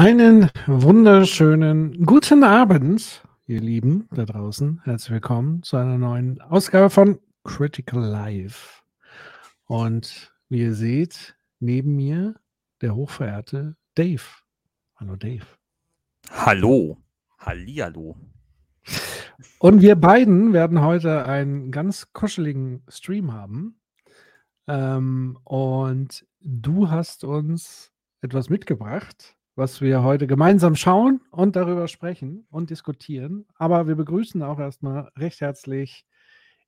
Einen wunderschönen guten Abend, ihr Lieben da draußen. Herzlich willkommen zu einer neuen Ausgabe von Critical Life. Und wie ihr seht, neben mir der hochverehrte Dave. Hallo Dave. Hallo. Hallihallo. Und wir beiden werden heute einen ganz kuscheligen Stream haben. Ähm, und du hast uns etwas mitgebracht, was wir heute gemeinsam schauen und darüber sprechen und diskutieren. Aber wir begrüßen auch erstmal recht herzlich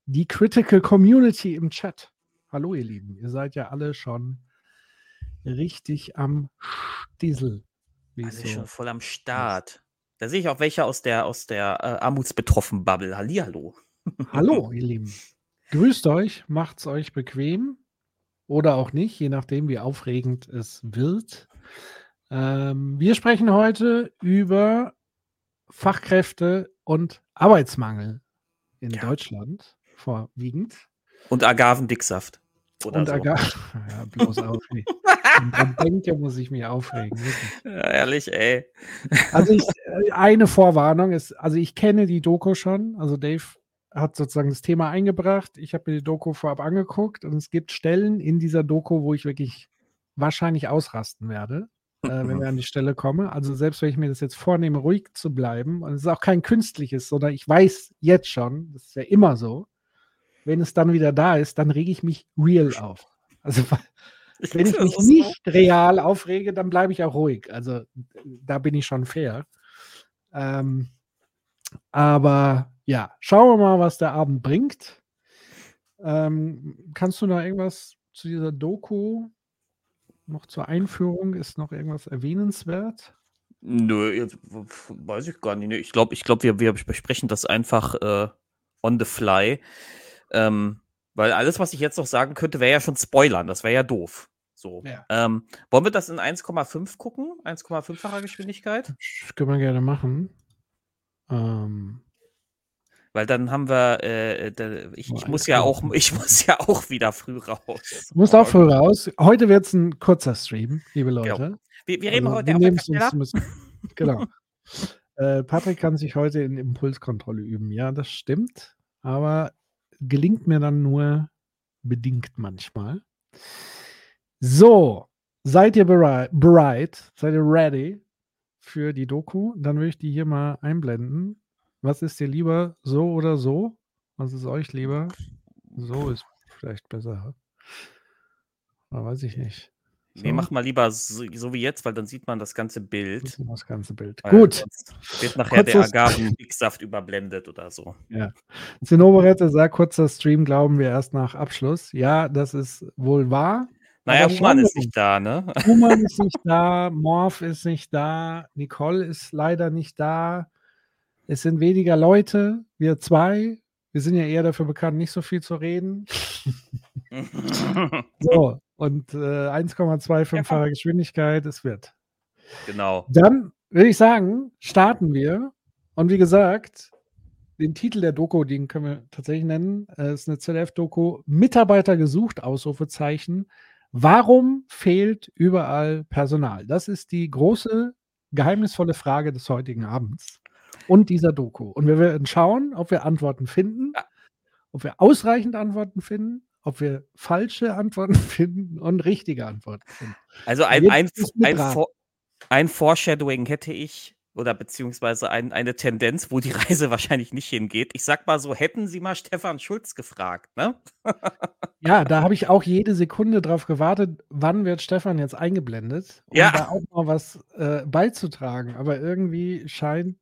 die Critical Community im Chat. Hallo, ihr Lieben. Ihr seid ja alle schon richtig am Stiesel. Alle so schon voll am Start. Da sehe ich auch welche aus der, aus der äh, armutsbetroffenen Bubble. Hallihallo. Hallo, ihr Lieben. Grüßt euch, macht's euch bequem oder auch nicht, je nachdem, wie aufregend es wird. Ähm, wir sprechen heute über Fachkräfte und Arbeitsmangel in Ja. Deutschland vorwiegend. Und Agavendicksaft. Oder und so. Aga ja, bloß auf. dran denke, muss ich mich aufregen. Ja, ehrlich, ey. Also ich, äh, eine Vorwarnung ist, also ich kenne die Doku schon. Also Dave hat sozusagen das Thema eingebracht. Ich habe mir die Doku vorab angeguckt und es gibt Stellen in dieser Doku, wo ich wirklich wahrscheinlich ausrasten werde, äh, wenn wir an die Stelle kommen. Also selbst wenn ich mir das jetzt vornehme, ruhig zu bleiben, und es ist auch kein künstliches, sondern ich weiß jetzt schon, das ist ja immer so, wenn es dann wieder da ist, dann rege ich mich real auf. Also wenn ich mich nicht real aufrege, dann bleibe ich auch ruhig. Also da bin ich schon fair. Ähm, aber ja, schauen wir mal, was der Abend bringt. Ähm, kannst du noch irgendwas zu dieser Doku noch zur Einführung? Ist noch irgendwas erwähnenswert? Nö, jetzt, weiß ich gar nicht. ne. Ich glaube, ich glaub, wir, wir besprechen das einfach äh, on the fly. Ähm, weil alles, was ich jetzt noch sagen könnte, wäre ja schon Spoilern. Das wäre ja doof. So. Ja. Ähm, wollen wir das in 1,5 gucken? 1,5-facher Geschwindigkeit? Das können wir gerne machen. Ähm, Weil dann haben wir, äh, da, ich, Oh, ich muss ja auch, 1,5. ich muss ja auch wieder früh raus. du musst auch früh raus. Heute wird es ein kurzer Stream, liebe Leute. Wir, wir reden Also, heute wir auch uns Genau. äh, Patrick kann sich heute in Impulskontrolle üben. Ja, das stimmt. Aber gelingt mir dann nur bedingt manchmal. So, seid ihr bereit? bereit? Seid ihr ready für die Doku? Dann würde ich die hier mal einblenden. Was ist dir lieber, so oder so? Was ist euch lieber? So ist vielleicht besser. Aber weiß ich nicht. Nee, So. mach mal lieber so, so wie jetzt, weil dann sieht man das ganze Bild. das ganze Bild. Weil Gut. Wird nachher der Kurzes- Agaven-Dicksaft überblendet oder so. Zinnoberette sagt, kurzer Stream glauben wir erst nach Abschluss. Ja, das ist wohl wahr. Naja, Human ist nicht da, ne? Human ist nicht da, Morph ist nicht da, Nicole ist leider nicht da. Es sind weniger Leute, wir zwei. Wir sind ja eher dafür bekannt, nicht so viel zu reden. So, und äh, 1,25-fache Geschwindigkeit, es wird. genau. Dann würde ich sagen, starten wir. Und wie gesagt, den Titel der Doku, den können wir tatsächlich nennen. Es ist eine ZDF-Doku. Mitarbeiter gesucht, Ausrufezeichen. Warum fehlt überall Personal? Das ist die große, geheimnisvolle Frage des heutigen Abends und dieser Doku. Und wir werden schauen, ob wir Antworten finden, Ja. ob wir ausreichend Antworten finden, ob wir falsche Antworten finden und richtige Antworten finden. Also ein, ein, ein, ein Foreshadowing hätte ich, oder beziehungsweise ein, eine Tendenz, wo die Reise wahrscheinlich nicht hingeht. Ich sag mal so, hätten Sie mal Stefan Schulz gefragt, ne? Ja, da habe ich auch jede Sekunde drauf gewartet, wann wird Stefan jetzt eingeblendet, um Ja. da auch mal was äh, beizutragen. Aber irgendwie scheint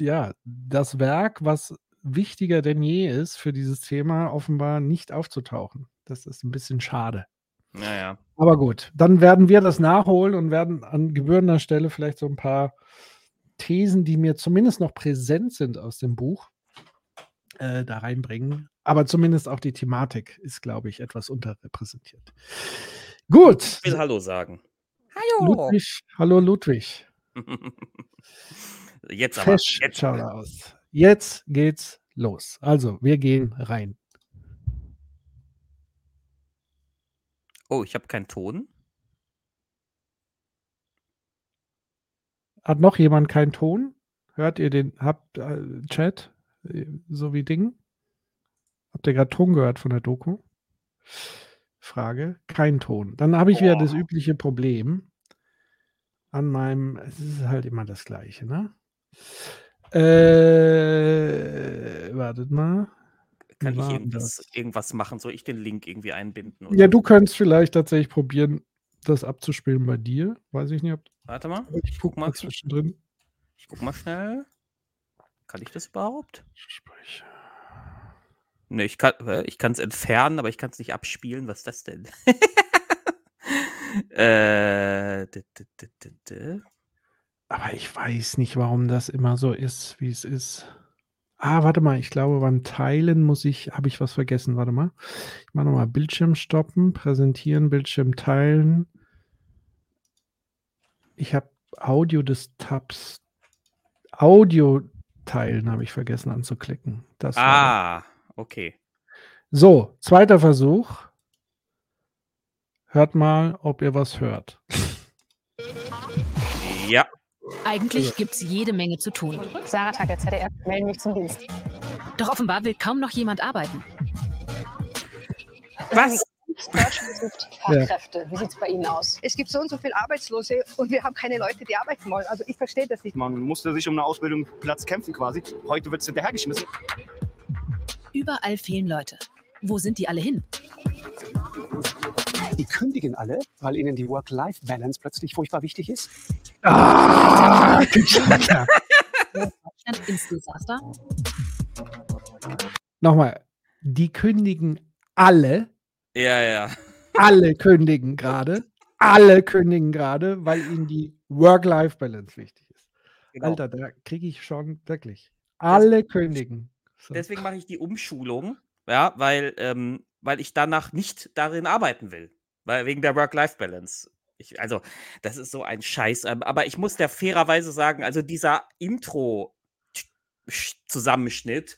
ja das Werk, was wichtiger denn je ist für dieses Thema, offenbar nicht aufzutauchen. Das ist ein bisschen schade. Naja. Aber gut, dann werden wir das nachholen und werden an gebührender Stelle vielleicht so ein paar Thesen, die mir zumindest noch präsent sind aus dem Buch, äh, da reinbringen. Aber zumindest auch die Thematik ist, glaube ich, etwas unterrepräsentiert. Gut. Ich will Hallo sagen. Ludwig, hallo Ludwig. Jetzt aber. Fesch, Jetzt schau aus. Jetzt geht's los. Also, wir gehen rein. Oh, ich habe keinen Ton. Hat noch jemand keinen Ton? Hört ihr den? Habt äh, Chat? Äh, So wie Ding? Habt ihr gerade Ton gehört von der Doku? Frage. Kein Ton. Dann habe ich wieder das übliche Problem an meinem. Es ist halt immer das Gleiche, ne? Äh, wartet mal. Kann ich Warten irgendwas, irgendwas machen? Soll ich den Link irgendwie einbinden? Oder? Ja, du könntest vielleicht tatsächlich probieren, das abzuspielen bei dir. Weiß ich nicht, ob Warte mal. ich guck mal zwischendrin. Ich guck mal schnell. Kann ich das überhaupt? Sprich. Ne, ich kann ich es entfernen, aber ich kann es nicht abspielen. Was ist das denn? äh, d- d- d- d- d- Aber ich weiß nicht, warum das immer so ist, wie es ist. Ah, warte mal, ich glaube, beim Teilen muss ich, habe ich was vergessen. Warte mal. Ich mache nochmal Bildschirm stoppen, präsentieren, Bildschirm teilen. Ich habe Audio des Tabs. Audio teilen habe ich vergessen anzuklicken. Das. Ah, okay. So, zweiter Versuch. Hört mal, ob ihr was hört. Ja. Eigentlich gibt's jede Menge zu tun. Sarah Tag, der ZDF, melden mich zum Dienst. Doch offenbar will kaum noch jemand arbeiten. Was? Deutschland sucht Fachkräfte. Wie sieht es bei Ihnen aus? Es gibt so und so viele Arbeitslose und wir haben keine Leute, die arbeiten wollen. Also ich verstehe das nicht. Man musste sich um einen Ausbildungsplatz kämpfen quasi. Heute wird es hinterhergeschmissen. Überall fehlen Leute. Wo sind die alle hin? Die kündigen alle, weil ihnen die Work-Life-Balance plötzlich furchtbar wichtig ist. Ah, Deutschland ins Desaster? Nochmal, die kündigen alle, Ja, ja. alle kündigen gerade, alle kündigen gerade, weil ihnen die Work-Life-Balance wichtig ist. Genau. Alter, da kriege ich schon wirklich alle kündigen. So. Deswegen mache ich die Umschulung, ja, weil, ähm, weil ich danach nicht darin arbeiten will. Weil wegen der Work-Life-Balance. Ich, also, das ist so ein Scheiß. ähm, Aber ich muss der fairerweise sagen, also dieser Intro-Zusammenschnitt,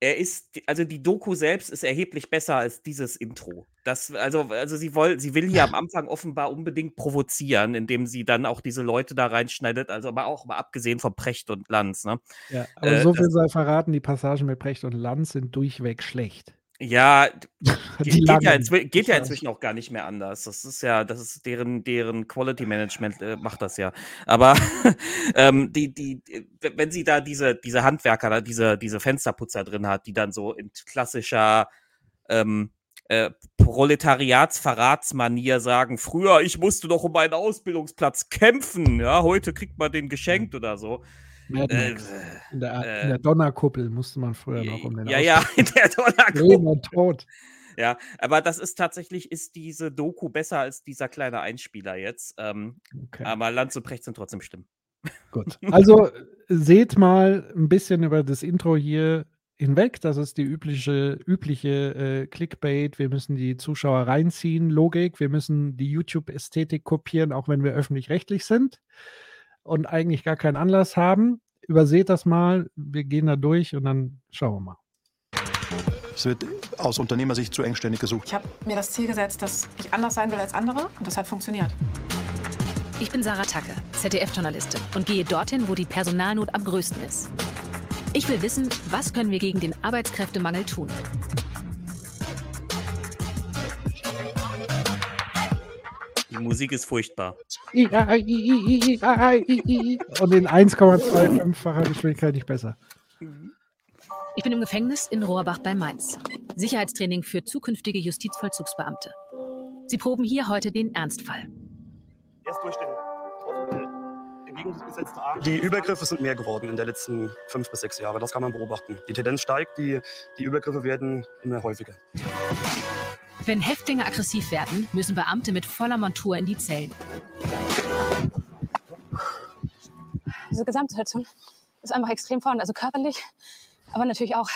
er ist, also die Doku selbst ist erheblich besser als dieses Intro. Das, also, also sie, woll, sie will hier am Anfang offenbar unbedingt provozieren, indem sie dann auch diese Leute da reinschneidet, also aber auch mal abgesehen von Precht und Lanz, ne? ja, aber äh, so viel sei verraten, die Passagen mit Precht und Lanz sind durchweg schlecht. Ja, geht, ja inzwi geht ja inzwischen auch gar nicht mehr anders. Das ist ja, das ist deren, deren Quality Management äh, macht das ja. Aber ähm, die, die, wenn sie da diese, diese Handwerker, diese, diese Fensterputzer drin hat, die dann so in klassischer ähm, äh, Proletariatsverratsmanier sagen, früher, ich musste doch um einen Ausbildungsplatz kämpfen, ja, heute kriegt man den geschenkt oder so. Mad Äh, Max. in, der, äh, in der Donnerkuppel musste man früher noch um den ja, ja, in der Donnerkuppel. Leben und Tod. Ja, aber das ist tatsächlich, ist diese Doku besser als dieser kleine Einspieler jetzt. Ähm, Okay. Aber Lanz und Precht sind trotzdem Stimmen. Gut. Also seht mal ein bisschen über das Intro hier hinweg. Das ist die übliche, übliche äh, Clickbait. Wir müssen die Zuschauer reinziehen, Logik. Wir müssen die YouTube-Ästhetik kopieren, auch wenn wir öffentlich-rechtlich sind und eigentlich gar keinen Anlass haben. Überseht das mal. Wir gehen da durch und dann schauen wir mal. Es wird aus Unternehmersicht zu engständig gesucht. Ich habe mir das Ziel gesetzt, dass ich anders sein will als andere und das hat funktioniert. Ich bin Sarah Tacke, ZDF-Journalistin und gehe dorthin, wo die Personalnot am größten ist. Ich will wissen, was können wir gegen den Arbeitskräftemangel tun? Die Musik ist furchtbar. Und in 1,25-facher Geschwindigkeit nicht besser. Ich bin im Gefängnis in Rohrbach bei Mainz. Sicherheitstraining für zukünftige Justizvollzugsbeamte. Sie proben hier heute den Ernstfall. Erst. Die Übergriffe sind mehr geworden in den letzten fünf bis sechs Jahren. Das kann man beobachten. Die Tendenz steigt, die, die Übergriffe werden immer häufiger. Wenn Häftlinge aggressiv werden, müssen Beamte mit voller Montur in die Zellen. Diese Gesamtsituation ist einfach extrem vorhanden. Also körperlich, aber natürlich auch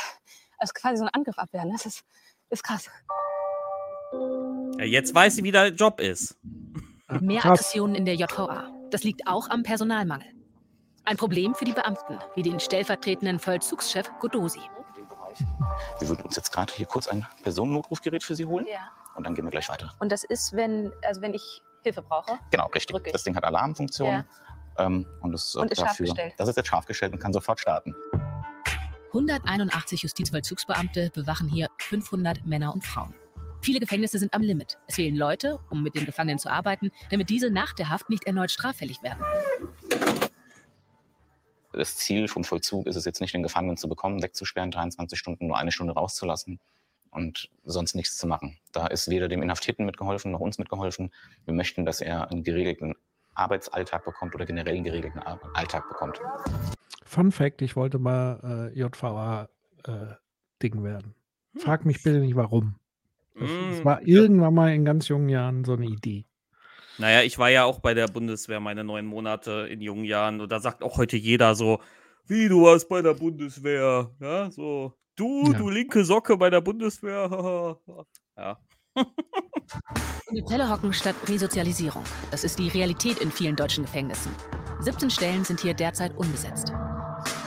als quasi so ein Angriff abwehren. Das ist, ist krass. Ja, jetzt weiß sie, wie der Job ist. Mehr. Aggressionen in der JVA. Das liegt auch am Personalmangel. Ein Problem für die Beamten, wie den stellvertretenden Vollzugschef Godosi. Wir würden uns jetzt gerade hier kurz ein Personennotrufgerät für Sie holen Ja. und dann gehen wir gleich weiter. Und das ist, wenn, also wenn ich Hilfe brauche. Genau, richtig. Das Ding hat Alarmfunktion. Ja. Ähm, und das, Und ist scharf dafür, gestellt. Das ist jetzt scharf gestellt und kann sofort starten. 181 Justizvollzugsbeamte bewachen hier 500 Männer und Frauen. Viele Gefängnisse sind am Limit. Es fehlen Leute, um mit den Gefangenen zu arbeiten, damit diese nach der Haft nicht erneut straffällig werden. Das Ziel vom Vollzug ist es jetzt nicht, den Gefangenen zu bekommen, wegzusperren, 23 Stunden, nur eine Stunde rauszulassen und sonst nichts zu machen. Da ist weder dem Inhaftierten mitgeholfen noch uns mitgeholfen. Wir möchten, dass er einen geregelten Arbeitsalltag bekommt oder generell einen geregelten Ar- Alltag bekommt. Fun Fact: Ich wollte mal äh, JVA-Ding werden. Frag mich bitte nicht warum. Das, das Mm, war irgendwann mal in ganz jungen Jahren so eine Idee. Naja, ich war ja auch bei der Bundeswehr meine neun Monate in jungen Jahren und da sagt auch heute jeder so, wie du warst bei der Bundeswehr, ja, so, du, Ja. du linke Socke bei der Bundeswehr, ja. In der Zelle hocken statt Resozialisierung. Das ist die Realität in vielen deutschen Gefängnissen. 17 Stellen sind hier derzeit unbesetzt.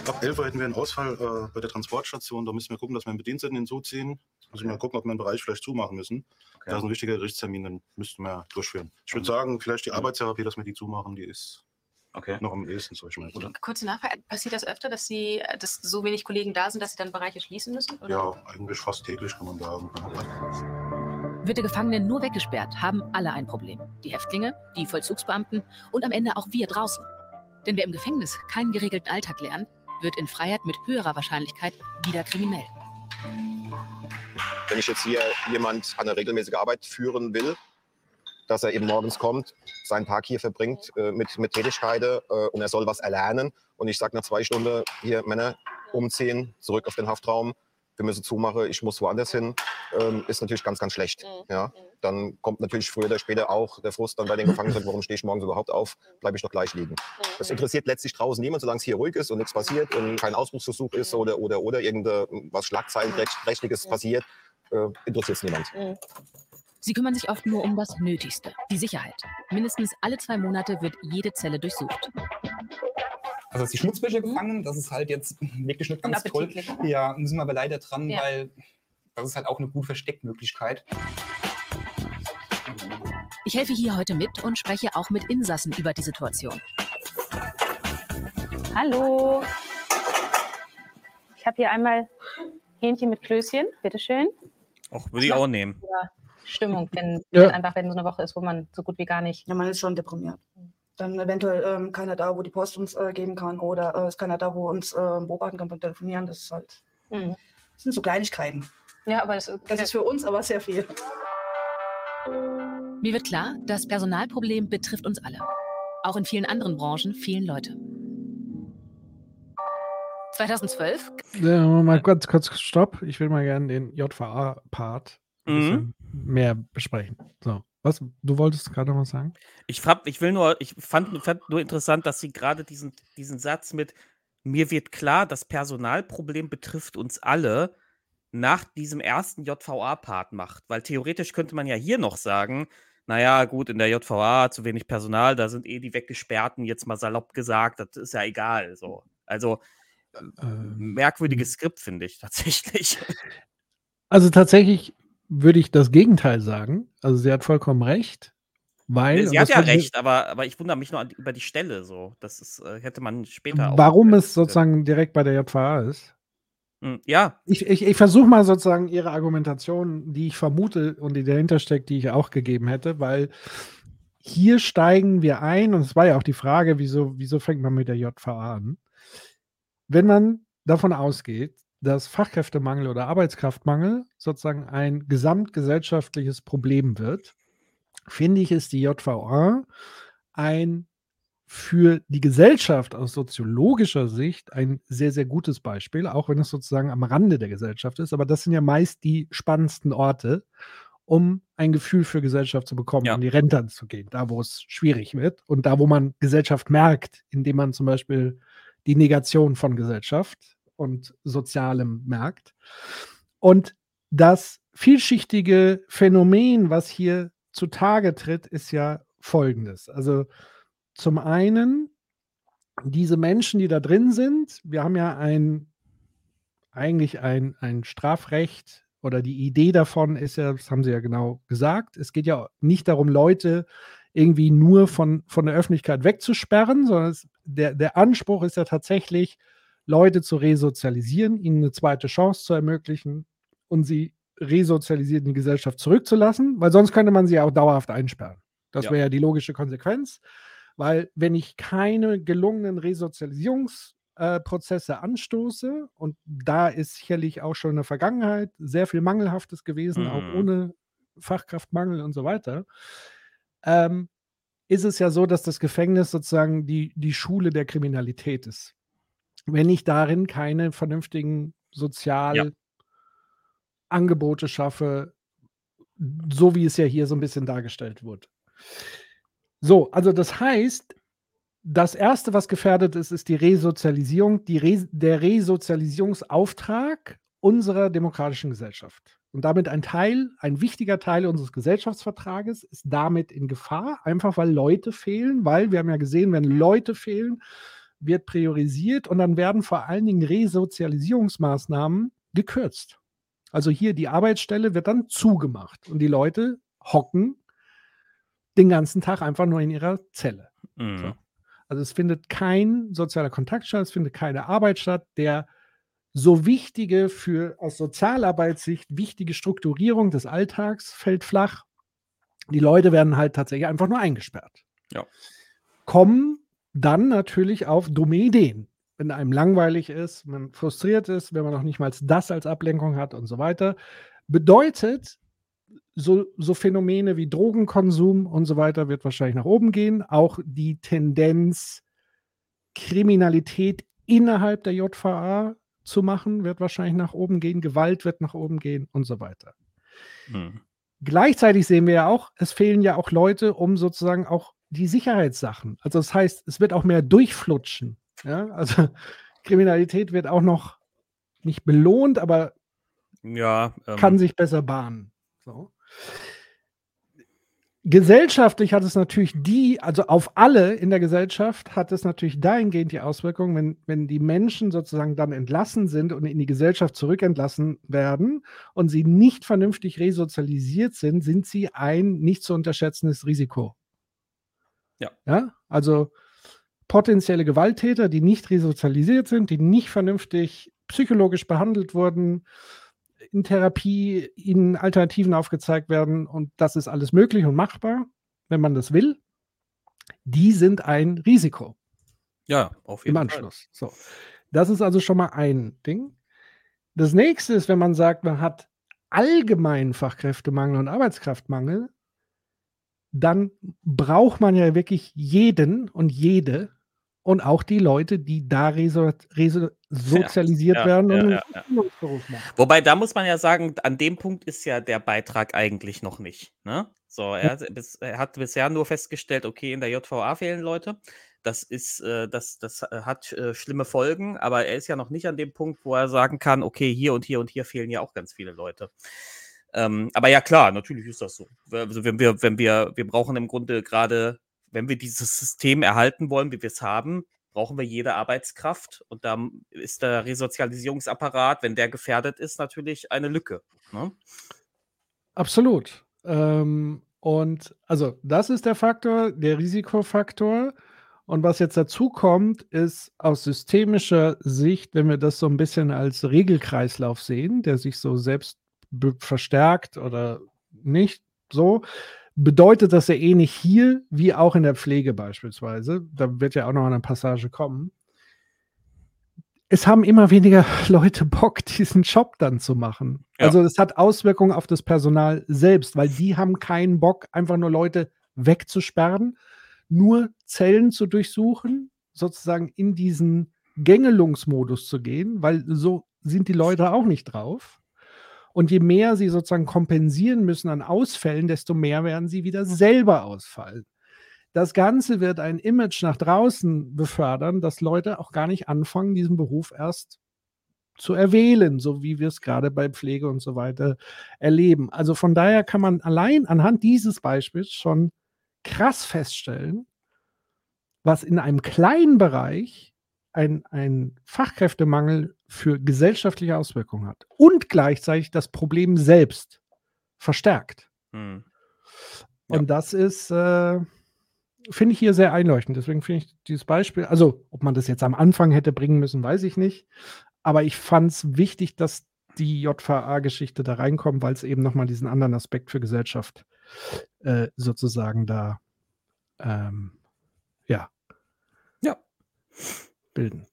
Ab 11 Uhr hätten wir einen Ausfall äh, bei der Transportstation. Da müssen wir gucken, dass wir einen Bediensteten hinzuziehen. Müssen wir mal gucken, ob wir einen Bereich vielleicht zumachen müssen. Da ist ein wichtiger Gerichtstermin, den müssten wir durchführen. Ich würde sagen, vielleicht die Arbeitstherapie, dass wir die zumachen, die ist noch am ehesten, sag ich mal. Oder? Kurze Nachfrage. Passiert das öfter, dass Sie, dass so wenig Kollegen da sind, dass Sie dann Bereiche schließen müssen? Oder? Ja, eigentlich fast täglich kann man sagen. Wird der Gefangene nur weggesperrt, haben alle ein Problem. Die Häftlinge, die Vollzugsbeamten und am Ende auch wir draußen. Denn wer im Gefängnis keinen geregelten Alltag lernt, wird in Freiheit mit höherer Wahrscheinlichkeit wieder kriminell. Wenn ich jetzt hier jemand eine regelmäßige Arbeit führen will, dass er eben morgens kommt, seinen Tag hier verbringt äh, mit, mit Tätigkeiten äh, und er soll was erlernen. Und ich sage nach zwei Stunden, hier Männer umziehen, zurück auf den Haftraum, wir müssen zumachen, ich muss woanders hin, ähm, ist natürlich ganz, ganz schlecht. Ja? Dann kommt natürlich früher oder später auch der Frust dann bei den Gefangenen, warum stehe ich morgens überhaupt auf, bleibe ich doch gleich liegen. Das interessiert letztlich draußen niemand, solange es hier ruhig ist und nichts passiert und kein Ausbruchsversuch ist oder, oder, oder irgendwas Schlagzeilenprächtiges passiert, äh, interessiert es niemand. Sie kümmern sich oft nur um das Nötigste, die Sicherheit. Mindestens alle zwei Monate wird jede Zelle durchsucht. Also dass die Schmutzwäsche gefangen, das ist halt jetzt wirklich nicht ganz toll. Ja, müssen wir aber leider dran, Ja. weil das ist halt auch eine gute Versteckmöglichkeit. Ich helfe hier heute mit und spreche auch mit Insassen über die Situation. Hallo. Ich habe hier einmal Hähnchen mit Klößchen. Bitteschön. Auch würde ich auch nehmen. Ja, Stimmung, wenn, Ja. wenn einfach wenn so eine Woche ist, wo man so gut wie gar nicht. Ja, man ist schon deprimiert. Dann eventuell ähm, keiner da, wo die Post uns äh, geben kann oder äh, ist keiner da, wo uns äh, beobachten kann beim Telefonieren. Das ist halt, Mhm. das sind so Kleinigkeiten. Ja, aber das, das ist für uns aber sehr viel. Mir wird klar, das Personalproblem betrifft uns alle. Auch in vielen anderen Branchen fehlen Leute. 2012 Ja, mal kurz, kurz Stopp. Ich will mal gerne den JVA-Part Mhm. mehr besprechen. So, was? Du wolltest gerade noch was sagen? Ich, frag, ich will nur, ich fand, fand nur interessant, dass sie gerade diesen, diesen Satz mit mir wird klar, das Personalproblem betrifft uns alle nach diesem ersten JVA-Part macht. Weil theoretisch könnte man ja hier noch sagen, naja, gut, in der JVA zu wenig Personal, da sind eh die Weggesperrten, jetzt mal salopp gesagt, das ist ja egal. So. Also merkwürdiges Skript, finde ich tatsächlich. Also tatsächlich würde ich das Gegenteil sagen. Also sie hat vollkommen recht, weil. Sie und hat ja recht, aber, aber ich wundere mich nur über die Stelle so. Das ist, äh, hätte man später auch. Warum es sozusagen direkt bei der JVA ist. Hm, Ja, Ich, ich, ich versuche mal sozusagen ihre Argumentation, die ich vermute und die dahinter steckt, die ich auch gegeben hätte, weil hier steigen wir ein, und es war ja auch die Frage, wieso, wieso fängt man mit der JVA an? Wenn man davon ausgeht, dass Fachkräftemangel oder Arbeitskraftmangel sozusagen ein gesamtgesellschaftliches Problem wird, finde ich, ist die JVA ein für die Gesellschaft aus soziologischer Sicht ein sehr, sehr gutes Beispiel, auch wenn es sozusagen am Rande der Gesellschaft ist. Aber das sind ja meist die spannendsten Orte. um ein Gefühl für Gesellschaft zu bekommen, Ja. an die Rente zu gehen, da wo es schwierig wird und da wo man Gesellschaft merkt, indem man zum Beispiel die Negation von Gesellschaft und Sozialem merkt. Und das vielschichtige Phänomen, was hier zutage tritt, ist ja folgendes. Also zum einen diese Menschen, die da drin sind, wir haben ja ein eigentlich ein, ein Strafrecht oder die Idee davon ist ja, das haben Sie ja genau gesagt, es geht ja nicht darum, Leute irgendwie nur von, von der Öffentlichkeit wegzusperren, sondern es, der, der Anspruch ist ja tatsächlich, Leute zu resozialisieren, ihnen eine zweite Chance zu ermöglichen und sie resozialisiert in die Gesellschaft zurückzulassen, weil sonst könnte man sie ja auch dauerhaft einsperren. Das Ja. wäre ja die logische Konsequenz, weil wenn ich keine gelungenen Resozialisierungsprozesse anstoße, und da ist sicherlich auch schon in der Vergangenheit sehr viel Mangelhaftes gewesen, auch Mhm. ohne Fachkraftmangel und so weiter, ähm, ist es ja so, dass das Gefängnis sozusagen die, die Schule der Kriminalität ist. Wenn ich darin keine vernünftigen Sozialangebote schaffe, so wie es ja hier so ein bisschen dargestellt wurde. So, also das heißt, das Erste, was gefährdet ist, ist die Resozialisierung, die Re der Resozialisierungsauftrag unserer demokratischen Gesellschaft. Und damit ein Teil, ein wichtiger Teil unseres Gesellschaftsvertrages ist damit in Gefahr, einfach weil Leute fehlen, weil wir haben ja gesehen, wenn Leute fehlen, wird priorisiert und dann werden vor allen Dingen Resozialisierungsmaßnahmen gekürzt. Also hier die Arbeitsstelle wird dann zugemacht und die Leute hocken den ganzen Tag einfach nur in ihrer Zelle. Mhm. So. Also es findet kein sozialer Kontakt statt, es findet keine Arbeit statt, der so wichtige für aus Sozialarbeitssicht wichtige Strukturierung des Alltags fällt flach. Die Leute werden halt tatsächlich einfach nur eingesperrt. Ja. Kommen dann natürlich auf dumme Ideen. Wenn einem langweilig ist, man frustriert ist, wenn man noch nicht mal das als Ablenkung hat und so weiter. Bedeutet, so, so Phänomene wie Drogenkonsum und so weiter wird wahrscheinlich nach oben gehen. Auch die Tendenz, Kriminalität innerhalb der JVA zu machen, wird wahrscheinlich nach oben gehen. Gewalt wird nach oben gehen und so weiter. Mhm. Gleichzeitig sehen wir ja auch, es fehlen ja auch Leute, um sozusagen auch die Sicherheitssachen. Also das heißt, es wird auch mehr durchflutschen. Ja? Also Kriminalität wird auch noch nicht belohnt, aber Ja, ähm, kann sich besser bahnen. So. Gesellschaftlich hat es natürlich die, also auf alle in der Gesellschaft hat es natürlich dahingehend die Auswirkung, wenn, wenn die Menschen sozusagen dann entlassen sind und in die Gesellschaft zurückentlassen werden und sie nicht vernünftig resozialisiert sind, sind sie ein nicht zu unterschätzendes Risiko. Ja. Ja, also potenzielle Gewalttäter, die nicht resozialisiert sind, die nicht vernünftig psychologisch behandelt wurden, in Therapie ihnen Alternativen aufgezeigt werden und das ist alles möglich und machbar, wenn man das will. Die sind ein Risiko Ja, auf im jeden Fall. Anschluss. So. Das ist also schon mal ein Ding. Das nächste ist, wenn man sagt, man hat allgemeinen Fachkräftemangel und Arbeitskraftmangel, dann braucht man ja wirklich jeden und jede und auch die Leute, die da sozialisiert ja, werden ja, und ja. Ausbildungsberuf machen. Wobei, da muss man ja sagen, an dem Punkt ist ja der Beitrag eigentlich noch nicht. Ne? So, er, er hat bisher nur festgestellt, okay, in der JVA fehlen Leute. Das ist, äh, das, das äh, hat äh, schlimme Folgen, aber er ist ja noch nicht an dem Punkt, wo er sagen kann, okay, hier und hier und hier fehlen ja auch ganz viele Leute. Ähm, aber ja, klar, natürlich ist das so. Also wenn wir, wenn wir, wir brauchen im Grunde gerade, wenn wir dieses System erhalten wollen, wie wir es haben, brauchen wir jede Arbeitskraft. Und da ist der Resozialisierungsapparat, wenn der gefährdet ist, natürlich eine Lücke. Ne? Absolut. Ähm, und also das ist der Faktor, der Risikofaktor. Und was jetzt dazu kommt, ist aus systemischer Sicht, wenn wir das so ein bisschen als Regelkreislauf sehen, der sich so selbst verstärkt oder nicht so, bedeutet das ja ähnlich hier wie auch in der Pflege beispielsweise. Da wird ja auch noch eine Passage kommen. Es haben immer weniger Leute Bock, diesen Job dann zu machen. Ja. Also es hat Auswirkungen auf das Personal selbst, weil die haben keinen Bock, einfach nur Leute wegzusperren, nur Zellen zu durchsuchen, sozusagen in diesen Gängelungsmodus zu gehen, weil so sind die Leute auch nicht drauf. Und je mehr sie sozusagen kompensieren müssen an Ausfällen, desto mehr werden sie wieder selber ausfallen. Das Ganze wird ein Image nach draußen befördern, dass Leute auch gar nicht anfangen, diesen Beruf erst zu erwählen, so wie wir es gerade bei Pflege und so weiter erleben. Also von daher kann man allein anhand dieses Beispiels schon krass feststellen, was in einem kleinen Bereich ein, ein Fachkräftemangel für gesellschaftliche Auswirkungen hat und gleichzeitig das Problem selbst verstärkt. Hm. Und das ist, äh, finde ich hier sehr einleuchtend. Deswegen finde ich dieses Beispiel, also ob man das jetzt am Anfang hätte bringen müssen, weiß ich nicht. Aber ich fand es wichtig, dass die JVA-Geschichte da reinkommt, weil es eben nochmal diesen anderen Aspekt für Gesellschaft äh, sozusagen da, ähm, ja. Ja. Bilden.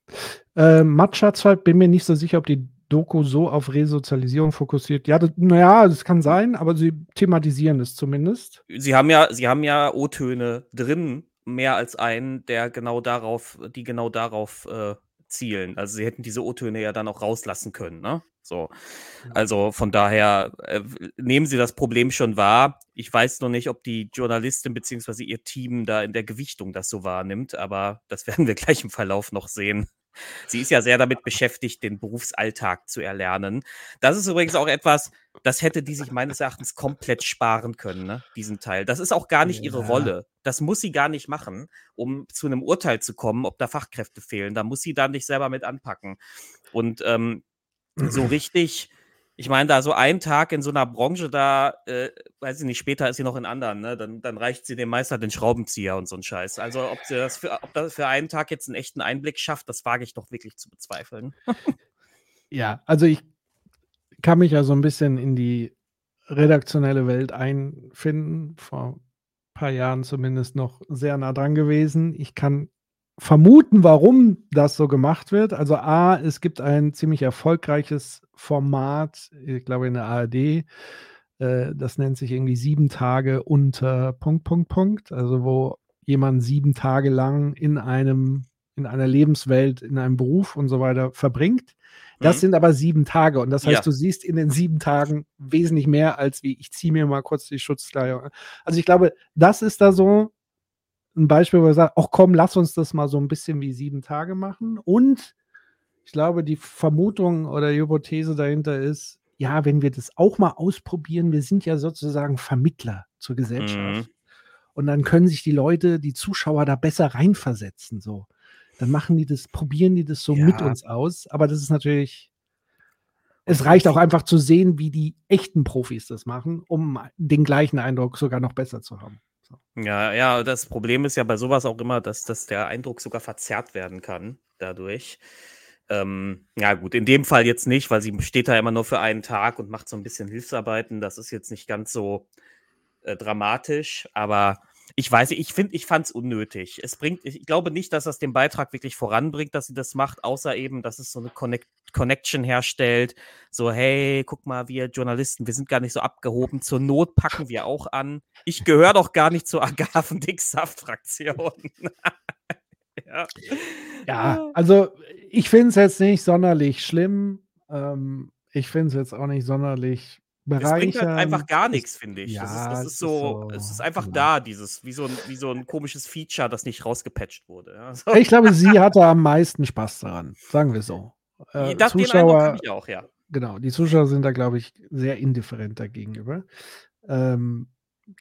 Äh, Matcha 2, bin mir nicht so sicher, ob die Doku so auf Resozialisierung fokussiert. Ja, das, naja, das kann sein, aber sie thematisieren es zumindest. Sie haben ja, sie haben ja O-Töne drin, mehr als einen, der genau darauf, die genau darauf äh, zielen. Also sie hätten diese O-Töne ja dann auch rauslassen können, ne? So. Also von daher äh, nehmen sie das Problem schon wahr. Ich weiß noch nicht, ob die Journalistin bzw. ihr Team da in der Gewichtung das so wahrnimmt, aber das werden wir gleich im Verlauf noch sehen. Sie ist ja sehr damit beschäftigt, den Berufsalltag zu erlernen. Das ist übrigens auch etwas, das hätte die sich meines Erachtens komplett sparen können, ne? diesen Teil. Das ist auch gar nicht ihre Ja. Rolle. Das muss sie gar nicht machen, um zu einem Urteil zu kommen, ob da Fachkräfte fehlen. Da muss sie da nicht selber mit anpacken. Und ähm, so richtig, ich meine, da so ein Tag in so einer Branche, da, äh, weiß ich nicht, später ist sie noch in anderen, ne? Dann, dann reicht sie dem Meister den Schraubenzieher und so ein Scheiß. Also, ob sie das für, ob das für einen Tag jetzt einen echten Einblick schafft, das wage ich doch wirklich zu bezweifeln. Ja, also ich kann mich ja so ein bisschen in die redaktionelle Welt einfinden. Vor ein paar Jahren zumindest noch sehr nah dran gewesen. Ich kann vermuten, warum das so gemacht wird. Also A, es gibt ein ziemlich erfolgreiches Format, ich glaube in der ARD, äh, das nennt sich irgendwie sieben Tage unter Punkt, Punkt, Punkt. Also wo jemand sieben Tage lang in einem, in einer Lebenswelt, in einem Beruf und so weiter verbringt. Das Mhm. sind aber sieben Tage. Und das heißt, Ja. du siehst in den sieben Tagen wesentlich mehr als wie ich ziehe mir mal kurz die Schutzkleidung. an. Also ich glaube, das ist da so ein Beispiel, wo wir sagen, ach komm, lass uns das mal so ein bisschen wie sieben Tage machen. Und ich glaube, die Vermutung oder die Hypothese dahinter ist, ja, wenn wir das auch mal ausprobieren, wir sind ja sozusagen Vermittler zur Gesellschaft. Mhm. Und dann können sich die Leute, die Zuschauer da besser reinversetzen. So. Dann machen die das, probieren die das so mit Ja. uns aus. Aber das ist natürlich, es reicht auch einfach zu sehen, wie die echten Profis das machen, um den gleichen Eindruck sogar noch besser zu haben. Ja, ja, das Problem ist ja bei sowas auch immer, dass, dass der Eindruck sogar verzerrt werden kann dadurch. Ähm, ja, gut, in dem Fall jetzt nicht, weil sie steht da immer nur für einen Tag und macht so ein bisschen Hilfsarbeiten. Das ist jetzt nicht ganz so äh, dramatisch, aber ich weiß, nicht, ich finde, ich fand es unnötig. Es bringt, ich glaube nicht, dass das den Beitrag wirklich voranbringt, dass sie das macht, außer eben, dass es so eine Connect Connection herstellt. So, hey, guck mal, wir Journalisten, wir sind gar nicht so abgehoben. Zur Not packen wir auch an. Ich gehöre doch gar nicht zur Agavendick-Saft-Fraktion. ja. Ja, also ich finde es jetzt nicht sonderlich schlimm. Ähm, ich finde es jetzt auch nicht sonderlich Es bringt halt einfach gar nichts, finde ich. das ist, Ja, das es ist ist so, es so, ist einfach genau. da, dieses, wie so, ein, wie so ein komisches Feature, das nicht rausgepatcht wurde. Ja, so. Ich glaube, sie hatte am meisten Spaß daran, sagen wir so. Äh, das, Zuschauer, ich auch, ja. genau, die Zuschauer sind da, glaube ich, sehr indifferent dagegenüber. Ähm,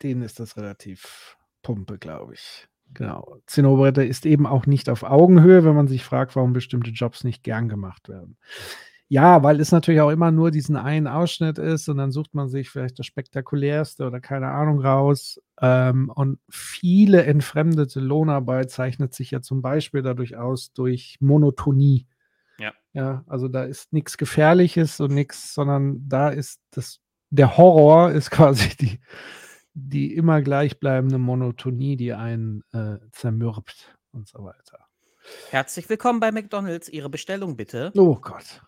denen ist das relativ Pumpe, glaube ich. Genau. Zinnoberetta ist eben auch nicht auf Augenhöhe, wenn man sich fragt, warum bestimmte Jobs nicht gern gemacht werden. Ja, weil es natürlich auch immer nur diesen einen Ausschnitt ist und dann sucht man sich vielleicht das spektakulärste oder keine Ahnung raus. Ähm, und viele entfremdete Lohnarbeit zeichnet sich ja zum Beispiel dadurch aus durch Monotonie. Ja. Ja, also da ist nichts Gefährliches und nichts, sondern da ist das, der Horror ist quasi die, die immer gleichbleibende Monotonie, die einen äh, zermürbt und so weiter. Herzlich willkommen bei McDonalds. Ihre Bestellung bitte. Oh Gott.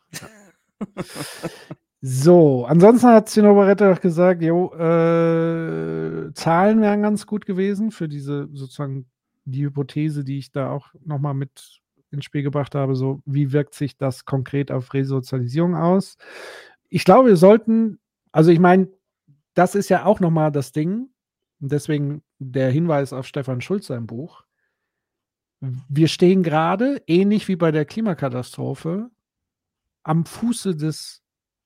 So, ansonsten hat Zinnoberetta doch gesagt, jo, äh, Zahlen wären ganz gut gewesen für diese sozusagen die Hypothese, die ich da auch nochmal mit ins Spiel gebracht habe, so wie wirkt sich das konkret auf Resozialisierung aus? Ich glaube, wir sollten Also ich meine, das ist ja auch nochmal das Ding. Und deswegen der Hinweis auf Stefan Schulz sein Buch. Wir stehen gerade, ähnlich wie bei der Klimakatastrophe, am Fuße des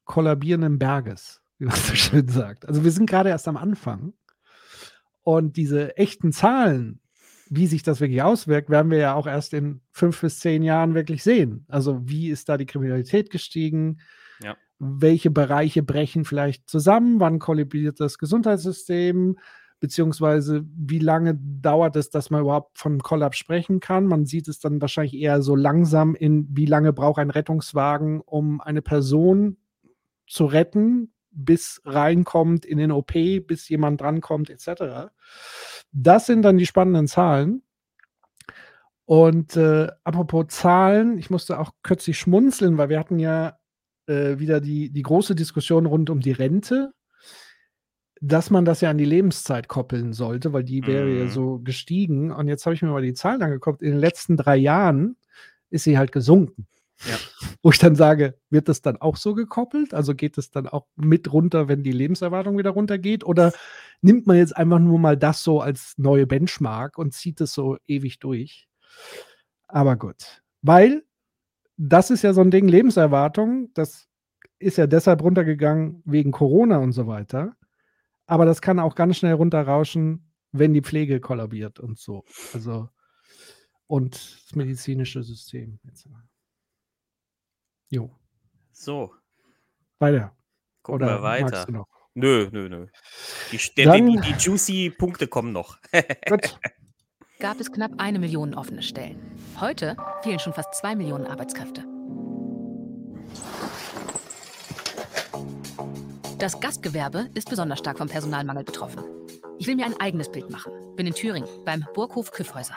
kollabierenden Berges, wie man so schön sagt. Also wir sind gerade erst am Anfang. Und diese echten Zahlen, wie sich das wirklich auswirkt, werden wir ja auch erst in fünf bis zehn Jahren wirklich sehen. Also wie ist da die Kriminalität gestiegen? Ja. Welche Bereiche brechen vielleicht zusammen? Wann kollabiert das Gesundheitssystem? Beziehungsweise wie lange dauert es, dass man überhaupt von Kollaps sprechen kann? Man sieht es dann wahrscheinlich eher so langsam in, wie lange braucht ein Rettungswagen, um eine Person zu retten, bis reinkommt in den OP, bis jemand drankommt, etc. Das sind dann die spannenden Zahlen. Und äh, apropos Zahlen, ich musste auch kürzlich schmunzeln, weil wir hatten ja äh, wieder die, die große Diskussion rund um die Rente, dass man das ja an die Lebenszeit koppeln sollte, weil die wäre ja Mhm. so gestiegen. Und jetzt habe ich mir mal die Zahlen angeguckt. In den letzten drei Jahren ist sie halt gesunken. Ja. Wo ich dann sage, wird das dann auch so gekoppelt? Also geht es dann auch mit runter, wenn die Lebenserwartung wieder runtergeht? Oder nimmt man jetzt einfach nur mal das so als neue Benchmark und zieht es so ewig durch? Aber gut. Weil das ist ja so ein Ding, Lebenserwartung, das ist ja deshalb runtergegangen wegen Corona und so weiter. Aber das kann auch ganz schnell runterrauschen, wenn die Pflege kollabiert und so. Also, und das medizinische System. Jo, So, weiter. gucken Oder wir weiter. magst du noch? Nö, nö, nö. Die, der, Dann- die, die juicy Punkte kommen noch. Gab es knapp eine Million offene Stellen. Heute fehlen schon fast zwei Millionen Arbeitskräfte. Das Gastgewerbe ist besonders stark vom Personalmangel betroffen. Ich will mir ein eigenes Bild machen. Bin in Thüringen beim Burghof Küffhäuser.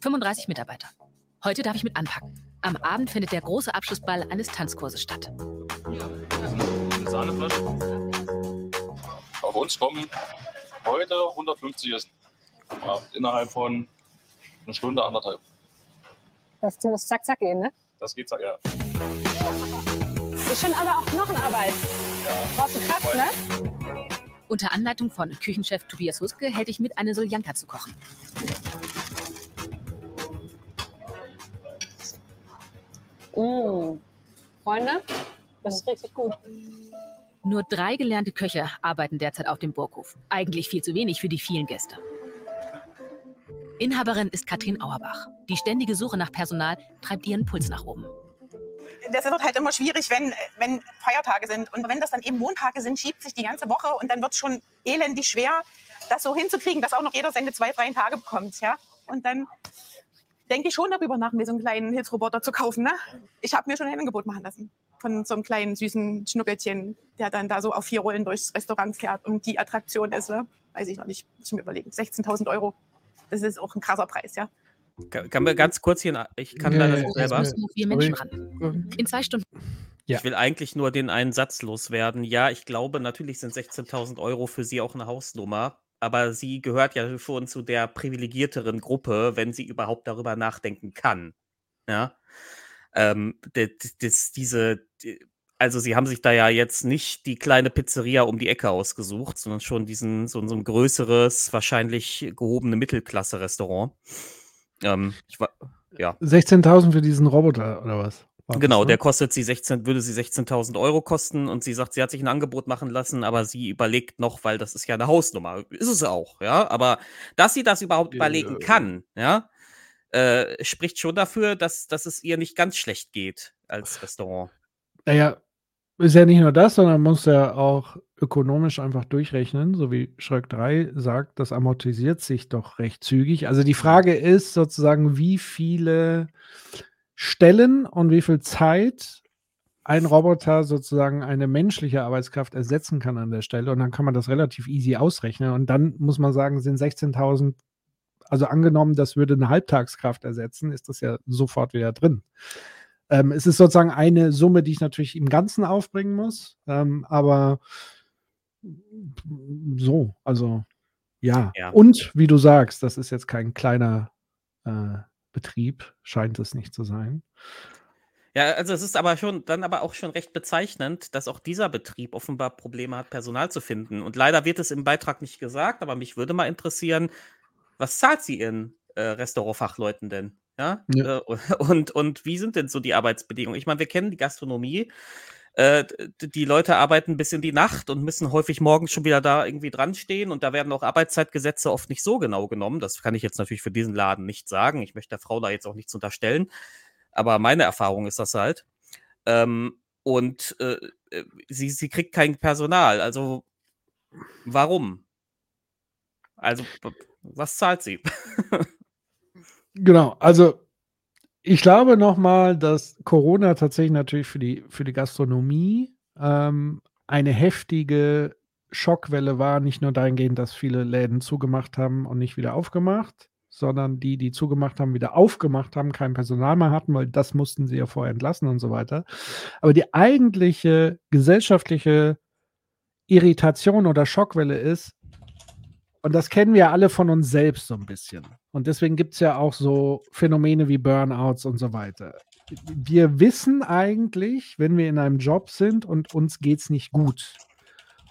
35 Mitarbeiter. Heute darf ich mit anpacken. Am Abend findet der große Abschlussball eines Tanzkurses statt. Auf uns kommen heute 150 Essen. Ja, innerhalb von einer Stunde, anderthalb. Das muss zack, zack gehen, ne? Das geht ja. Ist schon aber auch Knochenarbeit. Brauchst du Kraft, ne? Unter Anleitung von Küchenchef Tobias Huske hält ich mit, eine Soljanka zu kochen. Mmh. Freunde, das ist richtig gut. Nur drei gelernte Köche arbeiten derzeit auf dem Burghof. Eigentlich viel zu wenig für die vielen Gäste. Inhaberin ist Katrin Auerbach. Die ständige Suche nach Personal treibt ihren Puls nach oben. Das wird halt immer schwierig, wenn, wenn Feiertage sind. Und wenn das dann eben Montage sind, schiebt sich die ganze Woche und dann wird es schon elendig schwer, das so hinzukriegen, dass auch noch jeder seine zwei, drei Tage bekommt. Ja? Und dann denke ich schon darüber nach, mir so einen kleinen Hilfsroboter zu kaufen. Ne? Ich habe mir schon ein Angebot machen lassen von so einem kleinen süßen Schnuckelchen, der dann da so auf vier Rollen durchs Restaurant fährt und die Attraktion ist, ne? weiß ich noch nicht, muss ich mir überlegen, 16.000 Euro. Das ist auch ein krasser Preis, ja. Kann, mir ganz kurz hier, ich kann Ja, leider ja, nicht ja, selber. ja. vier Menschen ran. In zwei Stunden. Ich will eigentlich nur den einen Satz loswerden. Ja, ich glaube, natürlich sind 16.000 Euro für sie auch eine Hausnummer, aber sie gehört ja schon zu der privilegierteren Gruppe, wenn sie überhaupt darüber nachdenken kann. Ja. Ähm, das, das, diese, die- also sie haben sich da ja jetzt nicht die kleine Pizzeria um die Ecke ausgesucht, sondern schon diesen, so, so ein größeres, wahrscheinlich gehobene Mittelklasse-Restaurant. Ähm, ich war, ja. 16.000 für diesen Roboter oder was? War das, Genau, ne? der kostet sie 16, würde sie 16.000 Euro kosten und sie sagt, sie hat sich ein Angebot machen lassen, aber sie überlegt noch, weil das ist ja eine Hausnummer. Ist es auch, ja. Aber dass sie das überhaupt überlegen kann, ja, äh, spricht schon dafür, dass, dass es ihr nicht ganz schlecht geht als Restaurant. Naja, ist ja nicht nur das, sondern muss ja auch ökonomisch einfach durchrechnen, so wie Schröck 3 sagt, das amortisiert sich doch recht zügig. Also die Frage ist sozusagen, wie viele Stellen und wie viel Zeit ein Roboter sozusagen eine menschliche Arbeitskraft ersetzen kann an der Stelle. Und dann kann man das relativ easy ausrechnen. Und dann muss man sagen, sind 16.000, also angenommen, das würde eine Halbtagskraft ersetzen, ist das ja sofort wieder drin. Ähm, es ist sozusagen eine Summe, die ich natürlich im Ganzen aufbringen muss, ähm, aber so, also ja. Ja. Und wie du sagst, das ist jetzt kein kleiner äh, Betrieb, scheint es nicht zu sein. Ja, also es ist aber schon dann aber auch schon recht bezeichnend, dass auch dieser Betrieb offenbar Probleme hat, Personal zu finden. Und leider wird es im Beitrag nicht gesagt, aber mich würde mal interessieren, was zahlt sie ihren äh, Restaurantfachleuten denn? Ja. Ja. Äh, und, und wie sind denn so die Arbeitsbedingungen? Ich meine, wir kennen die Gastronomie. Äh, die Leute arbeiten bis in die Nacht und müssen häufig morgens schon wieder da irgendwie dran stehen. Und da werden auch Arbeitszeitgesetze oft nicht so genau genommen. Das kann ich jetzt natürlich für diesen Laden nicht sagen. Ich möchte der Frau da jetzt auch nichts unterstellen. Aber meine Erfahrung ist das halt. Ähm, und äh, sie, sie kriegt kein Personal. Also warum? Also, was zahlt sie? Genau, also ich glaube nochmal, dass Corona tatsächlich natürlich für die, für die Gastronomie ähm, eine heftige Schockwelle war, nicht nur dahingehend, dass viele Läden zugemacht haben und nicht wieder aufgemacht, sondern die, die zugemacht haben, wieder aufgemacht haben, kein Personal mehr hatten, weil das mussten sie ja vorher entlassen und so weiter. Aber die eigentliche gesellschaftliche Irritation oder Schockwelle ist, und das kennen wir alle von uns selbst so ein bisschen. Und deswegen gibt es ja auch so Phänomene wie Burnouts und so weiter. Wir wissen eigentlich, wenn wir in einem Job sind und uns geht es nicht gut.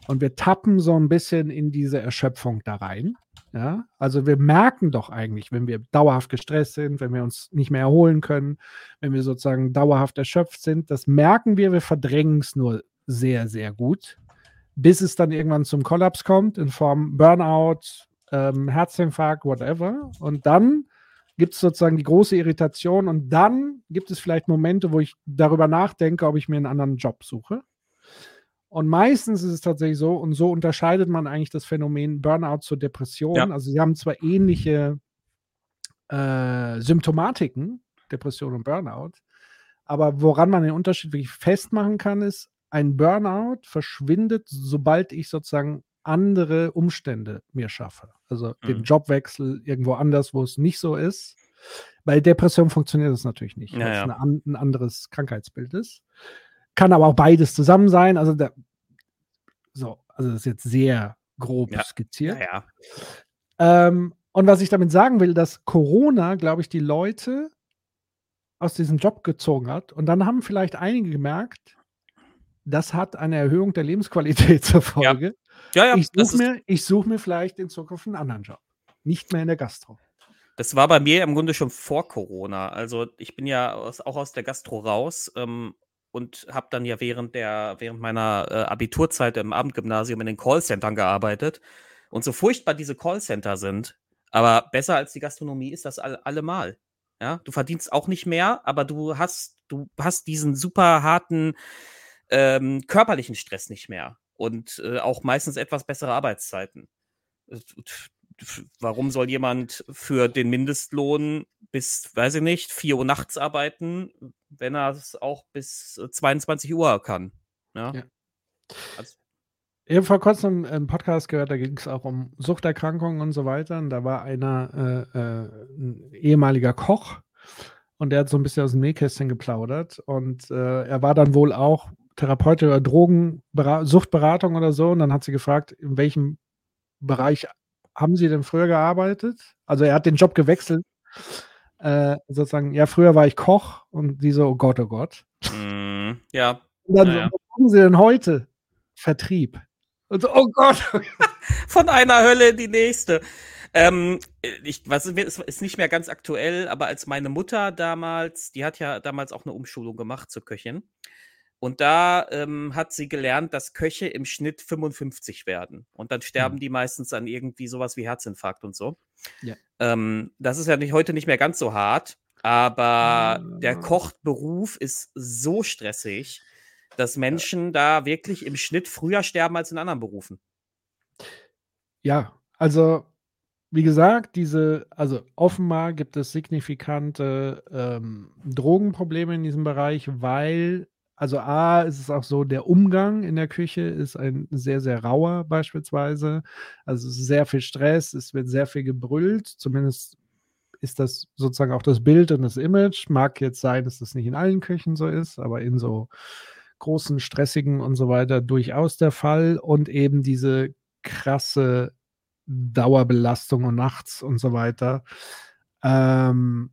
Und wir tappen so ein bisschen in diese Erschöpfung da rein. Ja, also wir merken doch eigentlich, wenn wir dauerhaft gestresst sind, wenn wir uns nicht mehr erholen können, wenn wir sozusagen dauerhaft erschöpft sind, das merken wir, wir verdrängen es nur sehr, sehr gut bis es dann irgendwann zum Kollaps kommt in Form Burnout, ähm, Herzinfarkt, whatever. Und dann gibt es sozusagen die große Irritation und dann gibt es vielleicht Momente, wo ich darüber nachdenke, ob ich mir einen anderen Job suche. Und meistens ist es tatsächlich so, und so unterscheidet man eigentlich das Phänomen Burnout zur Depression. Ja. Also sie haben zwar ähnliche äh, Symptomatiken, Depression und Burnout, aber woran man den Unterschied wirklich festmachen kann, ist, ein Burnout verschwindet, sobald ich sozusagen andere Umstände mir schaffe. Also den Mhm. Jobwechsel irgendwo anders, wo es nicht so ist. Bei Depression funktioniert das natürlich nicht, Ja, weil es eine ein anderes Krankheitsbild ist. Kann aber auch beides zusammen sein. Also da, so, also das ist jetzt sehr grob Ja. skizziert. Ja, ja. Ähm, und was ich damit sagen will, dass Corona, glaube ich, die Leute aus diesem Job gezogen hat. Und dann haben vielleicht einige gemerkt, das hat eine Erhöhung der Lebensqualität zur Folge. Ja, ja, ich das suche mir, ich such mir vielleicht in Zukunft einen anderen Job. Nicht mehr in der Gastro. Das war bei mir im Grunde schon vor Corona. Also ich bin ja aus, auch aus der Gastro raus ähm, und habe dann ja während der während meiner äh, Abiturzeit im Abendgymnasium in den Callcentern gearbeitet. Und so furchtbar diese Callcenter sind, aber besser als die Gastronomie ist das all, allemal. Ja, du verdienst auch nicht mehr, aber du hast du hast diesen super harten ähm, körperlichen Stress nicht mehr und äh, auch meistens etwas bessere Arbeitszeiten. Äh, Warum soll jemand für den Mindestlohn bis, weiß ich nicht, 4 Uhr nachts arbeiten, wenn er es auch bis äh, 22 Uhr kann? Ja. Ja. Also, Ich habe vor kurzem einen Podcast gehört, da ging es auch um Suchterkrankungen und so weiter. Und da war einer, äh, äh, ein ehemaliger Koch und der hat so ein bisschen aus dem Nähkästchen geplaudert. Und äh, er war dann wohl auch Therapeut oder Drogensuchtberatung oder so. Und dann hat sie gefragt, in welchem Bereich haben Sie denn früher gearbeitet? Also er hat den Job gewechselt. Äh, sozusagen, ja, früher war ich Koch und die so, oh Gott, oh Gott. mm, ja. Und dann, naja. was machen Sie denn heute? Vertrieb. Und so, oh Gott. Von einer Hölle in die nächste. Ähm, ich, was ist, ist ist nicht mehr ganz aktuell, aber als meine Mutter damals, die hat ja damals auch eine Umschulung gemacht zur Köchin. Und da ähm, hat sie gelernt, dass Köche im Schnitt 55 werden. Und dann sterben die meistens an irgendwie sowas wie Herzinfarkt und so. Ja. Ähm, das ist ja nicht, heute nicht mehr ganz so hart, aber der Kochberuf ist so stressig, dass Menschen da wirklich im Schnitt früher sterben als in anderen Berufen. Ja, also wie gesagt, diese, also offenbar gibt es signifikante ähm, Drogenprobleme in diesem Bereich, weil, also A, ist es auch so, der Umgang in der Küche ist ein sehr, sehr rauer beispielsweise. Also es ist sehr viel Stress, es wird sehr viel gebrüllt, zumindest ist das sozusagen auch das Bild und das Image. Mag jetzt sein, dass das nicht in allen Küchen so ist, aber in so großen, stressigen und so weiter durchaus der Fall. Und eben diese krasse Dauerbelastung und nachts und so weiter. Ähm,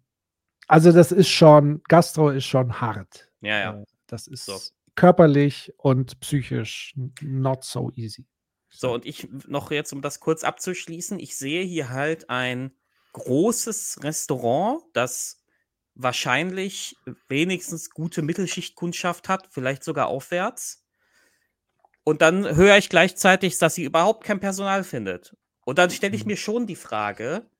also das ist schon, Gastro ist schon hart. Ja, ja. Das ist So. körperlich und psychisch not so easy. So, und ich noch jetzt, um das kurz abzuschließen, ich sehe hier halt ein großes Restaurant, das wahrscheinlich wenigstens gute Mittelschichtkundschaft hat, vielleicht sogar aufwärts. Und dann höre ich gleichzeitig, dass sie überhaupt kein Personal findet. Und dann stelle ich mir schon die Frage,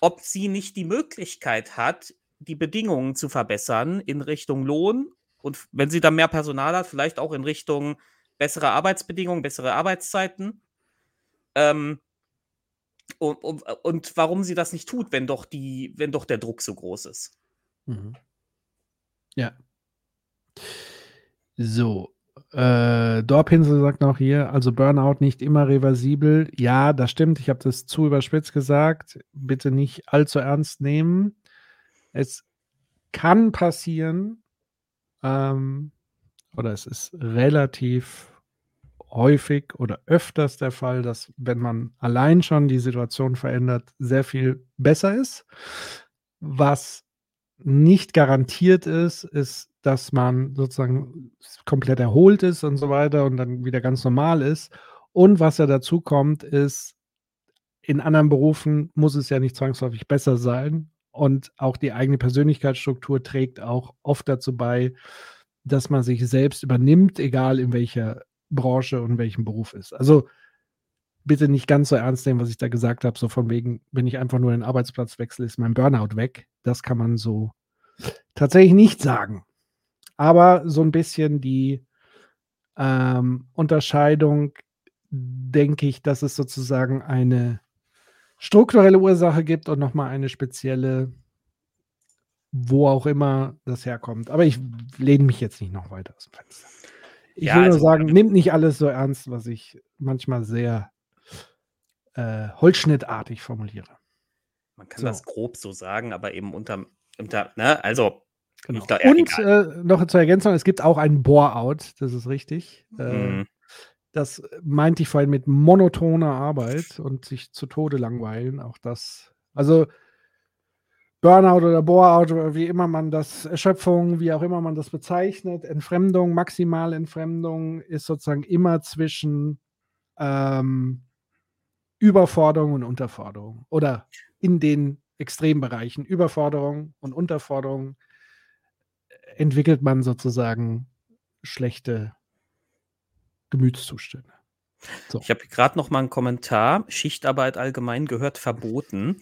ob sie nicht die Möglichkeit hat, die Bedingungen zu verbessern in Richtung Lohn und wenn sie dann mehr Personal hat, vielleicht auch in Richtung bessere Arbeitsbedingungen, bessere Arbeitszeiten. Ähm, und, und, und warum sie das nicht tut, wenn doch die, wenn doch der Druck so groß ist. Mhm. Ja. So. Äh, Dorpinsel sagt noch hier, also Burnout nicht immer reversibel. Ja, das stimmt. Ich habe das zu überspitzt gesagt. Bitte nicht allzu ernst nehmen. Es kann passieren, ähm, oder es ist relativ häufig oder öfters der Fall, dass wenn man allein schon die Situation verändert, sehr viel besser ist. Was nicht garantiert ist, ist, dass man sozusagen komplett erholt ist und so weiter und dann wieder ganz normal ist. Und was ja dazu kommt, ist, in anderen Berufen muss es ja nicht zwangsläufig besser sein. Und auch die eigene Persönlichkeitsstruktur trägt auch oft dazu bei, dass man sich selbst übernimmt, egal in welcher Branche und welchem Beruf ist. Also bitte nicht ganz so ernst nehmen, was ich da gesagt habe, so von wegen, wenn ich einfach nur den Arbeitsplatz wechsle, ist mein Burnout weg. Das kann man so tatsächlich nicht sagen. Aber so ein bisschen die ähm, Unterscheidung, denke ich, dass es sozusagen eine strukturelle Ursache gibt und nochmal eine spezielle, wo auch immer das herkommt. Aber ich lehne mich jetzt nicht noch weiter aus dem Fenster. Ich Ja, will nur also- sagen, nimmt nicht alles so ernst, was ich manchmal sehr äh, holzschnittartig formuliere. Man kann So. das grob so sagen, aber eben unter, unter ne, also Genau. Und äh, noch zur Ergänzung, es gibt auch ein Bore-out, das ist richtig. Äh, Mhm. Das meinte ich vorhin mit monotoner Arbeit und sich zu Tode langweilen. Auch das, also Burnout oder Bore-out oder wie immer man das, Erschöpfung, wie auch immer man das bezeichnet, Entfremdung, maximale Entfremdung ist sozusagen immer zwischen ähm, Überforderung und Unterforderung oder in den Extrembereichen Überforderung und Unterforderung entwickelt man sozusagen schlechte Gemütszustände. Ich habe gerade noch mal einen Kommentar. Schichtarbeit allgemein gehört verboten.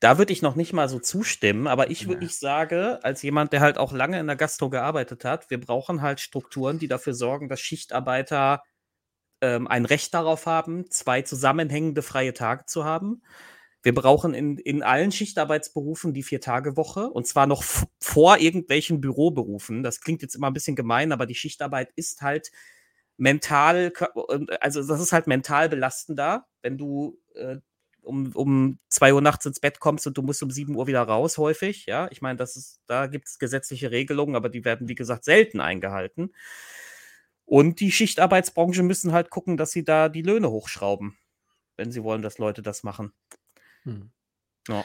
Da würde ich noch nicht mal so zustimmen, aber ich wirklich sage, als jemand, der halt auch lange in der Gastro gearbeitet hat, wir brauchen halt Strukturen, die dafür sorgen, dass Schichtarbeiter ähm, ein Recht darauf haben, zwei zusammenhängende freie Tage zu haben. Wir brauchen in, in allen Schichtarbeitsberufen die Vier-Tage-Woche und zwar noch vor irgendwelchen Büroberufen. Das klingt jetzt immer ein bisschen gemein, aber die Schichtarbeit ist halt mental, und- also das ist halt mental belastender, wenn du äh, um, um 2 Uhr nachts ins Bett kommst und du musst um 7 Uhr wieder raus, häufig. Ja, ich meine, das ist, da gibt es gesetzliche Regelungen, aber die werden, wie gesagt, selten eingehalten. Und die Schichtarbeitsbranche müssen halt gucken, dass sie da die Löhne hochschrauben, wenn sie wollen, dass Leute das machen. Hm. Ja.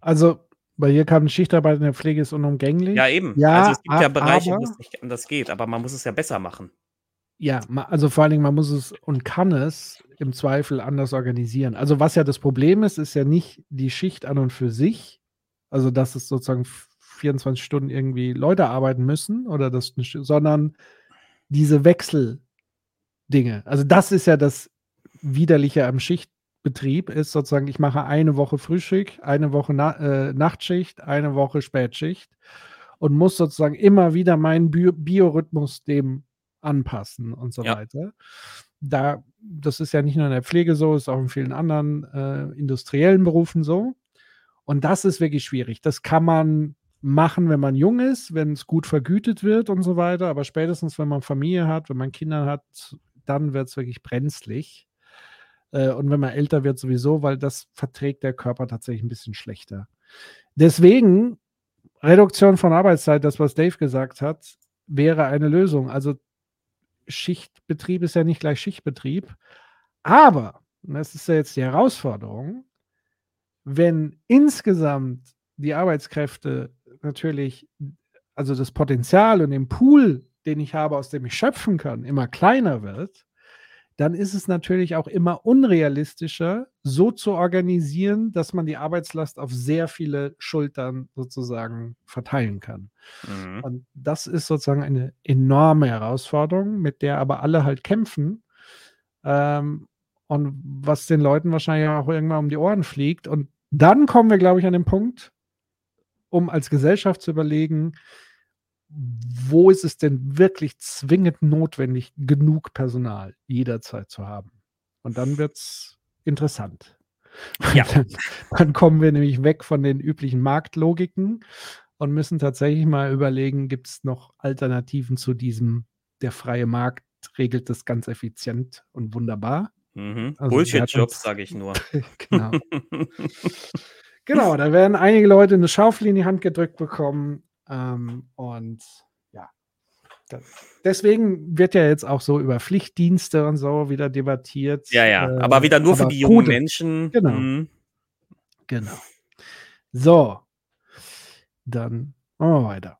Also, bei hier kam Schichtarbeit in der Pflege ist unumgänglich. Ja, eben. Ja, also es gibt ja Bereiche, wo es nicht anders geht, aber man muss es ja besser machen. Ja, also vor allen Dingen, man muss es und kann es im Zweifel anders organisieren. Also was ja das Problem ist, ist ja nicht die Schicht an und für sich, also dass es sozusagen f- 24 Stunden irgendwie Leute arbeiten müssen oder das, sondern diese Wechseldinge. Also das ist ja das Widerliche am Schichtbetrieb, ist sozusagen, ich mache eine Woche Frühschicht, eine Woche Na äh, Nachtschicht, eine Woche Spätschicht und muss sozusagen immer wieder meinen Bio Biorhythmus dem anpassen und so Ja. weiter. Da, das ist ja nicht nur in der Pflege so, ist auch in vielen anderen äh, industriellen Berufen so. Und das ist wirklich schwierig. Das kann man machen, wenn man jung ist, wenn es gut vergütet wird und so weiter. Aber spätestens, wenn man Familie hat, wenn man Kinder hat, dann wird es wirklich brenzlig. Äh, und wenn man älter wird, sowieso, weil das verträgt der Körper tatsächlich ein bisschen schlechter. Deswegen, Reduktion von Arbeitszeit, das, was Dave gesagt hat, wäre eine Lösung. Also Schichtbetrieb ist ja nicht gleich Schichtbetrieb. Aber, und das ist ja jetzt die Herausforderung, wenn insgesamt die Arbeitskräfte natürlich also das Potenzial und den Pool, den ich habe, aus dem ich schöpfen kann, immer kleiner wird, dann ist es natürlich auch immer unrealistischer, so zu organisieren, dass man die Arbeitslast auf sehr viele Schultern sozusagen verteilen kann. Mhm. Und das ist sozusagen eine enorme Herausforderung, mit der aber alle halt kämpfen. Ähm, und was den Leuten wahrscheinlich auch irgendwann um die Ohren fliegt. Und dann kommen wir, glaube ich, an den Punkt, um als Gesellschaft zu überlegen, wo ist es denn wirklich zwingend notwendig, genug Personal jederzeit zu haben? Und dann wird es interessant. Ja. Dann, dann kommen wir nämlich weg von den üblichen Marktlogiken und müssen tatsächlich mal überlegen, gibt es noch Alternativen zu diesem, der freie Markt regelt das ganz effizient und wunderbar. Mhm. Also, Bullshit-Jobs, sage ich nur. genau. Genau, da werden einige Leute eine Schaufel in die Hand gedrückt bekommen. Ähm, und ja, deswegen wird ja jetzt auch so über Pflichtdienste und so wieder debattiert. Ja, ja, Äh, aber wieder nur für aber die jungen gute. Menschen. Genau. Mhm. Genau. So, dann machen wir weiter.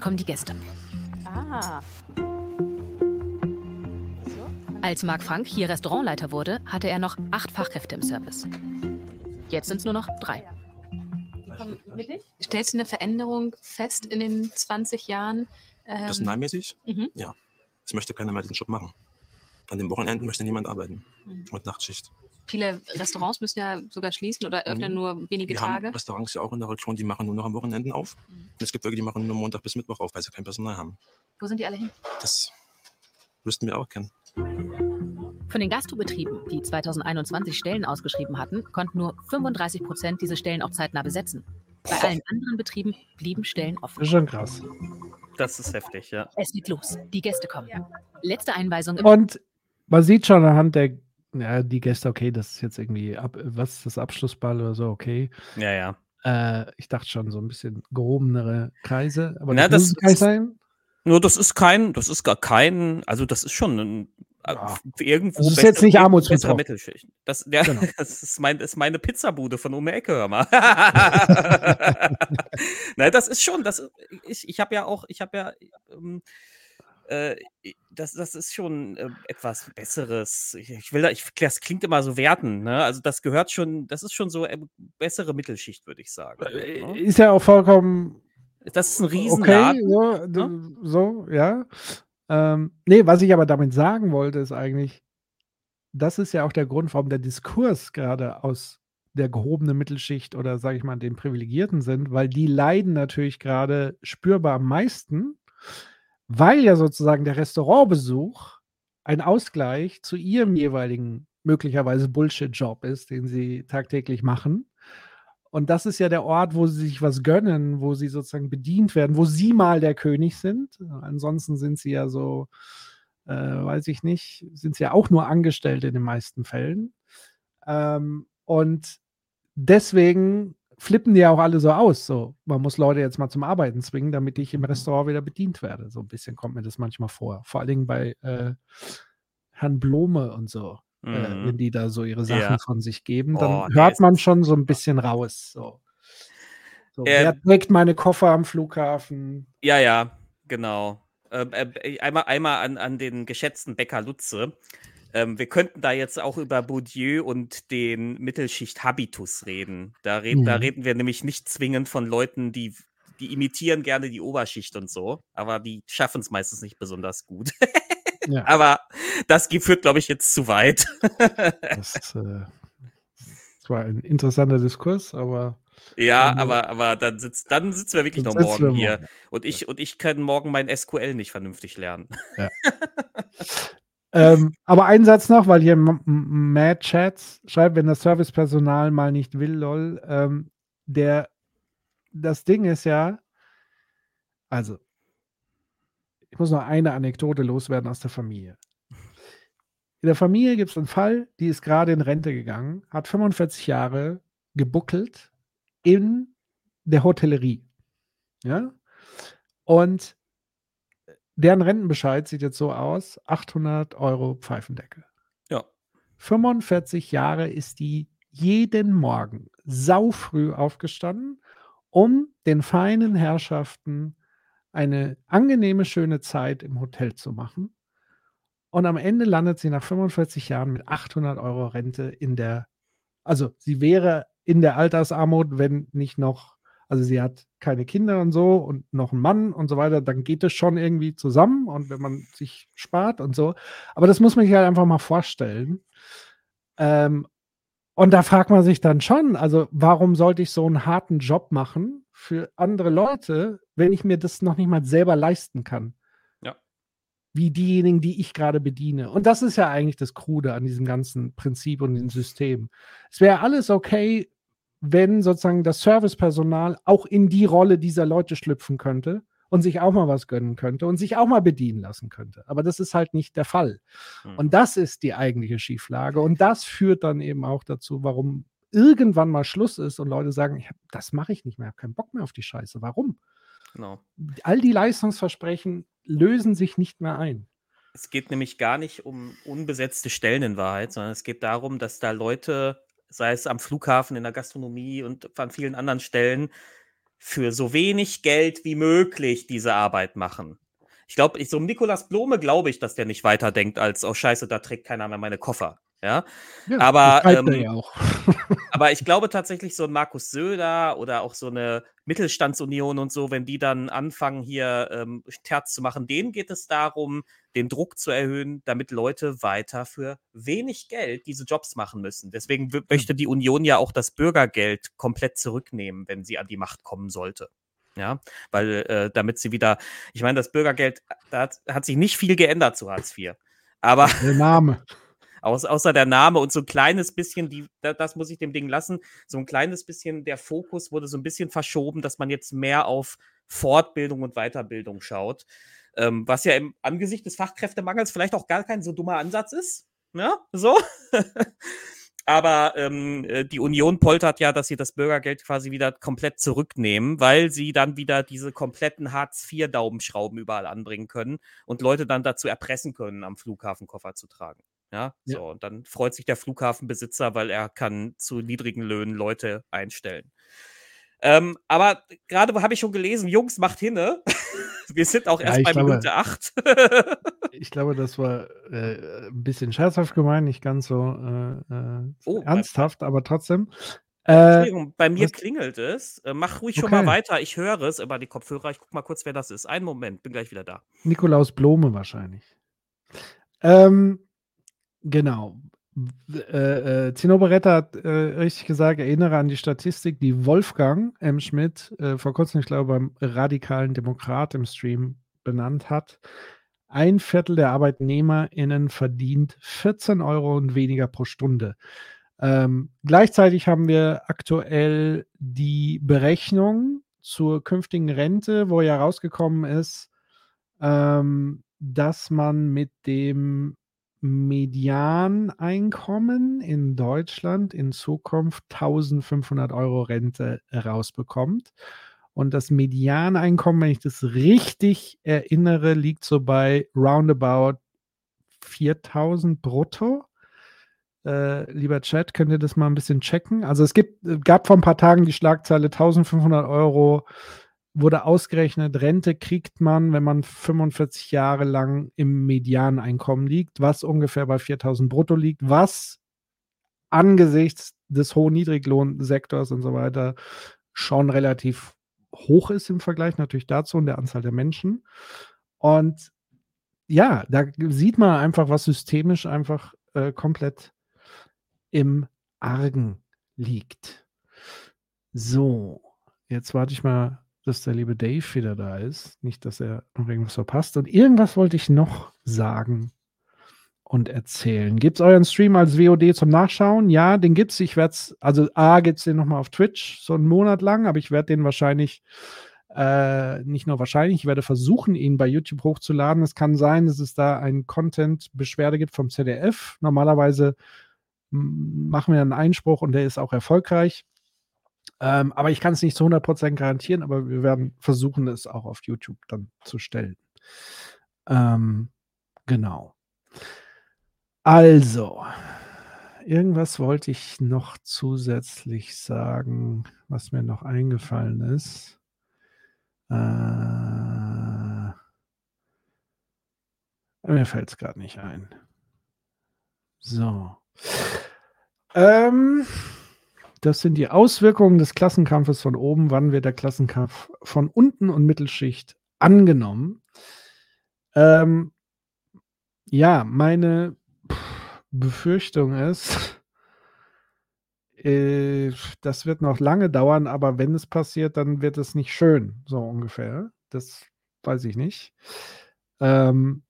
Kommen die Gäste. Ah. Als Marc Frank hier Restaurantleiter wurde, hatte er noch acht Fachkräfte im Service. Jetzt sind es nur noch drei. Stellst du eine Veränderung fest in den 20 Jahren? Ähm, Personalmäßig? Mhm. Ja. Es möchte keiner mehr den Job machen. An den Wochenenden möchte niemand arbeiten. Mhm. Mit Nachtschicht. Viele Restaurants müssen ja sogar schließen oder öffnen Mhm. nur wenige Wir Tage. haben Restaurants ja auch in der Region, die machen nur noch am Wochenenden auf. Mhm. Und es gibt welche, die machen nur Montag bis Mittwoch auf, weil sie kein Personal haben. Wo sind die alle hin? Das müssten wir auch kennen. Von den Gastrobetrieben, die 2021 Stellen ausgeschrieben hatten, konnten nur 35 Prozent diese Stellen auch zeitnah besetzen. Bei allen anderen Betrieben blieben Stellen offen. Das ist schon krass. Das ist heftig, ja. Es geht los. Die Gäste kommen. Letzte Einweisung im Und man sieht schon anhand der, ja, die Gäste, okay, das ist jetzt irgendwie, ab, was ist das Abschlussball oder so, okay. Ja, ja. Äh, ich dachte schon, so ein bisschen gehobenere Kreise, aber Na, das, das muss sein. Nur das ist kein, das ist gar kein, also das ist schon ein, äh, irgendwo. Das ist jetzt nicht armutsbetroffen. Mittelschicht. Das, ja, Genau. das ist, mein, ist meine Pizzabude von um die Ecke, hör mal. Nein, das ist schon, das, ich, ich habe ja auch, ich habe ja, ähm, äh, das, das ist schon äh, etwas Besseres. Ich, ich will da, ich, das klingt immer so werten, ne? Also das gehört schon, das ist schon so äh, bessere Mittelschicht, würde ich sagen. ne? Ist ja auch vollkommen Das ist ein okay, Riesenladen. so, d- so ja. Ähm, nee, was ich aber damit sagen wollte, ist eigentlich, das ist ja auch der Grund, warum der Diskurs gerade aus der gehobenen Mittelschicht oder sage ich mal den Privilegierten sind, weil die leiden natürlich gerade spürbar am meisten, weil ja sozusagen der Restaurantbesuch ein Ausgleich zu ihrem jeweiligen möglicherweise Bullshit-Job ist, den sie tagtäglich machen. Und das ist ja der Ort, wo sie sich was gönnen, wo sie sozusagen bedient werden, wo sie mal der König sind. Ansonsten sind sie ja so, äh, weiß ich nicht, sind sie ja auch nur Angestellte in den meisten Fällen. Ähm, und deswegen flippen die ja auch alle so aus. So, man muss Leute jetzt mal zum Arbeiten zwingen, damit ich im Restaurant wieder bedient werde. So ein bisschen kommt mir das manchmal vor. Vor allen Dingen bei äh, Herrn Blome und so. Äh, Mhm. wenn die da so ihre Sachen Ja. von sich geben, dann Oh, hört man schon so ein bisschen raus. So. So, Ähm, wer trägt meine Koffer am Flughafen? Ja, ja, genau. Ähm, äh, einmal einmal an, an den geschätzten Bäcker Lutze. Ähm, wir könnten da jetzt auch über Bourdieu und den Mittelschicht-Habitus reden. Da, reden da Mhm. reden wir nämlich nicht zwingend von Leuten, die, die imitieren gerne die Oberschicht und so, aber die schaffen es meistens nicht besonders gut. Ja. Aber das führt, glaube ich, jetzt zu weit. Das, äh, das war ein interessanter Diskurs, aber. Ja, Ähm, aber, aber dann, sitzt, dann sitzen wir wirklich noch morgen wir hier. morgen, Und ich, und ich kann morgen mein SQL nicht vernünftig lernen. Ja. Ähm, aber ein Satz noch, weil hier Mad Chats schreibt, wenn das Servicepersonal mal nicht will, lol. Ähm, der, das Ding ist ja, also, ich muss noch eine Anekdote loswerden aus der Familie. In der Familie gibt es einen Fall, die ist gerade in Rente gegangen, hat 45 Jahre gebuckelt in der Hotellerie. Ja? Und deren Rentenbescheid sieht jetzt so aus: 800 Euro Pfeifendeckel. Ja. 45 Jahre ist die jeden Morgen saufrüh aufgestanden, um den feinen Herrschaften eine angenehme, schöne Zeit im Hotel zu machen. Und am Ende landet sie nach 45 Jahren mit 800 Euro Rente in der, also sie wäre in der Altersarmut, wenn nicht noch, also sie hat keine Kinder und so und noch einen Mann und so weiter, dann geht es schon irgendwie zusammen und wenn man sich spart und so. Aber das muss man sich halt einfach mal vorstellen. Ähm, und da fragt man sich dann schon, also warum sollte ich so einen harten Job machen für andere Leute, wenn ich mir das noch nicht mal selber leisten kann? Ja. Wie diejenigen, die ich gerade bediene. Und das ist ja eigentlich das Krude an diesem ganzen Prinzip und dem System. Es wäre alles okay, wenn sozusagen das Servicepersonal auch in die Rolle dieser Leute schlüpfen könnte und sich auch mal was gönnen könnte und sich auch mal bedienen lassen könnte. Aber das ist halt nicht der Fall. Hm. Und das ist die eigentliche Schieflage. Und das führt dann eben auch dazu, warum irgendwann mal Schluss ist und Leute sagen, ich hab, das mache ich nicht mehr, ich habe keinen Bock mehr auf die Scheiße. Warum? Genau. All die Leistungsversprechen lösen sich nicht mehr ein. Es geht nämlich gar nicht um unbesetzte Stellen in Wahrheit, sondern es geht darum, dass da Leute, sei es am Flughafen, in der Gastronomie und an vielen anderen Stellen, für so wenig Geld wie möglich diese Arbeit machen. Ich glaube, ich, so Nikolaus Blome glaube ich, dass der nicht weiterdenkt als, oh Scheiße, da trägt keiner mehr meine Koffer. Ja, Ja, aber, er ähm, ja aber ich glaube tatsächlich, so ein Markus Söder oder auch so eine Mittelstandsunion und so, wenn die dann anfangen, hier ähm, Terz zu machen, denen geht es darum, den Druck zu erhöhen, damit Leute weiter für wenig Geld diese Jobs machen müssen. Deswegen w- möchte die Union ja auch das Bürgergeld komplett zurücknehmen, wenn sie an die Macht kommen sollte. Ja, weil äh, damit sie wieder, ich meine, das Bürgergeld, da hat, hat sich nicht viel geändert zu Hartz IV. Aber Der Name. Aus, außer der Name und so ein kleines bisschen, die, da, das muss ich dem Ding lassen, so ein kleines bisschen, der Fokus wurde so ein bisschen verschoben, dass man jetzt mehr auf Fortbildung und Weiterbildung schaut. Ähm, was ja im Angesicht des Fachkräftemangels vielleicht auch gar kein so dummer Ansatz ist. Ne? So. Aber ähm, äh, die Union poltert ja, dass sie das Bürgergeld quasi wieder komplett zurücknehmen, weil sie dann wieder diese kompletten Hartz-IV-Daumenschrauben überall anbringen können und Leute dann dazu erpressen können, am Flughafen Koffer zu tragen. Ja, Ja. so. Und dann freut sich der Flughafenbesitzer, weil er kann zu niedrigen Löhnen Leute einstellen. Ähm, aber gerade habe ich schon gelesen, Jungs, macht hinne. Wir sind auch Ja, erst ich bei glaube- Minute 8. Ich glaube, das war äh, ein bisschen scherzhaft gemeint, nicht ganz so äh, äh, Oh, ernsthaft, aber trotzdem. Äh, Entschuldigung, bei mir was- klingelt es. Äh, mach ruhig schon mal Okay. weiter. Ich höre es über die Kopfhörer. Ich guck mal kurz, wer das ist. Einen Moment, bin gleich wieder da. Nikolaus Blome wahrscheinlich. Ähm, genau. Äh, äh, Zino Beretta hat äh, richtig gesagt, erinnere an die Statistik, die Wolfgang M. Schmidt äh, vor kurzem, ich glaube, beim radikalen Demokrat im Stream benannt hat. Ein Viertel der ArbeitnehmerInnen verdient 14 Euro und weniger pro Stunde. Ähm, gleichzeitig haben wir aktuell die Berechnung zur künftigen Rente, wo ja rausgekommen ist, ähm, dass man mit dem Medianeinkommen in Deutschland in Zukunft 1500 Euro Rente rausbekommt. Und das Medianeinkommen, wenn ich das richtig erinnere, liegt so bei roundabout 4000 brutto. Äh, lieber Chat, könnt ihr das mal ein bisschen checken? Also es gibt, gab vor ein paar Tagen die Schlagzeile 1500 Euro wurde ausgerechnet, Rente kriegt man, wenn man 45 Jahre lang im Medianeinkommen liegt, was ungefähr bei 4000 brutto liegt, was angesichts des hohen Niedriglohnsektors und so weiter schon relativ hoch ist im Vergleich natürlich dazu und der Anzahl der Menschen. Und ja, da sieht man einfach, was systemisch einfach äh, komplett im Argen liegt. So, jetzt warte ich mal, dass der liebe Dave wieder da ist. Nicht, dass er noch irgendwas verpasst. Und irgendwas wollte ich noch sagen und erzählen. Gibt es euren Stream als VOD zum Nachschauen? Ja, den gibt es. Ich werde es, also A, gibt es den nochmal auf Twitch, so einen Monat lang, aber ich werde den wahrscheinlich, äh, nicht nur wahrscheinlich, ich werde versuchen, ihn bei YouTube hochzuladen. Es kann sein, dass es da ein Content-Beschwerde gibt vom ZDF. Normalerweise machen wir einen Einspruch und der ist auch erfolgreich. Ähm, aber ich kann es nicht zu 100% garantieren, aber wir werden versuchen, es auch auf YouTube dann zu stellen. Ähm, genau. Also, irgendwas wollte ich noch zusätzlich sagen, was mir noch eingefallen ist. Äh, mir fällt es gerade nicht ein. So. Ähm, das sind die Auswirkungen des Klassenkampfes von oben. Wann wird der Klassenkampf von unten und Mittelschicht angenommen? Ähm, ja, meine Befürchtung ist, äh, das wird noch lange dauern, aber wenn es passiert, dann wird es nicht schön, so ungefähr. Das weiß ich nicht. Ähm,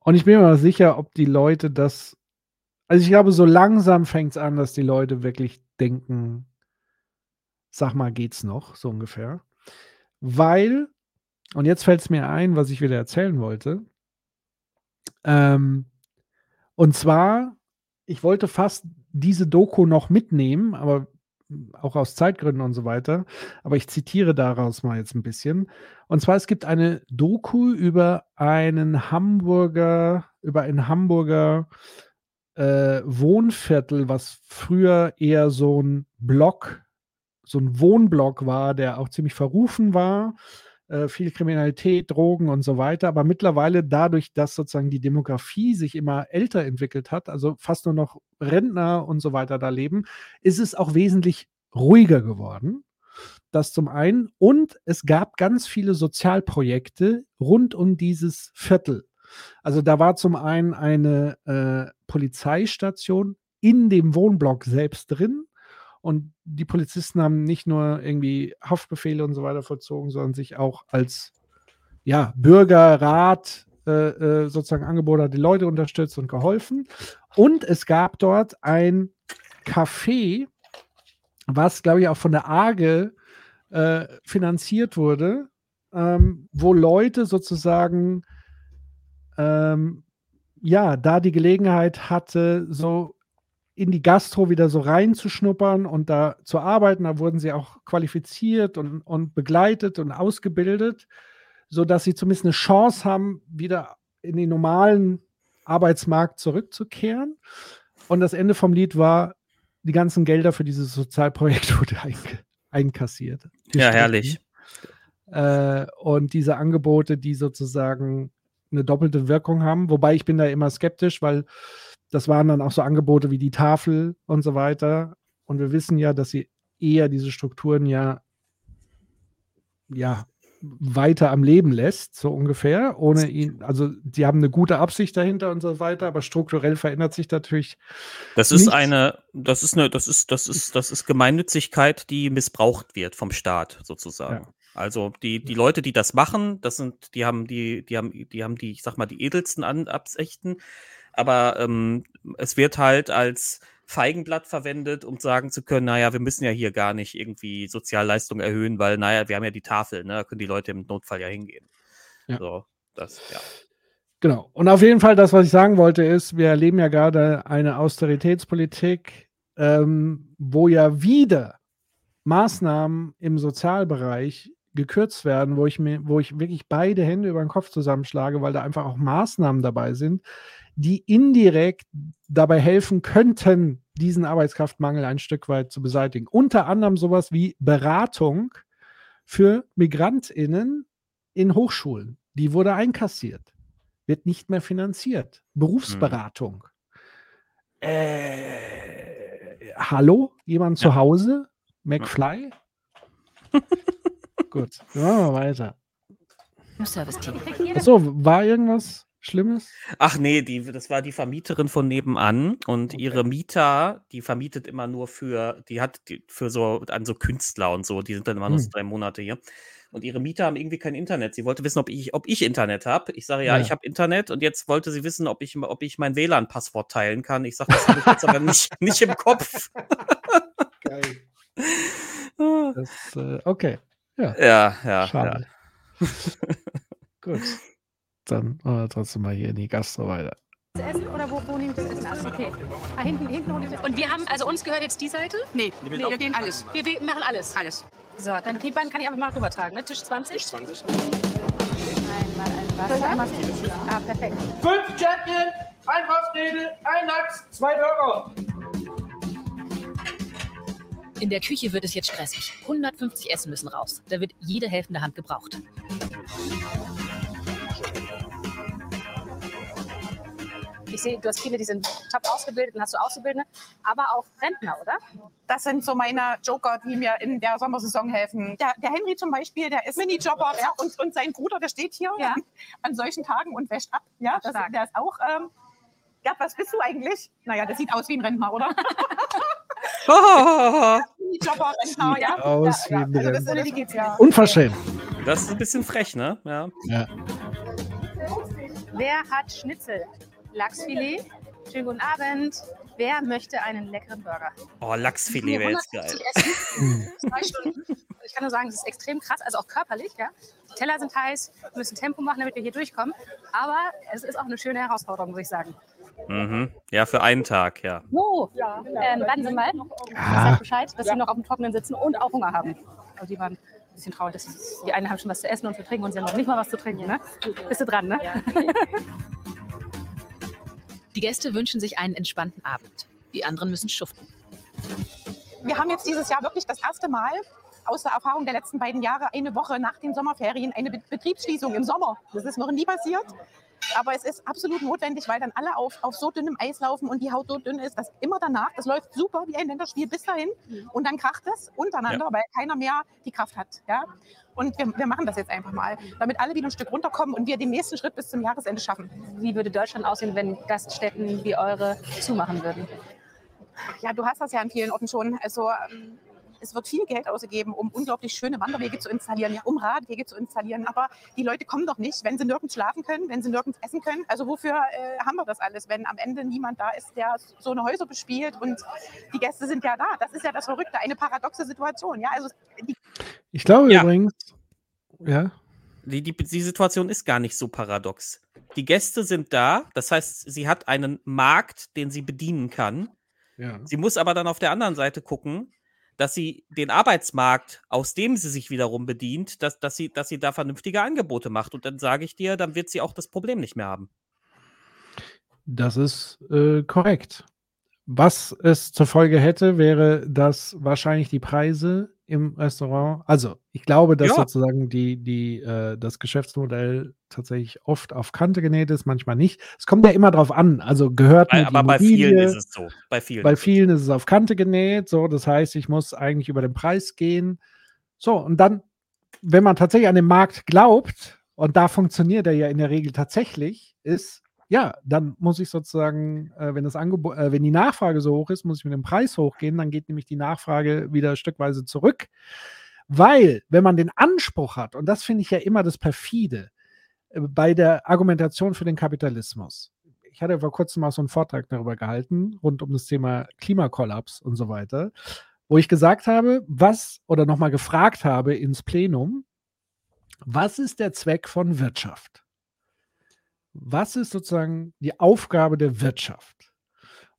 und ich bin mir sicher, ob die Leute das. Also ich glaube, so langsam fängt es an, dass die Leute wirklich denken, sag mal, geht's noch, so ungefähr. Weil, und jetzt fällt es mir ein, was ich wieder erzählen wollte. Ähm, und zwar, ich wollte fast diese Doku noch mitnehmen, aber auch aus Zeitgründen und so weiter. Aber ich zitiere daraus mal jetzt ein bisschen. Und zwar, es gibt eine Doku über einen Hamburger, über ein Hamburger äh, Wohnviertel, was früher eher so ein Block, so ein Wohnblock war, der auch ziemlich verrufen war. Äh, viel Kriminalität, Drogen und so weiter. Aber mittlerweile dadurch, dass sozusagen die Demografie sich immer älter entwickelt hat, also fast nur noch Rentner und so weiter da leben, ist es auch wesentlich ruhiger geworden. Das zum einen. Und es gab ganz viele Sozialprojekte rund um dieses Viertel. Also da war zum einen eine äh, Polizeistation in dem Wohnblock selbst drin. Und die Polizisten haben nicht nur irgendwie Haftbefehle und so weiter vollzogen, sondern sich auch als ja, Bürgerrat äh, äh, sozusagen angeboten die Leute unterstützt und geholfen. Und es gab dort ein Café, was, glaube ich, auch von der AGE äh, finanziert wurde, ähm, wo Leute sozusagen ähm, ja, da die Gelegenheit hatte, so in die Gastro wieder so reinzuschnuppern und da zu arbeiten. Da wurden sie auch qualifiziert und, und begleitet und ausgebildet, sodass sie zumindest eine Chance haben, wieder in den normalen Arbeitsmarkt zurückzukehren. Und das Ende vom Lied war, die ganzen Gelder für dieses Sozialprojekt wurde ein, einkassiert. Ja, herrlich. Äh, und diese Angebote, die sozusagen eine doppelte Wirkung haben, wobei ich bin da immer skeptisch, weil das waren dann auch so Angebote wie die Tafel und so weiter. Und wir wissen ja, dass sie eher diese Strukturen ja, ja weiter am Leben lässt, so ungefähr, ohne ihn, also die haben eine gute Absicht dahinter und so weiter, aber strukturell verändert sich natürlich. Das ist eine, das ist eine, das ist, das ist, das ist Gemeinnützigkeit, die missbraucht wird vom Staat sozusagen. Ja. Also die, die Leute, die das machen, das sind, die haben die, die haben, die haben die, ich sag mal, die edelsten An Absichten, aber ähm, es wird halt als Feigenblatt verwendet, um sagen zu können, naja, wir müssen ja hier gar nicht irgendwie Sozialleistung erhöhen, weil, naja, wir haben ja die Tafel, ne? Da können die Leute im Notfall ja hingehen. Ja. So, das, ja. Genau. Und auf jeden Fall, das, was ich sagen wollte, ist, wir erleben ja gerade eine Austeritätspolitik, ähm, wo ja wieder Maßnahmen im Sozialbereich gekürzt werden, wo ich mir, wo ich wirklich beide Hände über den Kopf zusammenschlage, weil da einfach auch Maßnahmen dabei sind, die indirekt dabei helfen könnten, diesen Arbeitskraftmangel ein Stück weit zu beseitigen. Unter anderem sowas wie Beratung für MigrantInnen in Hochschulen. Die wurde einkassiert, wird nicht mehr finanziert. Berufsberatung. Hm. Äh, hallo? Jemand ja. zu Hause? McFly? Gut, machen wir weiter. Service-Team. Achso, war irgendwas Schlimmes? Ach nee, die, das war die Vermieterin von nebenan und okay. ihre Mieter, die vermietet immer nur für, die hat die, für so an so Künstler und so, die sind dann immer hm. nur so drei Monate hier. Und ihre Mieter haben irgendwie kein Internet. Sie wollte wissen, ob ich, ob ich Internet habe. Ich sage, ja, ja. ich habe Internet und jetzt wollte sie wissen, ob ich, ob ich mein WLAN-Passwort teilen kann. Ich sage, das habe ich jetzt aber nicht, nicht im Kopf. Geil. Das, äh, okay. Ja, ja, ja. Schade. Ja. Gut. Dann äh, trotzdem mal hier in die Gastro weiter. Essen oder wo, wo nehmt ihr das Essen? Alles okay. Ah, hinten, hinten und, und wir haben, also uns gehört jetzt die Seite? Nee, nee wir gehen alles. Wir, wir machen alles. Alles. So, dann die beiden kann ich einfach mal rübertragen. Ne? Tisch 20? Tisch 20. Einmal ein Wasser. Einmal Ah, perfekt. Fünf Champion, ein Kopfnägel, ein Lachs, zwei Burger. In der Küche wird es jetzt stressig. 150 Essen müssen raus. Da wird jede helfende Hand gebraucht. Ich sehe, du hast viele, die sind top ausgebildet und hast du Auszubildende, aber auch Rentner, oder? Das sind so meine Joker, die mir in der Sommersaison helfen. Der, der Henry zum Beispiel, der ist Minijobber ja, und, und sein Bruder, der steht hier an solchen Tagen und wäscht ab. Ja, das, der ist auch. Ähm, Gerd, was bist du eigentlich? Naja, der sieht aus wie ein Rentner, oder? Rentner, ja. Aus ja, wie ja. ein Also das, Rentner. die geht's ja. Unverschämt. Das ist ein bisschen frech, ne? Ja. Ja. Wer hat Schnitzel? Lachsfilet? Schönen guten Abend. Wer möchte einen leckeren Burger? Oh, Lachsfilet wäre jetzt geil. 150 Essen, zwei Stunden. Ich kann nur sagen, es ist extrem krass, also auch körperlich. Ja? Die Teller sind heiß, wir müssen Tempo machen, damit wir hier durchkommen. Aber es ist auch eine schöne Herausforderung, muss ich sagen. Mhm. Ja, für einen Tag, ja. So, ähm, warten Sie mal. Ich sage Bescheid, dass Sie noch auf dem Trockenen sitzen und auch Hunger haben. Also die waren ein bisschen traurig. Das ist, die einen haben schon was zu essen und zu trinken und sie haben noch nicht mal was zu trinken. Ne? Bist du dran, ne? Die Gäste wünschen sich einen entspannten Abend. Die anderen müssen schuften. Wir haben jetzt dieses Jahr wirklich das erste Mal aus der Erfahrung der letzten beiden Jahre eine Woche nach den Sommerferien eine Be Betriebsschließung im Sommer. Das ist noch nie passiert. Aber es ist absolut notwendig, weil dann alle auf, auf so dünnem Eis laufen und die Haut so dünn ist, dass immer danach, das läuft super wie ein Länderspiel bis dahin und dann kracht es untereinander, Ja. weil keiner mehr die Kraft hat. Ja? Und wir, wir machen das jetzt einfach mal, damit alle wieder ein Stück runterkommen und wir den nächsten Schritt bis zum Jahresende schaffen. Wie würde Deutschland aussehen, wenn Gaststätten wie eure zumachen würden? Ja, du hast das ja an vielen Orten schon. Also ähm, es wird viel Geld ausgegeben, um unglaublich schöne Wanderwege zu installieren, ja, um Radwege zu installieren. Aber die Leute kommen doch nicht, wenn sie nirgends schlafen können, wenn sie nirgends essen können. Also wofür äh, haben wir das alles, wenn am Ende niemand da ist, der so eine Häuser bespielt und die Gäste sind ja da. Das ist ja das Verrückte, eine paradoxe Situation. Ja, also die Ich glaube übrigens, ja, Die, die, die Situation ist gar nicht so paradox. Die Gäste sind da, das heißt, sie hat einen Markt, den sie bedienen kann. ja. Sie muss aber dann auf der anderen Seite gucken, dass sie den Arbeitsmarkt, aus dem sie sich wiederum bedient, dass, dass, sie, dass sie da vernünftige Angebote macht. Und dann sage ich dir, dann wird sie auch das Problem nicht mehr haben. Das ist äh, korrekt. Was es zur Folge hätte, wäre, dass wahrscheinlich die Preise im Restaurant, also ich glaube, dass Ja. sozusagen die, die, äh, das Geschäftsmodell tatsächlich oft auf Kante genäht ist, manchmal nicht. Es kommt ja immer drauf an. Also gehört Bei, aber bei vielen ist es so. Bei vielen. bei vielen ist es auf Kante genäht. So, das heißt, ich muss eigentlich über den Preis gehen. So, und dann, wenn man tatsächlich an den Markt glaubt, und da funktioniert er ja in der Regel tatsächlich, ist, ja, dann muss ich sozusagen, äh, wenn das Angebot, äh, wenn die Nachfrage so hoch ist, muss ich mit dem Preis hochgehen, dann geht nämlich die Nachfrage wieder stückweise zurück. Weil, wenn man den Anspruch hat, und das finde ich ja immer das perfide, äh, bei der Argumentation für den Kapitalismus. Ich hatte vor kurzem mal so einen Vortrag darüber gehalten, rund um das Thema Klimakollaps und so weiter, wo ich gesagt habe, was oder nochmal gefragt habe ins Plenum, was ist der Zweck von Wirtschaft? Was ist sozusagen die Aufgabe der Wirtschaft?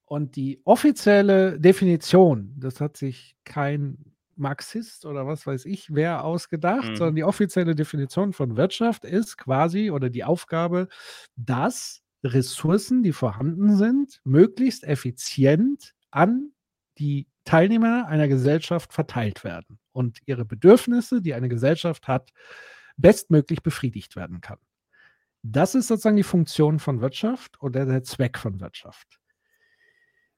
Und die offizielle Definition, das hat sich kein Marxist oder was weiß ich wer ausgedacht, Mhm. sondern die offizielle Definition von Wirtschaft ist quasi oder die Aufgabe, dass Ressourcen, die vorhanden sind, möglichst effizient an die Teilnehmer einer Gesellschaft verteilt werden und ihre Bedürfnisse, die eine Gesellschaft hat, bestmöglich befriedigt werden kann. Das ist sozusagen die Funktion von Wirtschaft oder der Zweck von Wirtschaft.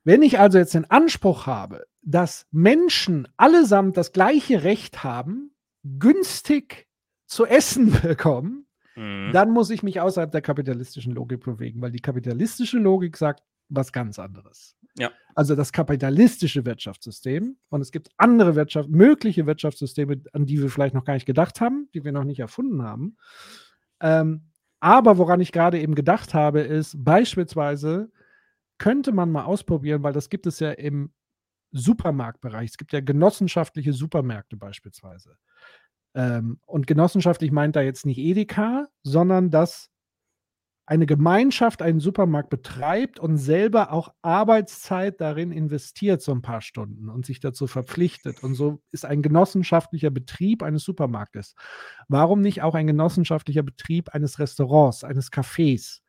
Wenn ich also jetzt den Anspruch habe, dass Menschen allesamt das gleiche Recht haben, günstig zu essen bekommen, Mhm. dann muss ich mich außerhalb der kapitalistischen Logik bewegen, weil die kapitalistische Logik sagt was ganz anderes. Ja. Also das kapitalistische Wirtschaftssystem und es gibt andere Wirtschaft, mögliche Wirtschaftssysteme, an die wir vielleicht noch gar nicht gedacht haben, die wir noch nicht erfunden haben. Ähm, aber woran ich gerade eben gedacht habe, ist beispielsweise könnte man mal ausprobieren, weil das gibt es ja im Supermarktbereich. Es gibt ja genossenschaftliche Supermärkte beispielsweise. Ähm, und genossenschaftlich meint da jetzt nicht Edeka, sondern dass eine Gemeinschaft einen Supermarkt betreibt und selber auch Arbeitszeit darin investiert, so ein paar Stunden und sich dazu verpflichtet. Und so ist ein genossenschaftlicher Betrieb eines Supermarktes. Warum nicht auch ein genossenschaftlicher Betrieb eines Restaurants, eines Cafés,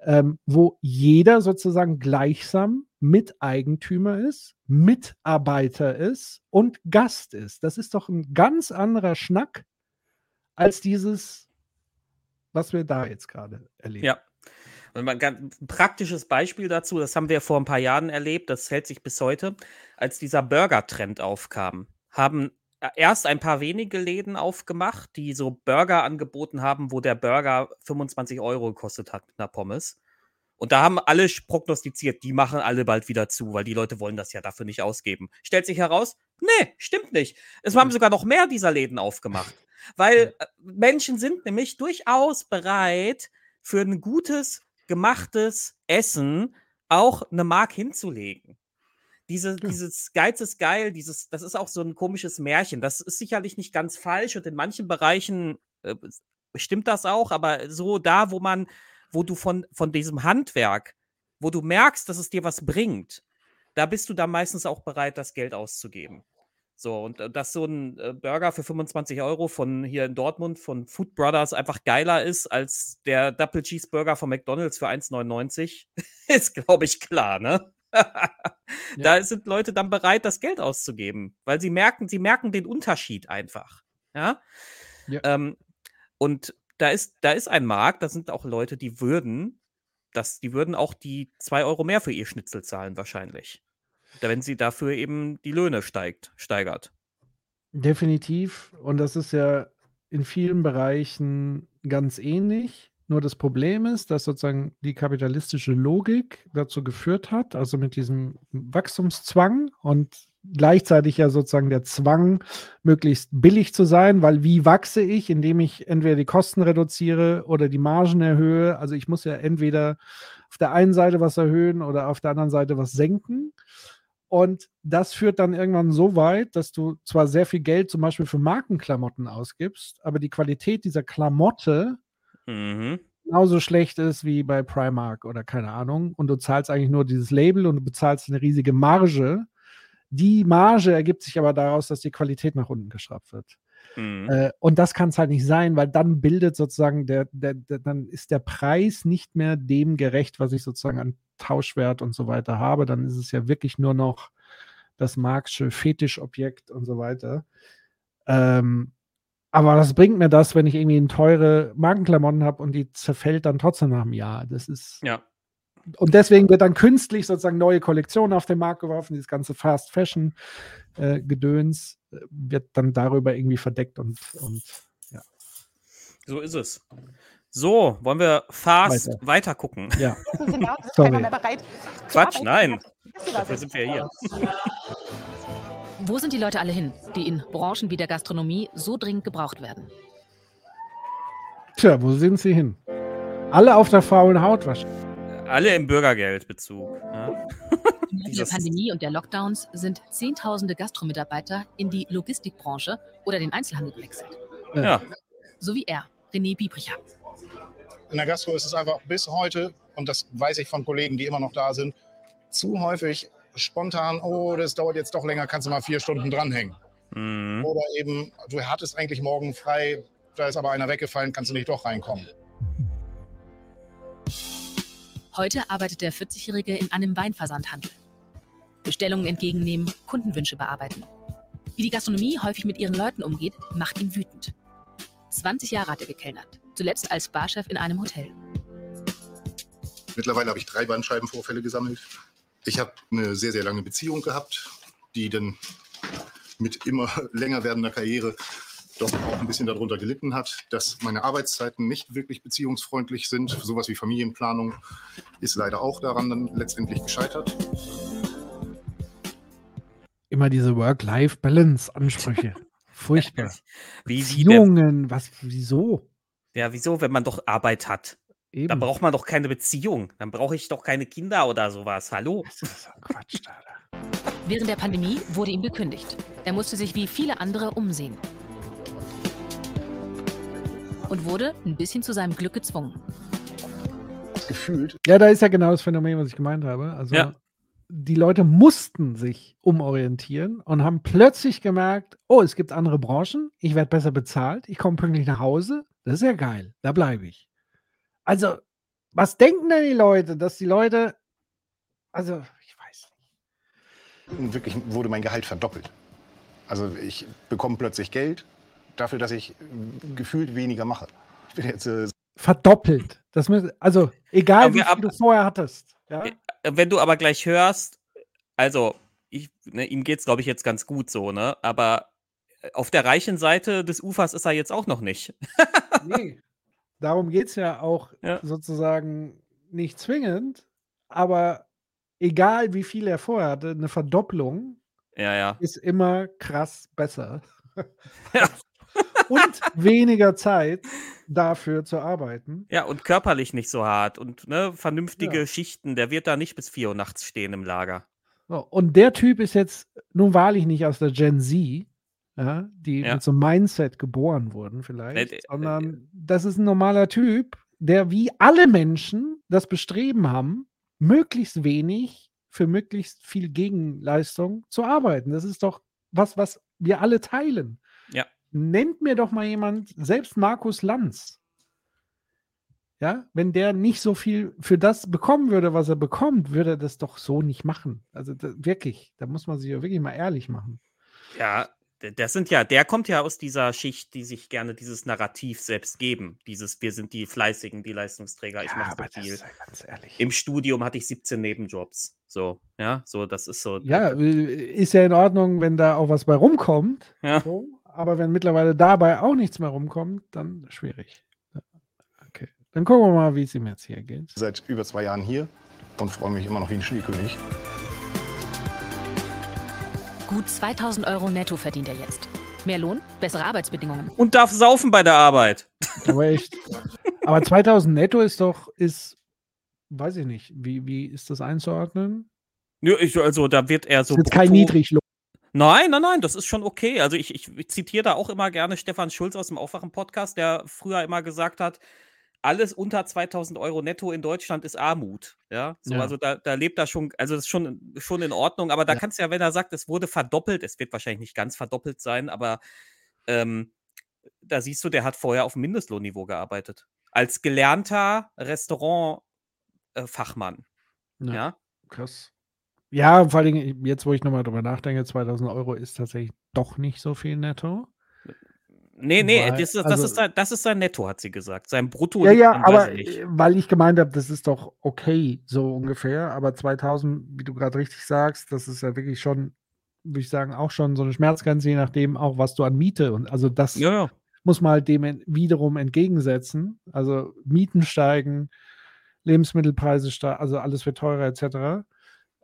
ähm, wo jeder sozusagen gleichsam Miteigentümer ist, Mitarbeiter ist und Gast ist? Das ist doch ein ganz anderer Schnack als dieses was wir da jetzt gerade erleben. Ja. Und ein ganz praktisches Beispiel dazu, das haben wir vor ein paar Jahren erlebt, das hält sich bis heute, als dieser Burger-Trend aufkam, haben äh, erst ein paar wenige Läden aufgemacht, die so Burger angeboten haben, wo der Burger 25 Euro gekostet hat mit einer Pommes. Und da haben alle prognostiziert, die machen alle bald wieder zu, weil die Leute wollen das ja dafür nicht ausgeben. Stellt sich heraus, nee, stimmt nicht. Es haben sogar noch mehr dieser Läden aufgemacht. Weil äh, Menschen sind nämlich durchaus bereit, für ein gutes, gemachtes Essen auch eine Mark hinzulegen. Diese, Dieses Geiz ist geil, dieses, das ist auch so ein komisches Märchen. Das ist sicherlich nicht ganz falsch und in manchen Bereichen äh, stimmt das auch, aber so da, wo man, wo du von, von diesem Handwerk, wo du merkst, dass es dir was bringt, da bist du dann meistens auch bereit, das Geld auszugeben. So, und äh, dass so ein äh, Burger für 25 Euro von hier in Dortmund von Food Brothers einfach geiler ist als der Double Cheeseburger von McDonalds für 1,99, ist, glaube ich, klar, ne? Da sind Leute dann bereit, das Geld auszugeben, weil sie merken, sie merken den Unterschied einfach. Ja. Ja. Ähm, und da ist, da ist ein Markt, da sind auch Leute, die würden, das, die würden auch die 2 Euro mehr für ihr Schnitzel zahlen, wahrscheinlich. Wenn sie dafür eben die Löhne steigt, steigert. Definitiv. Und das ist ja in vielen Bereichen ganz ähnlich. Nur das Problem ist, dass sozusagen die kapitalistische Logik dazu geführt hat, also mit diesem Wachstumszwang und gleichzeitig ja sozusagen der Zwang, möglichst billig zu sein, weil wie wachse ich, indem ich entweder die Kosten reduziere oder die Margen erhöhe. Also ich muss ja entweder auf der einen Seite was erhöhen oder auf der anderen Seite was senken. Und das führt dann irgendwann so weit, dass du zwar sehr viel Geld zum Beispiel für Markenklamotten ausgibst, aber die Qualität dieser Klamotte Mhm. genauso schlecht ist wie bei Primark oder keine Ahnung. Und du zahlst eigentlich nur dieses Label und du bezahlst eine riesige Marge. Die Marge ergibt sich aber daraus, dass die Qualität nach unten geschraubt wird. Mhm. Äh, und das kann es halt nicht sein, weil dann bildet sozusagen der, der, der, dann ist der Preis nicht mehr dem gerecht, was ich sozusagen an Tauschwert und so weiter habe. Dann ist es ja wirklich nur noch das Marxische Fetischobjekt und so weiter. Ähm, aber was bringt mir das, wenn ich irgendwie eine teure Markenklamotten habe und die zerfällt dann trotzdem nach einem Jahr? Das ist. Ja. Und deswegen wird dann künstlich sozusagen neue Kollektionen auf den Markt geworfen, dieses ganze Fast Fashion äh, Gedöns äh, wird dann darüber irgendwie verdeckt und, und ja. So ist es. So, wollen wir fast Weiter. weiter, gucken? Ja. Sorry. Quatsch, arbeiten. nein. Dafür sind wir hier. Wo sind die Leute alle hin, die in Branchen wie der Gastronomie so dringend gebraucht werden? Tja, wo sind sie hin? Alle auf der faulen Haut wahrscheinlich. Alle im Bürgergeldbezug. Ja. Im Laufe der Pandemie und der Lockdowns sind Zehntausende Gastromitarbeiter in die Logistikbranche oder den Einzelhandel gewechselt. Ja. So wie er, René Biebricher. In der Gastro ist es einfach bis heute, und das weiß ich von Kollegen, die immer noch da sind, zu häufig spontan, oh, das dauert jetzt doch länger, kannst du mal vier Stunden dranhängen. Mhm. Oder eben, du hattest eigentlich morgen frei, da ist aber einer weggefallen, kannst du nicht doch reinkommen. Heute arbeitet der 40-Jährige in einem Weinversandhandel. Bestellungen entgegennehmen, Kundenwünsche bearbeiten. Wie die Gastronomie häufig mit ihren Leuten umgeht, macht ihn wütend. 20 Jahre hat er gekellnert, zuletzt als Barchef in einem Hotel. Mittlerweile habe ich drei Bandscheibenvorfälle gesammelt. Ich habe eine sehr, sehr lange Beziehung gehabt, die dann mit immer länger werdender Karriere doch auch ein bisschen darunter gelitten hat, dass meine Arbeitszeiten nicht wirklich beziehungsfreundlich sind. Sowas wie Familienplanung ist leider auch daran dann letztendlich gescheitert. Immer diese Work-Life-Balance-Ansprüche. Furchtbar. Wie, wie der, Beziehungen, was, wieso? ja, wieso, wenn man doch Arbeit hat? Eben. Dann braucht man doch keine Beziehung. Dann brauche ich doch keine Kinder oder sowas. Hallo? Quatsch, Während der Pandemie wurde ihm gekündigt. Er musste sich wie viele andere umsehen. Und wurde ein bisschen zu seinem Glück gezwungen. gefühlt. Ja, da ist ja genau das Phänomen, was ich gemeint habe. Also Ja. die Leute mussten sich umorientieren und haben plötzlich gemerkt, oh, es gibt andere Branchen, ich werde besser bezahlt, ich komme pünktlich nach Hause, das ist ja geil, da bleibe ich. Also, was denken denn die Leute, dass die Leute, also Und wirklich wurde mein Gehalt verdoppelt. Also ich bekomme plötzlich Geld dafür, dass ich äh, gefühlt weniger mache. Ich bin jetzt äh, verdoppelt. Das müssen, also egal Aber wie viel ab- du vorher hattest. Ja? Äh, Wenn du aber gleich hörst, also ich, ne, ihm geht's glaube ich jetzt ganz gut so, ne? Aber äh, auf der reichen Seite des Ufers ist er jetzt auch noch nicht. Nee. Darum geht es ja auch sozusagen nicht zwingend, aber egal wie viel er vorher hatte, eine Verdopplung Ja, ja. ist immer krass besser. Und weniger Zeit dafür zu arbeiten. Ja, und körperlich nicht so hart und ne, vernünftige Ja. Schichten. Der wird da nicht bis 4 Uhr nachts stehen im Lager. So, und der Typ ist jetzt nun wahrlich nicht aus der Gen Z, ja, die Ja. mit so einem Mindset geboren wurden vielleicht, Nee, d- sondern das ist ein normaler Typ, der wie alle Menschen das Bestreben haben, möglichst wenig für möglichst viel Gegenleistung zu arbeiten. Das ist doch was, was wir alle teilen. Ja. Nennt mir doch mal jemand, selbst Markus Lanz, ja, wenn der nicht so viel für das bekommen würde, was er bekommt, würde er das doch so nicht machen. Also da, wirklich, da muss man sich ja wirklich mal ehrlich machen. Ja, das sind ja, der kommt ja aus dieser Schicht, die sich gerne dieses Narrativ selbst geben. Dieses, wir sind die Fleißigen, die Leistungsträger, ich mache so viel. ganz ehrlich. Im Studium hatte ich 17 Nebenjobs. So, ja, so, das ist so. Ja, äh, ist ja in Ordnung, wenn da auch was bei rumkommt. Ja. So, aber wenn mittlerweile dabei auch nichts mehr rumkommt, dann schwierig. Okay. Dann gucken wir mal, wie es ihm jetzt hier geht. seit über zwei Jahren hier und freue mich immer noch wie ein Schneekönig. Gut 2000 Euro netto verdient er jetzt. Mehr Lohn, bessere Arbeitsbedingungen. Und darf saufen bei der Arbeit. Aber echt. aber 2000 netto ist doch, ist, weiß ich nicht, wie, wie ist das einzuordnen? Nö, ich, also da wird er so. ist jetzt kein brutto- Niedriglohn. Nein, nein, nein, das ist schon okay. Also ich, ich, zitiere da auch immer gerne Stefan Schulz aus dem Aufwachen-Podcast, der früher immer gesagt hat, alles unter 2000 Euro netto in Deutschland ist Armut. Ja, so, Ja. also da, da lebt er schon, also das ist schon, schon in Ordnung, aber da kannst du ja, wenn er sagt, es wurde verdoppelt, es wird wahrscheinlich nicht ganz verdoppelt sein, aber ähm, da siehst du, der hat vorher auf Mindestlohnniveau gearbeitet. Als gelernter Restaurant-Fachmann. Ja. ja? Krass. Ja, vor allen Dingen, jetzt wo ich nochmal drüber nachdenke, 2000 Euro ist tatsächlich doch nicht so viel netto. Nee, nee, Weil- das, ist, das, also- ist sein, das ist sein Netto, hat sie gesagt. Sein Brutto Ja, ja, aber äh, weil ich gemeint habe, das ist doch okay, so ungefähr. Aber 2000, wie du gerade richtig sagst, das ist ja wirklich schon, würde ich sagen, auch schon so eine Schmerzgrenze, je nachdem auch, was du an Miete und also das Ja, ja. muss man halt dem wiederum entgegensetzen. Also Mieten steigen, Lebensmittelpreise steigen, also alles wird teurer etc.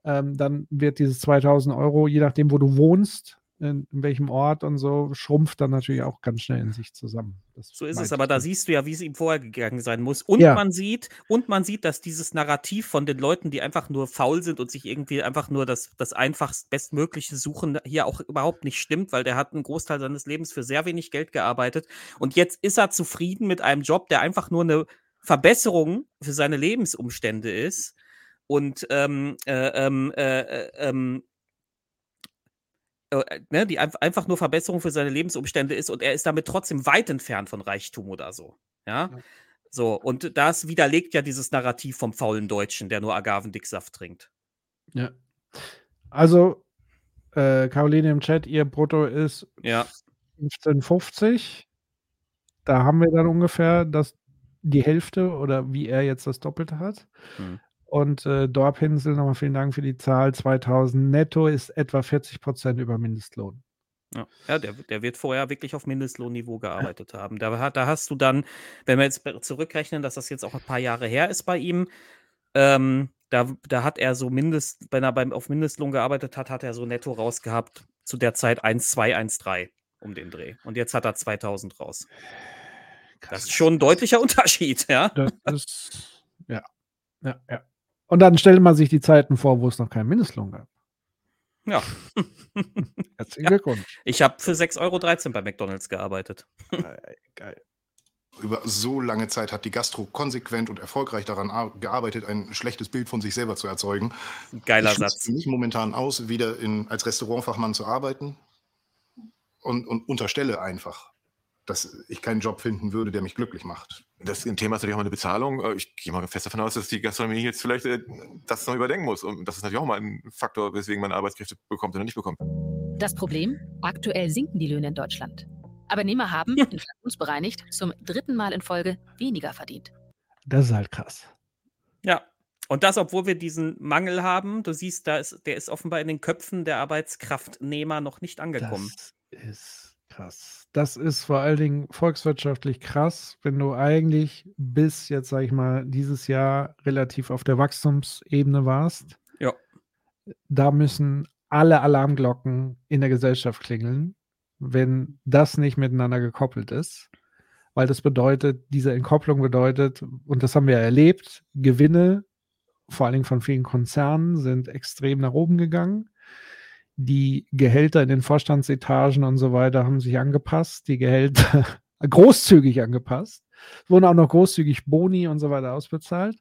Ähm, dann wird dieses 2000 Euro, je nachdem, wo du wohnst, in, in welchem Ort und so, schrumpft dann natürlich auch ganz schnell in sich zusammen. Das So ist es, aber da siehst du ja, wie es ihm vorher gegangen sein muss. Und Ja. man sieht, und man sieht, dass dieses Narrativ von den Leuten, die einfach nur faul sind und sich irgendwie einfach nur das, das einfachst Bestmögliche suchen, hier auch überhaupt nicht stimmt, weil der hat einen Großteil seines Lebens für sehr wenig Geld gearbeitet. Und jetzt ist er zufrieden mit einem Job, der einfach nur eine Verbesserung für seine Lebensumstände ist. Und ähm, äh, ähm, äh, äh, ähm, äh, ne, die einf- einfach nur Verbesserung für seine Lebensumstände ist und er ist damit trotzdem weit entfernt von Reichtum oder so. Ja. So, und das widerlegt ja dieses Narrativ vom faulen Deutschen, der nur Agavendicksaft trinkt. Ja. Also, äh, Caroline im Chat, ihr Brutto ist Ja. 1550. Da haben wir dann ungefähr das, die Hälfte oder wie er jetzt das Doppelte hat. Hm. Und äh, Dorpinsel, nochmal vielen Dank für die Zahl. 2000 netto ist etwa 40 Prozent über Mindestlohn. Ja, ja der, der wird vorher wirklich auf Mindestlohnniveau gearbeitet haben. Da, da hast du dann, wenn wir jetzt zurückrechnen, dass das jetzt auch ein paar Jahre her ist bei ihm, ähm, da, da hat er so Mindest, wenn er beim, auf Mindestlohn gearbeitet hat, hat er so netto rausgehabt, zu der Zeit 1,213 um den Dreh. Und jetzt hat er 2000 raus. Das ist schon ein deutlicher Unterschied, ja. Das ist, ja. Ja, ja. Und dann stellt man sich die Zeiten vor, wo es noch keinen Mindestlohn gab. Ja. Herzlichen Glückwunsch. Ich habe für 6,13 Euro bei McDonalds gearbeitet. Geil. Über so lange Zeit hat die Gastro konsequent und erfolgreich daran ar- gearbeitet, ein schlechtes Bild von sich selber zu erzeugen. Geiler ich Satz. mich momentan aus, wieder in, als Restaurantfachmann zu arbeiten und, und unterstelle einfach, dass ich keinen Job finden würde, der mich glücklich macht. Das ist ein Thema ist natürlich auch mal eine Bezahlung. Äh, Ich gehe mal fest davon aus, dass die Gastronomie jetzt vielleicht äh, das noch überdenken muss. Und das ist natürlich auch mal ein Faktor, weswegen man Arbeitskräfte bekommt oder nicht bekommt. Das Problem? Aktuell sinken die Löhne in Deutschland. Arbeitnehmer haben, inflationsbereinigt, zum dritten Mal in Folge weniger verdient. Das ist halt krass. Ja. Und das, obwohl wir diesen Mangel haben. Du siehst, da ist, der ist offenbar in den Köpfen der Arbeitskraftnehmer noch nicht angekommen. Das ist krass. Das ist vor allen Dingen volkswirtschaftlich krass, wenn du eigentlich bis jetzt, sag ich mal, dieses Jahr relativ auf der Wachstumsebene warst. Ja. Da müssen alle Alarmglocken in der Gesellschaft klingeln, wenn das nicht miteinander gekoppelt ist. Weil das bedeutet, diese Entkopplung bedeutet, und das haben wir erlebt, Gewinne, vor allen Dingen von vielen Konzernen, sind extrem nach oben gegangen. Die Gehälter in den Vorstandsetagen und so weiter haben sich angepasst, die Gehälter großzügig angepasst, Es wurden auch noch großzügig Boni und so weiter ausbezahlt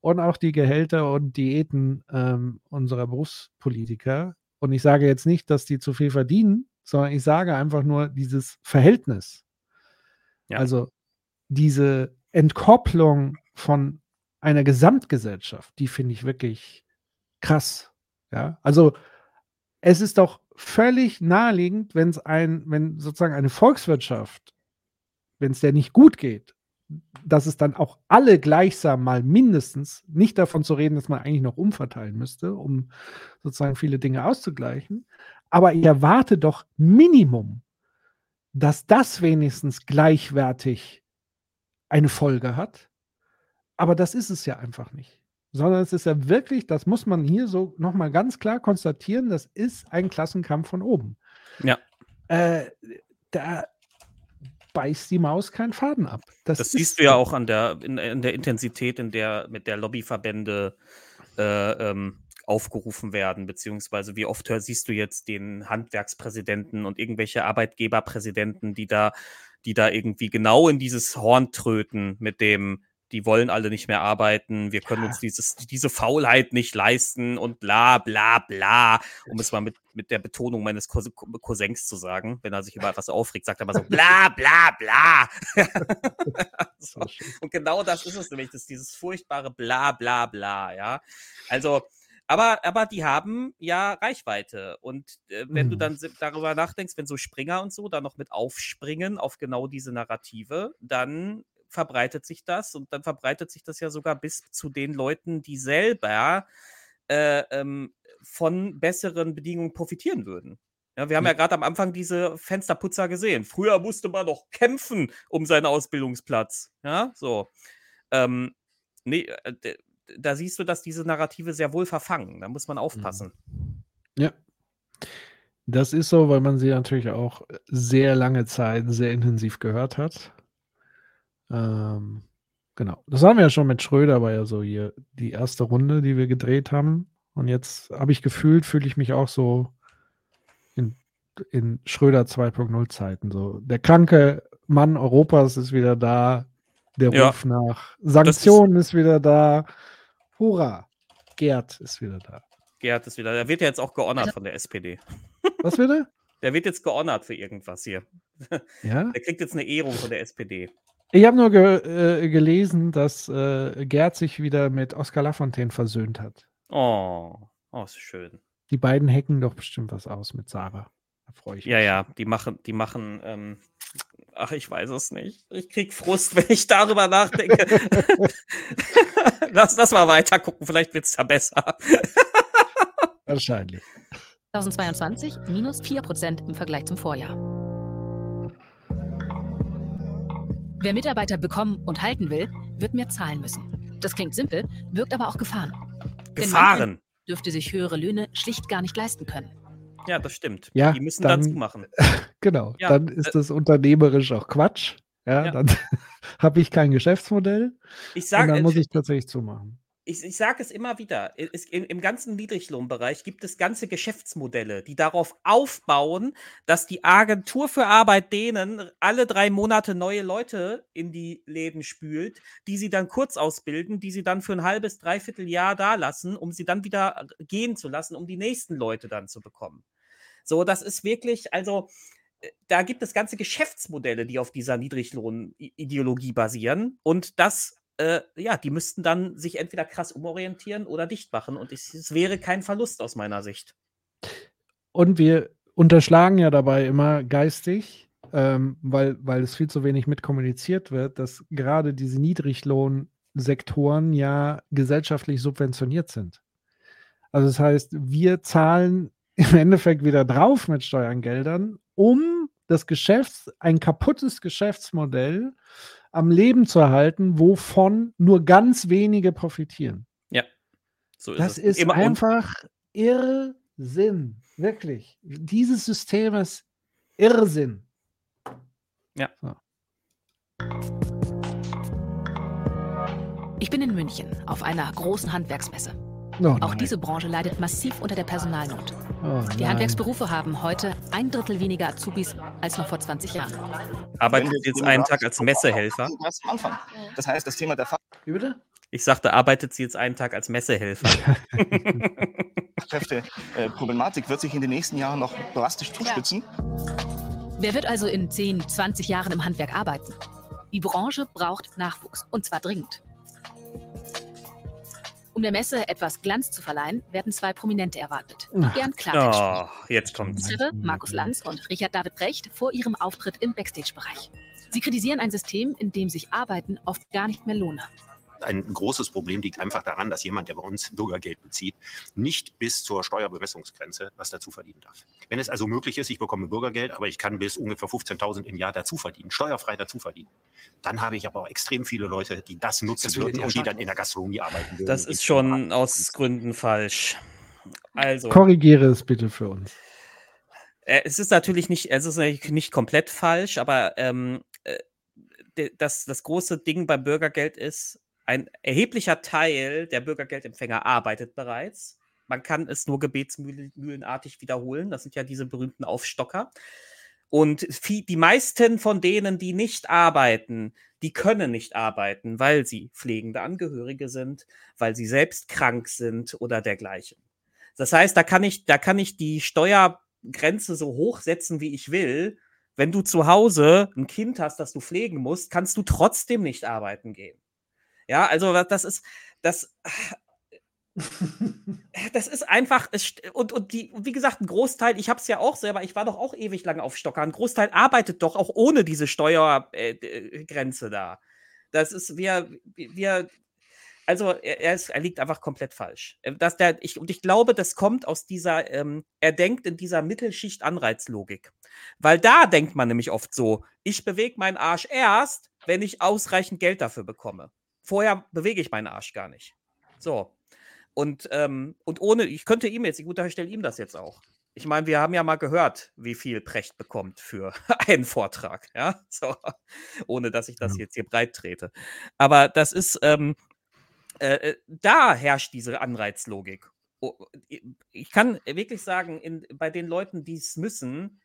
und auch die Gehälter und Diäten ähm, unserer Berufspolitiker. Und ich sage jetzt nicht, dass die zu viel verdienen, sondern ich sage einfach nur dieses Verhältnis. Also diese Entkopplung von einer Gesamtgesellschaft, die finde ich wirklich krass. Ja, also es ist doch völlig naheliegend, wenn es ein, wenn sozusagen eine Volkswirtschaft, wenn es der nicht gut geht, dass es dann auch alle gleichsam mal mindestens, nicht davon zu reden, dass man eigentlich noch umverteilen müsste, um sozusagen viele Dinge auszugleichen, aber ich erwarte doch Minimum, dass das wenigstens gleichwertig eine Folge hat. Aber das ist es ja einfach nicht. Sondern es ist ja wirklich, das muss man hier so nochmal ganz klar konstatieren, das ist ein Klassenkampf von oben. Ja. Äh, da beißt die Maus keinen Faden ab. Das, Das, siehst du ja auch an der, in, in der Intensität, in der mit der Lobbyverbände äh, ähm, aufgerufen werden, beziehungsweise wie oft siehst du jetzt den Handwerkspräsidenten und irgendwelche Arbeitgeberpräsidenten, die da, die da irgendwie genau in dieses Horn tröten mit dem, die wollen alle nicht mehr arbeiten, wir können uns dieses, diese Faulheit nicht leisten und bla bla bla, um es mal mit, mit der Betonung meines Cous Cousins zu sagen, wenn er sich über etwas aufregt, sagt er mal so bla bla bla. so. Und genau das ist es nämlich, das dieses furchtbare bla bla bla, ja. Also, aber, aber die haben ja Reichweite. Und äh, wenn du Mhm. dann si- darüber nachdenkst, wenn so Springer und so da noch mit aufspringen auf genau diese Narrative, dann verbreitet sich das und dann verbreitet sich das ja sogar bis zu den Leuten, die selber äh, ähm, von besseren Bedingungen profitieren würden. Ja, wir haben ja gerade am Anfang diese Fensterputzer gesehen. Früher musste man doch kämpfen um seinen Ausbildungsplatz. Ja, so. Ähm, nee, äh, da siehst du, dass diese Narrative sehr wohl verfangen. Da muss man aufpassen. Ja. Das ist so, weil man sie natürlich auch sehr lange Zeit sehr intensiv gehört hat. Ähm, genau. Das haben wir ja schon mit Schröder, war ja so hier die erste Runde, die wir gedreht haben. Und jetzt habe ich gefühlt, fühle ich mich auch so in, in Schröder 2.0 Zeiten. So, der kranke Mann Europas ist wieder da. Der Ja. Ruf nach Sanktionen ist wieder da. Hurra! Gerd ist wieder da. Gerd ist wieder. Der wird ja jetzt auch geordert von der SPD. Was bitte? Der wird jetzt geordert für irgendwas hier. Ja? Der kriegt jetzt eine Ehrung von der SPD. Ich habe nur ge äh, gelesen, dass äh, Gerd sich wieder mit Oskar Lafontaine versöhnt hat. Oh, oh, ist schön. Die beiden hacken doch bestimmt was aus mit Sarah. Da freue ich mich. Ja, ja, die machen, die machen, ähm, ach, ich weiß es nicht. Ich krieg Frust, wenn ich darüber nachdenke. lass, lass mal weiter gucken, vielleicht wird es da besser. Wahrscheinlich. 2022 minus 4% im Vergleich zum Vorjahr. Wer Mitarbeiter bekommen und halten will, wird mehr zahlen müssen. Das klingt simpel, wirkt aber auch Gefahren. Gefahren. dürfte sich höhere Löhne schlicht gar nicht leisten können. Ja, das stimmt. Ja, die müssen dann, dann- zumachen. Genau. Ja, dann äh, ist das unternehmerisch auch Quatsch. Ja, Ja. dann habe ich kein Geschäftsmodell. Ich sag, und dann äh, muss ich tatsächlich zumachen. Ich, ich sage es immer wieder, es, im, im ganzen Niedriglohnbereich gibt es ganze Geschäftsmodelle, die darauf aufbauen, dass die Agentur für Arbeit denen alle drei Monate neue Leute in die Läden spült, die sie dann kurz ausbilden, die sie dann für ein halbes, dreiviertel Jahr da lassen, um sie dann wieder gehen zu lassen, um die nächsten Leute dann zu bekommen. So, das ist wirklich, also äh, da gibt es ganze Geschäftsmodelle, die auf dieser Niedriglohnideologie basieren. Und das äh, ja, die müssten dann sich entweder krass umorientieren oder dicht machen. Und es, es wäre kein Verlust aus meiner Sicht. Und wir unterschlagen ja dabei immer geistig, ähm, weil, weil es viel zu wenig mitkommuniziert wird, dass gerade diese Niedriglohnsektoren ja gesellschaftlich subventioniert sind. Also das heißt, wir zahlen im Endeffekt wieder drauf mit Steuergeldern, um das Geschäfts-, ein kaputtes Geschäftsmodell am Leben zu erhalten, wovon nur ganz wenige profitieren. Ja. So ist das es. ist Immer- einfach Irrsinn. Wirklich. Dieses System ist Irrsinn. Ja. Ich bin in München auf einer großen Handwerksmesse. Oh Auch diese Branche leidet massiv unter der Personalnot. Oh Die nein. Handwerksberufe haben heute ein Drittel weniger Azubis als noch vor 20 Jahren. Arbeitet sie jetzt einen Tag als Messehelfer? Ganz am Anfang. Das heißt, das Thema der Wie bitte? Ich sagte, arbeitet sie jetzt einen Tag als Messehelfer? Fachkräfte-Problematik wird sich in den nächsten Jahren noch drastisch zuspitzen. Wer wird also in 10, 20 Jahren im Handwerk arbeiten? Die Branche braucht Nachwuchs und zwar dringend. Um der Messe etwas Glanz zu verleihen, werden zwei Prominente erwartet, die gern Klartext. Oh, jetzt kommt's. Unsere, Markus Lanz und Richard David Brecht vor ihrem Auftritt im Backstage-Bereich. Sie kritisieren ein System, in dem sich Arbeiten oft gar nicht mehr lohne. Ein großes Problem liegt einfach daran, dass jemand, der bei uns Bürgergeld bezieht, nicht bis zur Steuerbemessungsgrenze was dazu verdienen darf. Wenn es also möglich ist, ich bekomme Bürgergeld, aber ich kann bis ungefähr 15.000 im Jahr dazu verdienen, steuerfrei dazu verdienen, dann habe ich aber auch extrem viele Leute, die das nutzen Das würden die und die dann in der Gastronomie arbeiten würden. Das ist schon aus Gründen falsch. Also. Korrigiere es bitte für uns. Äh, es ist natürlich nicht, es ist natürlich nicht komplett falsch, aber ähm, äh, das, das große Ding beim Bürgergeld ist, ein erheblicher Teil der Bürgergeldempfänger arbeitet bereits. Man kann es nur gebetsmühlenartig wiederholen. Das sind ja diese berühmten Aufstocker. Und die meisten von denen, die nicht arbeiten, die können nicht arbeiten, weil sie pflegende Angehörige sind, weil sie selbst krank sind oder dergleichen. Das heißt, da kann ich, da kann ich die Steuergrenze so hoch setzen, wie ich will. Wenn du zu Hause ein Kind hast, das du pflegen musst, kannst du trotzdem nicht arbeiten gehen. Ja, also das ist, das, das ist einfach, st- und, und, die, und wie gesagt, ein Großteil, ich habe es ja auch selber, ich war doch auch ewig lang auf Stocker, ein Großteil arbeitet doch auch ohne diese Steuergrenze äh, Grenze da. Das ist, wir, wir, also er, er, ist, er liegt einfach komplett falsch. Äh, Dass der, ich, und ich glaube, das kommt aus dieser, ähm, er denkt in dieser Mittelschicht-Anreizlogik. Weil da denkt man nämlich oft so, ich bewege meinen Arsch erst, wenn ich ausreichend Geld dafür bekomme. Vorher bewege ich meinen Arsch gar nicht. So. Und, ähm, und ohne, ich könnte ihm jetzt, ich unterstelle ihm das jetzt auch. Ich meine, wir haben ja mal gehört, wie viel Precht bekommt für einen Vortrag, ja, so, ohne dass ich das jetzt hier breit trete. Aber das ist, ähm, äh, äh, da herrscht diese Anreizlogik. Ich kann wirklich sagen, in, bei den Leuten, die es müssen,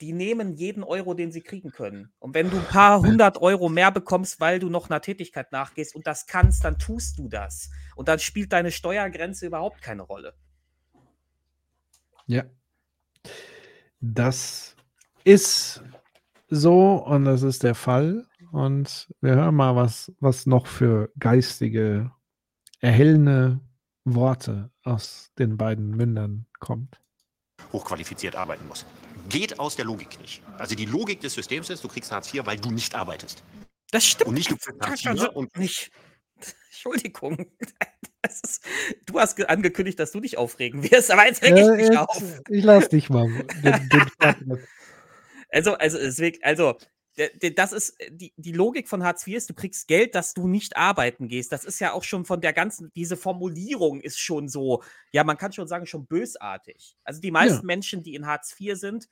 die nehmen jeden Euro, den sie kriegen können. Und wenn du ein paar hundert Euro mehr bekommst, weil du noch einer Tätigkeit nachgehst und das kannst, dann tust du das. Und dann spielt deine Steuergrenze überhaupt keine Rolle. Ja. Das ist so und das ist der Fall. Und wir hören mal, was, was noch für geistige, erhellende Worte aus den beiden Mündern kommt. hochqualifiziert arbeiten muss. Geht aus der Logik nicht. Also die Logik des Systems ist, du kriegst Hartz IV, weil du nicht arbeitest. Das stimmt. Und nicht du kriegst Hartz IV und nicht. Entschuldigung. Ist, du hast ge- angekündigt, dass du dich aufregen wirst, aber jetzt reg ich Äh, mich jetzt- auf. Ich lass dich mal. Den, den. Also, also, es wirkt, also, das ist äh, die, die Logik von Hartz IV ist, du kriegst Geld, dass du nicht arbeiten gehst. Das ist ja auch schon von der ganzen, diese Formulierung ist schon so, ja, man kann schon sagen, schon bösartig. Also die meisten Ja. Menschen, die in Hartz IV sind,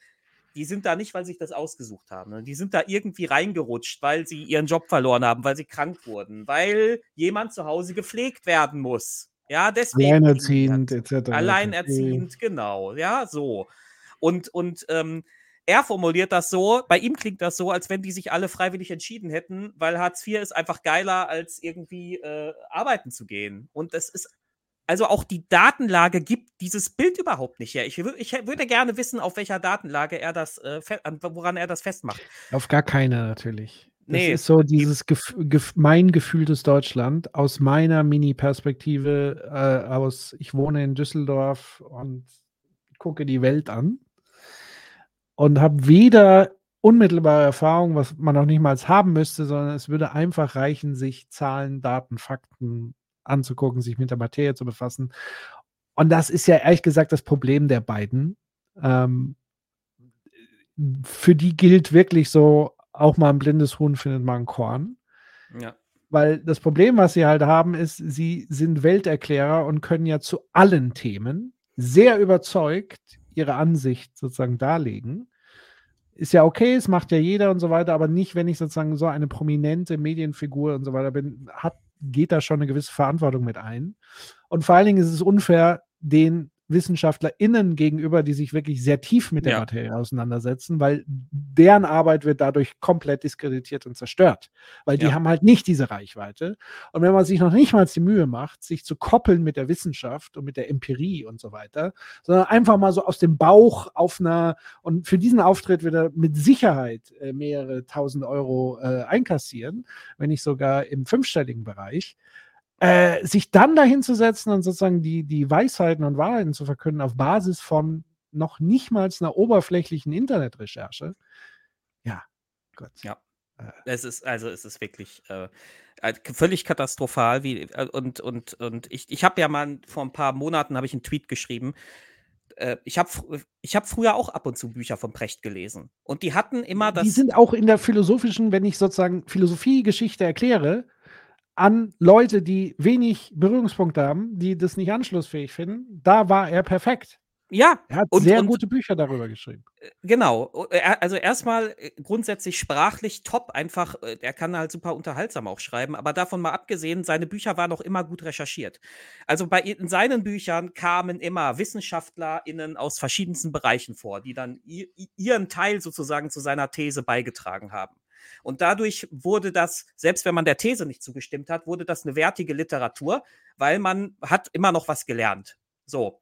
die sind da nicht, weil sie sich das ausgesucht haben. Ne? Die sind da irgendwie reingerutscht, weil sie ihren Job verloren haben, weil sie krank wurden, weil jemand zu Hause gepflegt werden muss. Ja, deswegen. Alleinerziehend, etc. Alleinerziehend, genau. Ja, so. Und, und ähm, er formuliert das so, bei ihm klingt das so, als wenn die sich alle freiwillig entschieden hätten, weil Hartz IV ist einfach geiler, als irgendwie äh, arbeiten zu gehen. Und das ist, also auch die Datenlage gibt dieses Bild überhaupt nicht her. Ich, ich würde gerne wissen, auf welcher Datenlage er das, äh, woran er das festmacht. Auf gar keine natürlich. Das Nee, ist so dieses Gef Gef mein gefühltes Deutschland aus meiner Mini-Perspektive äh, aus, ich wohne in Düsseldorf und gucke die Welt an und habe weder unmittelbare Erfahrung, was man noch nicht mal haben müsste, sondern es würde einfach reichen, sich Zahlen, Daten, Fakten anzugucken, sich mit der Materie zu befassen. Und das ist ja ehrlich gesagt das Problem der beiden. Ähm, für die gilt wirklich so, auch mal ein blindes Huhn findet mal ein Korn. Ja. Weil das Problem, was sie halt haben, ist, sie sind Welterklärer und können ja zu allen Themen sehr überzeugt ihre Ansicht sozusagen darlegen. Ist ja okay, es macht ja jeder und so weiter, aber nicht, wenn ich sozusagen so eine prominente Medienfigur und so weiter bin, hat, geht da schon eine gewisse Verantwortung mit ein. Und vor allen Dingen ist es unfair, den WissenschaftlerInnen gegenüber, die sich wirklich sehr tief mit der Ja. Materie auseinandersetzen, weil deren Arbeit wird dadurch komplett diskreditiert und zerstört. Weil die Ja. haben halt nicht diese Reichweite. Und wenn man sich noch nicht mal die Mühe macht, sich zu koppeln mit der Wissenschaft und mit der Empirie und so weiter, sondern einfach mal so aus dem Bauch auf einer, und für diesen Auftritt wird er mit Sicherheit äh, mehrere tausend Euro äh, einkassieren, wenn nicht sogar im fünfstelligen Bereich. Äh, sich dann dahin zu setzen und sozusagen die, die Weisheiten und Wahrheiten zu verkünden auf Basis von noch nicht mal einer oberflächlichen Internetrecherche. Ja, Gott. Ja. Es ist, also es ist wirklich äh, äh, völlig katastrophal. Wie, äh, und, und, und ich, ich habe ja mal vor ein paar Monaten habe ich einen Tweet geschrieben. Äh, ich habe ich hab früher auch ab und zu Bücher von Precht gelesen. Und die hatten immer das. die sind auch in der philosophischen, wenn ich sozusagen Philosophiegeschichte erkläre, an Leute, die wenig Berührungspunkte haben, die das nicht anschlussfähig finden, da war er perfekt. Ja, Er hat und- sehr und- gute Bücher darüber geschrieben. Genau. O- er- Also erstmal äh, grundsätzlich sprachlich top, einfach, äh, er kann halt super unterhaltsam auch schreiben, aber davon mal abgesehen, seine Bücher waren auch immer gut recherchiert. Also bei in seinen Büchern kamen immer WissenschaftlerInnen aus verschiedensten Bereichen vor, die dann ihren Teil sozusagen zu seiner These beigetragen haben. Und dadurch wurde das, selbst wenn man der These nicht zugestimmt hat, wurde das eine wertige Literatur, weil man hat immer noch was gelernt. So.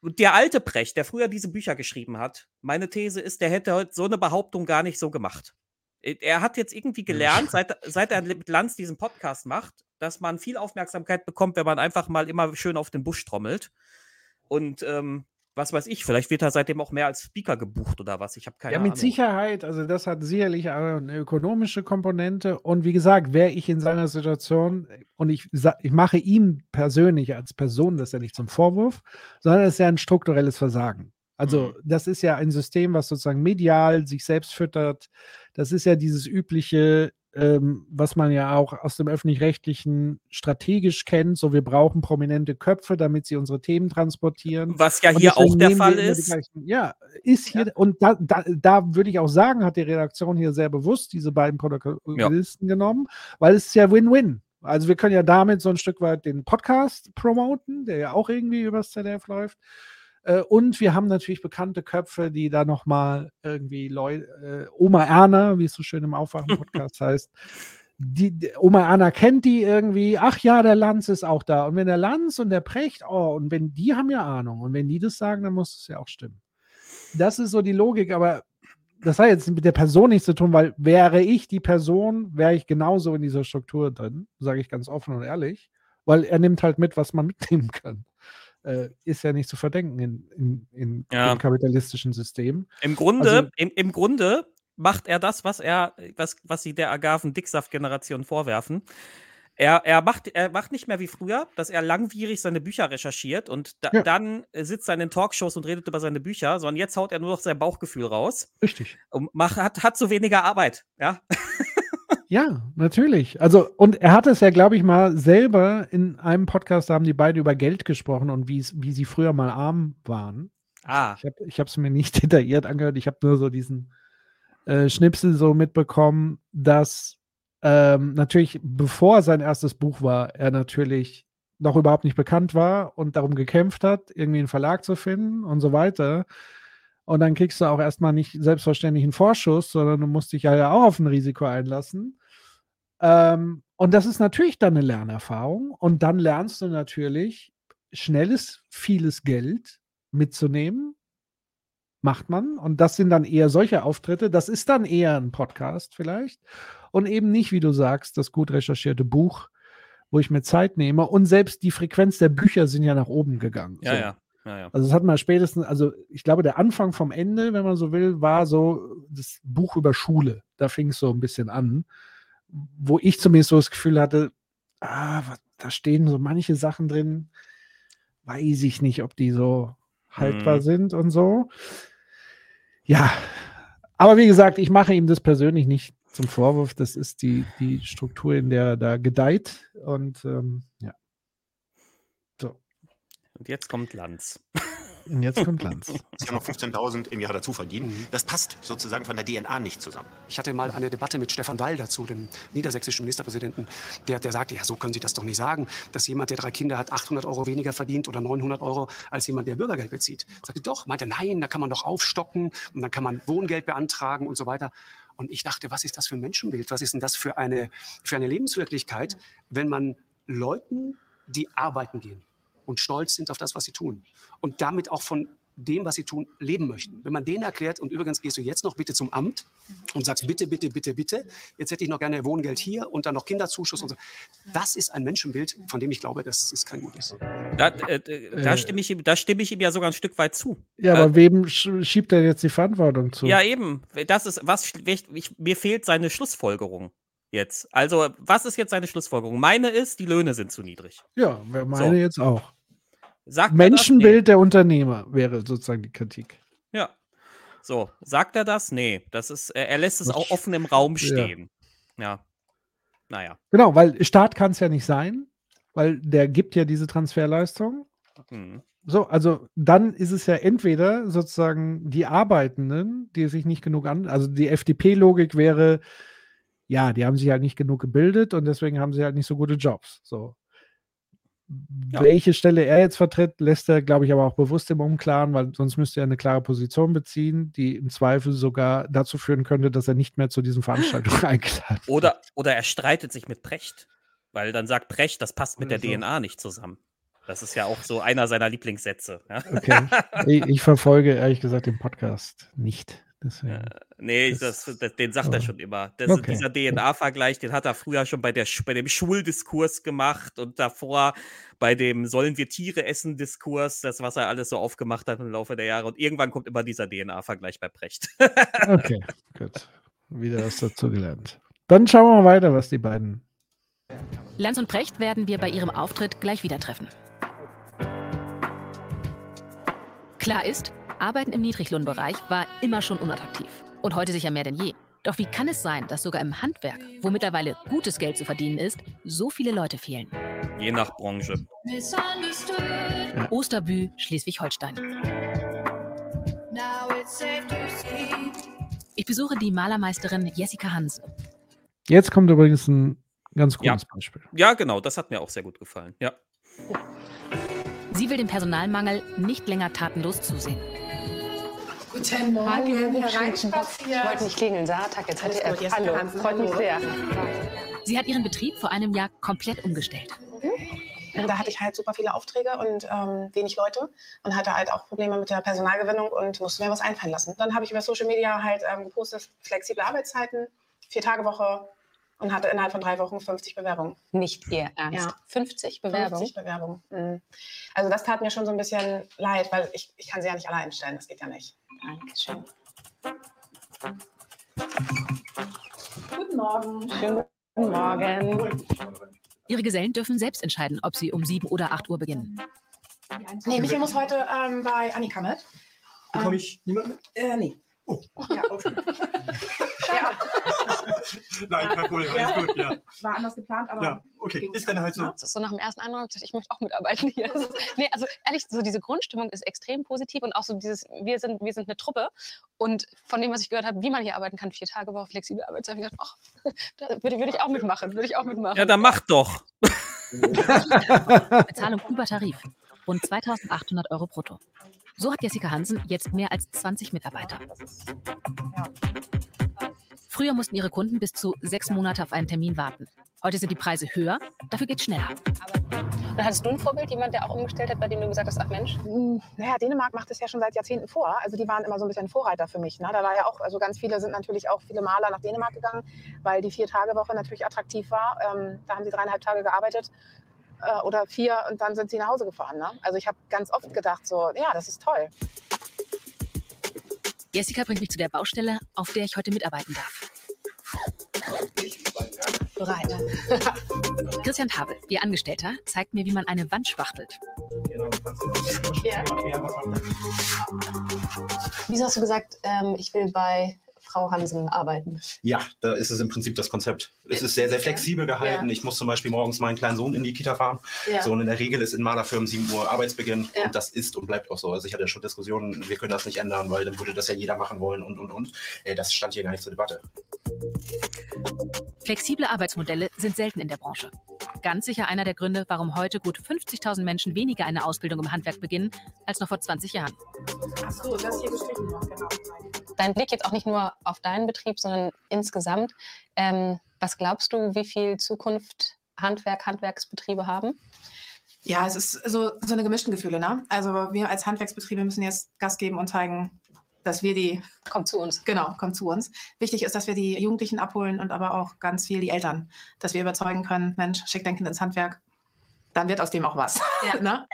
Und der alte Precht, der früher diese Bücher geschrieben hat, meine These ist, der hätte heute so eine Behauptung gar nicht so gemacht. Äh, Er hat jetzt irgendwie gelernt, seit, seit er mit Lanz diesen Podcast macht, dass man viel Aufmerksamkeit bekommt, wenn man einfach mal immer schön auf den Busch trommelt. Und ähm, was weiß ich, vielleicht wird er seitdem auch mehr als Speaker gebucht oder was. Ich habe keine ja, mit Ahnung. Sicherheit. Also das hat sicherlich eine ökonomische Komponente. Und wie gesagt, wäre ich in seiner Situation und ich, ich mache ihm persönlich als Person das ja nicht zum Vorwurf, sondern es ist ja ein strukturelles Versagen. Also das ist ja ein System, was sozusagen medial sich selbst füttert. Das ist ja dieses übliche, ähm, was man ja auch aus dem öffentlich-rechtlichen strategisch kennt. So, wir brauchen prominente Köpfe, damit sie unsere Themen transportieren. Was ja hier auch der Fall ist. Ja, ist hier, und da, da, da würde ich auch sagen, hat die Redaktion hier sehr bewusst diese beiden Protagonisten genommen, weil es ist ja Win-Win. Also wir können ja damit so ein Stück weit den Podcast promoten, der ja auch irgendwie übers ZDF läuft. Äh, Und wir haben natürlich bekannte Köpfe, die da nochmal irgendwie Leu äh, Oma Erna, wie es so schön im Aufwachen-Podcast heißt, die, die, Oma Erna kennt die irgendwie, ach ja, der Lanz ist auch da. Und wenn der Lanz und der Precht, oh, und wenn die haben ja Ahnung, und wenn die das sagen, dann muss es ja auch stimmen. Das ist so die Logik, aber das hat jetzt mit der Person nichts zu tun, weil wäre ich die Person, wäre ich genauso in dieser Struktur drin, sage ich ganz offen und ehrlich, weil er nimmt halt mit, was man mitnehmen kann. Äh, ist ja nicht zu verdenken in, in, in Ja. dem kapitalistischen System. Im Grunde, Also- im, im Grunde macht er das, was er, was, was sie der Agaven-Dicksaft-Generation vorwerfen. Er, er, macht, er macht nicht mehr wie früher, dass er langwierig seine Bücher recherchiert und da, Ja. dann sitzt er in den Talkshows und redet über seine Bücher, sondern jetzt haut er nur noch sein Bauchgefühl raus Richtig. und macht, hat, hat so weniger Arbeit. Ja, Ja, natürlich. Also, und er hat es ja, glaube ich, mal selber in einem Podcast, da haben die beiden über Geld gesprochen und wie es- wie sie früher mal arm waren. Ah. Ich habe es mir nicht detailliert angehört. Ich habe nur so diesen äh, Schnipsel so mitbekommen, dass ähm, natürlich, bevor sein erstes Buch war, er natürlich noch überhaupt nicht bekannt war und darum gekämpft hat, irgendwie einen Verlag zu finden und so weiter. Und dann kriegst du auch erstmal nicht selbstverständlich einen Vorschuss, sondern du musst dich ja auch auf ein Risiko einlassen. Ähm, und das ist natürlich dann eine Lernerfahrung. Und dann lernst du natürlich schnelles, vieles Geld mitzunehmen. Macht man. Und das sind dann eher solche Auftritte. Das ist dann eher ein Podcast vielleicht. Und eben nicht, wie du sagst, das gut recherchierte Buch, wo ich mir Zeit nehme. Und selbst die Frequenz der Bücher sind ja nach oben gegangen. Ja, so. ja. ja, ja. Also es hat mal spätestens, also ich glaube, der Anfang vom Ende, wenn man so will, war so das Buch über Schule. Da fing es so ein bisschen an, wo ich zumindest so das Gefühl hatte, ah, was, da stehen so manche Sachen drin, weiß ich nicht, ob die so haltbar Mhm. sind und so. Ja, aber wie gesagt, ich mache ihm das persönlich nicht zum Vorwurf. Das ist die, die Struktur, in der er da gedeiht. Und ähm, ja. So. Und jetzt kommt Lanz. Und jetzt kommt Lanz. Sie haben noch 15.000 im Jahr dazu verdient. Das passt sozusagen von der DNA nicht zusammen. Ich hatte mal eine Debatte mit Stefan Weil dazu, dem niedersächsischen Ministerpräsidenten. Der, der sagte, ja, so können Sie das doch nicht sagen, dass jemand, der drei Kinder hat, 800 Euro weniger verdient oder 900 Euro als jemand, der Bürgergeld bezieht. Sagte, doch, meinte, nein, da kann man doch aufstocken und dann kann man Wohngeld beantragen und so weiter. Und ich dachte, was ist das für ein Menschenbild? Was ist denn das für eine, für eine Lebenswirklichkeit, wenn man Leuten, die arbeiten gehen und stolz sind auf das, was sie tun und damit auch von dem, was sie tun, leben möchten. Wenn man denen erklärt, und übrigens gehst du jetzt noch bitte zum Amt und sagst, bitte, bitte, bitte, bitte, jetzt hätte ich noch gerne Wohngeld hier und dann noch Kinderzuschuss und so. Das ist ein Menschenbild, von dem ich glaube, das ist kein gutes. Da, äh, da, Äh. stimme ich, ihm- da stimme ich ihm ja sogar ein Stück weit zu. Ja, Äh, aber wem sch- schiebt er jetzt die Verantwortung zu? Ja, eben. Das ist, was, ich, ich, mir fehlt seine Schlussfolgerung jetzt. Also, was ist jetzt seine Schlussfolgerung? Meine ist, die Löhne sind zu niedrig. Ja, meine So. jetzt auch. Sagt Menschenbild der Unternehmer wäre sozusagen die Kritik. Ja. So, sagt er das? Nee, das ist, er lässt es auch offen im Raum Ja. stehen. Ja. Naja. Genau, weil Staat kann es ja nicht sein, weil der gibt ja diese Transferleistung. Hm. So, also dann ist es ja entweder sozusagen die Arbeitenden, die sich nicht genug an, also die FDP-Logik wäre, ja, die haben sich halt nicht genug gebildet und deswegen haben sie halt nicht so gute Jobs. So. Welche Stelle er jetzt vertritt, lässt er, glaube ich, aber auch bewusst im Unklaren, weil sonst müsste er eine klare Position beziehen, die im Zweifel sogar dazu führen könnte, dass er nicht mehr zu diesen Veranstaltungen eingeladen Oder, oder er streitet sich mit Precht, weil dann sagt Precht, das passt mit der so. DNA nicht zusammen. Das ist ja auch so einer seiner Lieblingssätze. Ja? Okay. ich, ich verfolge ehrlich gesagt den Podcast nicht. Deswegen. Nee, das, das, den sagt er Oh. schon immer. Das, Okay. Dieser DNA-Vergleich, den hat er früher schon bei, der, bei dem Schuldiskurs gemacht und davor bei dem Sollen wir Tiere essen Diskurs, das, was er alles so aufgemacht hat im Laufe der Jahre. Und irgendwann kommt immer dieser DNA-Vergleich bei Precht. Okay, gut. Wieder was dazu gelernt. Dann schauen wir mal weiter, was die beiden. Lanz und Precht werden wir bei ihrem Auftritt gleich wieder treffen. Klar ist, Arbeiten im Niedriglohnbereich war immer schon unattraktiv. Und heute sicher mehr denn je. Doch wie kann es sein, dass sogar im Handwerk, wo mittlerweile gutes Geld zu verdienen ist, so viele Leute fehlen? Je nach Branche. Osterbü, Schleswig-Holstein. Ich besuche die Malermeisterin Jessica Hansen. Jetzt kommt übrigens ein ganz Ja. gutes Beispiel. Ja, genau, das hat mir auch sehr gut gefallen. Ja. Sie will dem Personalmangel nicht länger tatenlos zusehen. Guten Morgen, Hallo, hereinspaziert. Ich wollte nicht klingeln, Sarah Tack, jetzt gut, Jessica Hallo, Hansen, freut mich sehr. Sie hat ihren Betrieb vor einem Jahr komplett umgestellt. Und da hatte ich halt super viele Aufträge und ähm, wenig Leute und hatte halt auch Probleme mit der Personalgewinnung und musste mir was einfallen lassen. Dann habe ich über Social Media halt ähm, gepostet, flexible Arbeitszeiten, vier Tage Woche und hatte innerhalb von drei Wochen 50 Bewerbungen. Nicht Ihr Ernst. Ja. 50 Bewerbungen? 50 Bewerbungen. Mhm. Also das tat mir schon so ein bisschen leid, weil ich, ich kann sie ja nicht alle einstellen, das geht ja nicht. Dankeschön. Guten Morgen. Schönen guten Morgen. Ihre Gesellen dürfen selbst entscheiden, ob sie um 7 oder 8 Uhr beginnen. Nee, Michael muss heute ähm, bei Annika mit. Bekomme ich niemanden? Äh, nee. Ja, okay. Nein, kein Problem, alles gut, ja. War anders geplant, aber. Ja, okay, ist dann halt so. So nach dem ersten Eindruck, ich möchte auch mitarbeiten hier. Nee, also ehrlich, so diese Grundstimmung ist extrem positiv und auch so dieses, wir sind, wir sind eine Truppe. Und von dem, was ich gehört habe, wie man hier arbeiten kann, vier Tage Woche, flexible Arbeitszeit, habe ich gedacht, ach, da würde, würde ich auch mitmachen, würde ich auch mitmachen. Ja, dann mach doch. Bezahlung über Tarif. Rund 2800 Euro brutto. So hat Jessica Hansen jetzt mehr als 20 Mitarbeiter. Früher mussten ihre Kunden bis zu sechs Monate auf einen Termin warten. Heute sind die Preise höher, dafür geht's schneller. Dann hattest du ein Vorbild, jemand, der auch umgestellt hat, bei dem du gesagt hast, ach Mensch, Mm, Naja, Dänemark macht es ja schon seit Jahrzehnten vor. Also die waren immer so ein bisschen Vorreiter für mich. Ne? Da war ja auch, also ganz viele sind natürlich auch viele Maler nach Dänemark gegangen, weil die Vier-Tage-Woche natürlich attraktiv war. Ähm, da haben sie dreieinhalb Tage gearbeitet äh, oder vier und dann sind sie nach Hause gefahren. Ne? Also ich habe ganz oft gedacht, so, ja, das ist toll. Jessica bringt mich zu der Baustelle, auf der ich heute mitarbeiten darf. bereit. Christian Habel, ihr Angestellter, zeigt mir, wie man eine Wand spachtelt. Wieso hast du gesagt, ähm, ich will bei Frau Hansen arbeiten? Ja, da ist es im Prinzip das Konzept. Es ist sehr, sehr flexibel gehalten. Ja. Ich muss zum Beispiel morgens meinen kleinen Sohn in die Kita fahren. Ja. So, und in der Regel ist in Malerfirmen 7 Uhr Arbeitsbeginn. Ja. Und das ist und bleibt auch so. Also ich hatte ja schon Diskussionen, wir können das nicht ändern, weil dann würde das ja jeder machen wollen und, und, und. Äh, Das stand hier gar nicht zur Debatte. Flexible Arbeitsmodelle sind selten in der Branche. Ganz sicher einer der Gründe, warum heute gut 50.000 Menschen weniger eine Ausbildung im Handwerk beginnen als noch vor 20 Jahren. Ach so, das hier gestrichen noch, genau. Dein Blick jetzt auch nicht nur auf deinen Betrieb, sondern insgesamt. Ähm, was glaubst du, wie viel Zukunft Handwerk, Handwerksbetriebe haben? Ja, es ist so, so eine gemischten Gefühle. Ne? Also wir als Handwerksbetriebe müssen jetzt Gas geben und zeigen, dass wir die... Kommt zu uns. Genau, kommt zu uns. Wichtig ist, dass wir die Jugendlichen abholen und aber auch ganz viel die Eltern, dass wir überzeugen können, Mensch, schick dein Kind ins Handwerk, dann wird aus dem auch was. ne?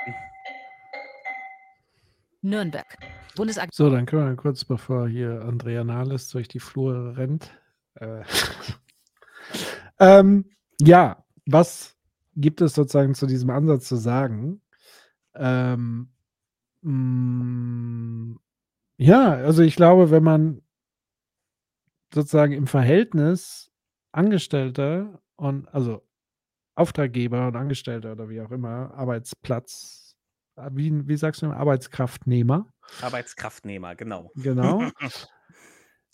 Nürnberg. Bundesag So, dann können wir kurz, bevor hier Andrea Nahles durch die Flur rennt. Äh, ähm, ja, was gibt es sozusagen zu diesem Ansatz zu sagen? Ähm, mh, ja, also ich glaube, wenn man sozusagen im Verhältnis Angestellter und also Auftraggeber und Angestellter oder wie auch immer, Arbeitsplatz, wie, wie sagst du, Arbeitskraftnehmer, Arbeitskraftnehmer, genau. Genau.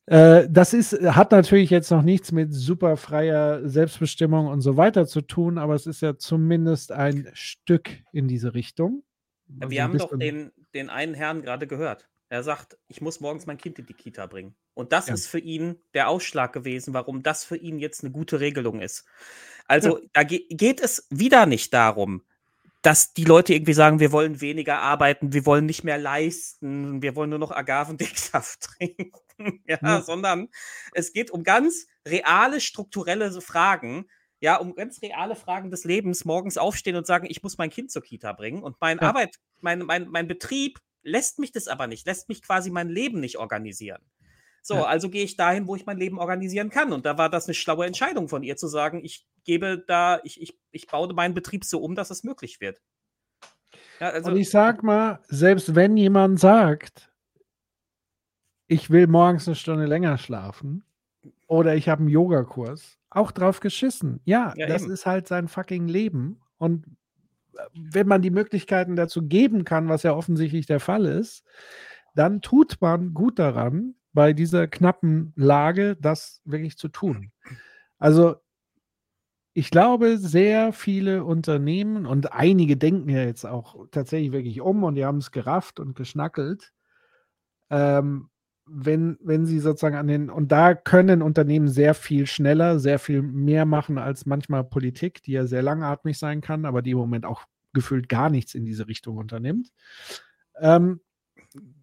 Äh, das ist, hat natürlich jetzt noch nichts mit super freier Selbstbestimmung und so weiter zu tun, aber es ist ja zumindest ein Stück in diese Richtung. Also Wir haben doch den, den einen Herrn gerade gehört. Er sagt, ich muss morgens mein Kind in die Kita bringen. Und das Ja. ist für ihn der Ausschlag gewesen, warum das für ihn jetzt eine gute Regelung ist. Also da ge geht es wieder nicht darum, dass die Leute irgendwie sagen, wir wollen weniger arbeiten, wir wollen nicht mehr leisten, wir wollen nur noch Agavendicksaft trinken, ja, Ja. sondern es geht um ganz reale, strukturelle Fragen, ja, um ganz reale Fragen des Lebens, morgens aufstehen und sagen, ich muss mein Kind zur Kita bringen und mein Ja. Arbeit, mein, mein, mein Betrieb lässt mich das aber nicht, lässt mich quasi mein Leben nicht organisieren. So, Ja. also gehe ich dahin, wo ich mein Leben organisieren kann. Und da war das eine schlaue Entscheidung von ihr zu sagen, ich gebe da, ich, ich, ich baue meinen Betrieb so um, dass es möglich wird. Ja, also, und ich sag mal, selbst wenn jemand sagt, ich will morgens eine Stunde länger schlafen oder ich habe einen Yogakurs, auch drauf geschissen. Ja, Ja, das eben. ist halt sein fucking Leben. Und äh, wenn man die Möglichkeiten dazu geben kann, was ja offensichtlich der Fall ist, dann tut man gut daran, bei dieser knappen Lage das wirklich zu tun. Also ich glaube, sehr viele Unternehmen und einige denken ja jetzt auch tatsächlich wirklich um und die haben es gerafft und geschnackelt. Ähm, wenn, wenn sie sozusagen an den, und da können Unternehmen sehr viel schneller, sehr viel mehr machen als manchmal Politik, die ja sehr langatmig sein kann, aber die im Moment auch gefühlt gar nichts in diese Richtung unternimmt. Ähm,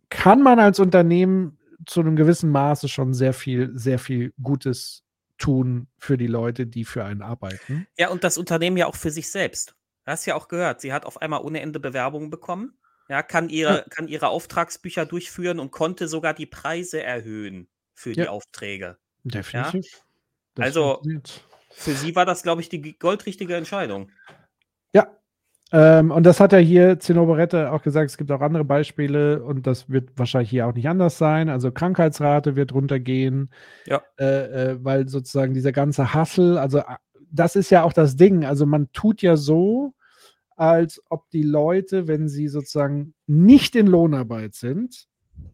kann man als Unternehmen zu einem gewissen Maße schon sehr viel, sehr viel Gutes tun für die Leute, die für einen arbeiten. ja, und das Unternehmen ja auch für sich selbst. Du hast ja auch gehört, sie hat auf einmal ohne Ende Bewerbungen bekommen. Ja, kann ihre, kann ihre Auftragsbücher durchführen und konnte sogar die Preise erhöhen für die Ja. Aufträge. Definitiv. Das Also für sie war das, glaube ich, die goldrichtige Entscheidung. Ähm, und das hat ja hier Zinnoberette auch gesagt, es gibt auch andere Beispiele und das wird wahrscheinlich hier auch nicht anders sein. Also Krankheitsrate wird runtergehen, Ja. äh, äh, weil sozusagen dieser ganze Hassel, also äh, das ist ja auch das Ding. Also man tut ja so, als ob die Leute, wenn sie sozusagen nicht in Lohnarbeit sind,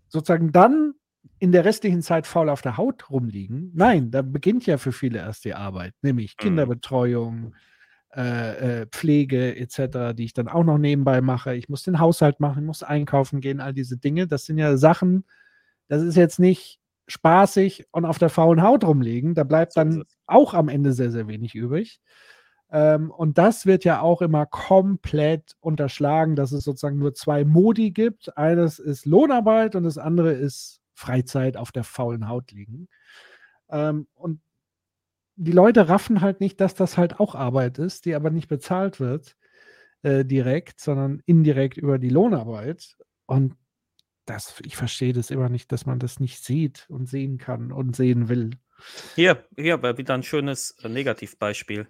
sozusagen dann in der restlichen Zeit faul auf der Haut rumliegen. Nein, da beginnt ja für viele erst die Arbeit, nämlich Kinderbetreuung, äh, äh, Pflege etc., die ich dann auch noch nebenbei mache. Ich muss den Haushalt machen, ich muss einkaufen gehen, all diese Dinge. Das sind ja Sachen, das ist jetzt nicht spaßig und auf der faulen Haut rumliegen. Da bleibt dann auch am Ende sehr, sehr wenig übrig. Ähm, und das wird ja auch immer komplett unterschlagen, dass es sozusagen nur zwei Modi gibt. Eines ist Lohnarbeit und das andere ist Freizeit auf der faulen Haut liegen. Ähm, und die Leute raffen halt nicht, dass das halt auch Arbeit ist, die aber nicht bezahlt wird äh, direkt, sondern indirekt über die Lohnarbeit. Und das, ich verstehe das immer nicht, dass man das nicht sieht und sehen kann und sehen will. Hier, hier war wieder ein schönes äh, Negativbeispiel.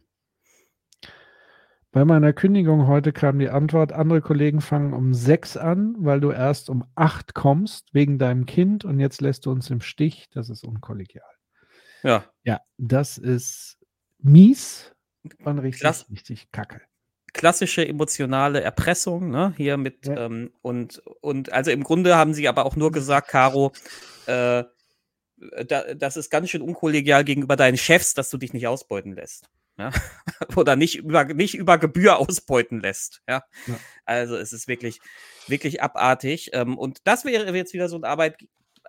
Bei meiner Kündigung heute kam die Antwort, andere Kollegen fangen um sechs an, weil du erst um acht kommst wegen deinem Kind und jetzt lässt du uns im Stich. Das ist unkollegial. Ja. Ja, das ist mies und richtig, Klass- richtig kacke. klassische emotionale Erpressung, ne? Hier mit ähm, und und also im Grunde haben sie aber auch nur gesagt, Caro, äh, da, das ist ganz schön unkollegial gegenüber deinen Chefs, dass du dich nicht ausbeuten lässt. Ja? Oder nicht über, nicht über Gebühr ausbeuten lässt. Ja? Ja. Also es ist wirklich, wirklich abartig. Ähm, und das wäre jetzt wieder so ein Arbeit,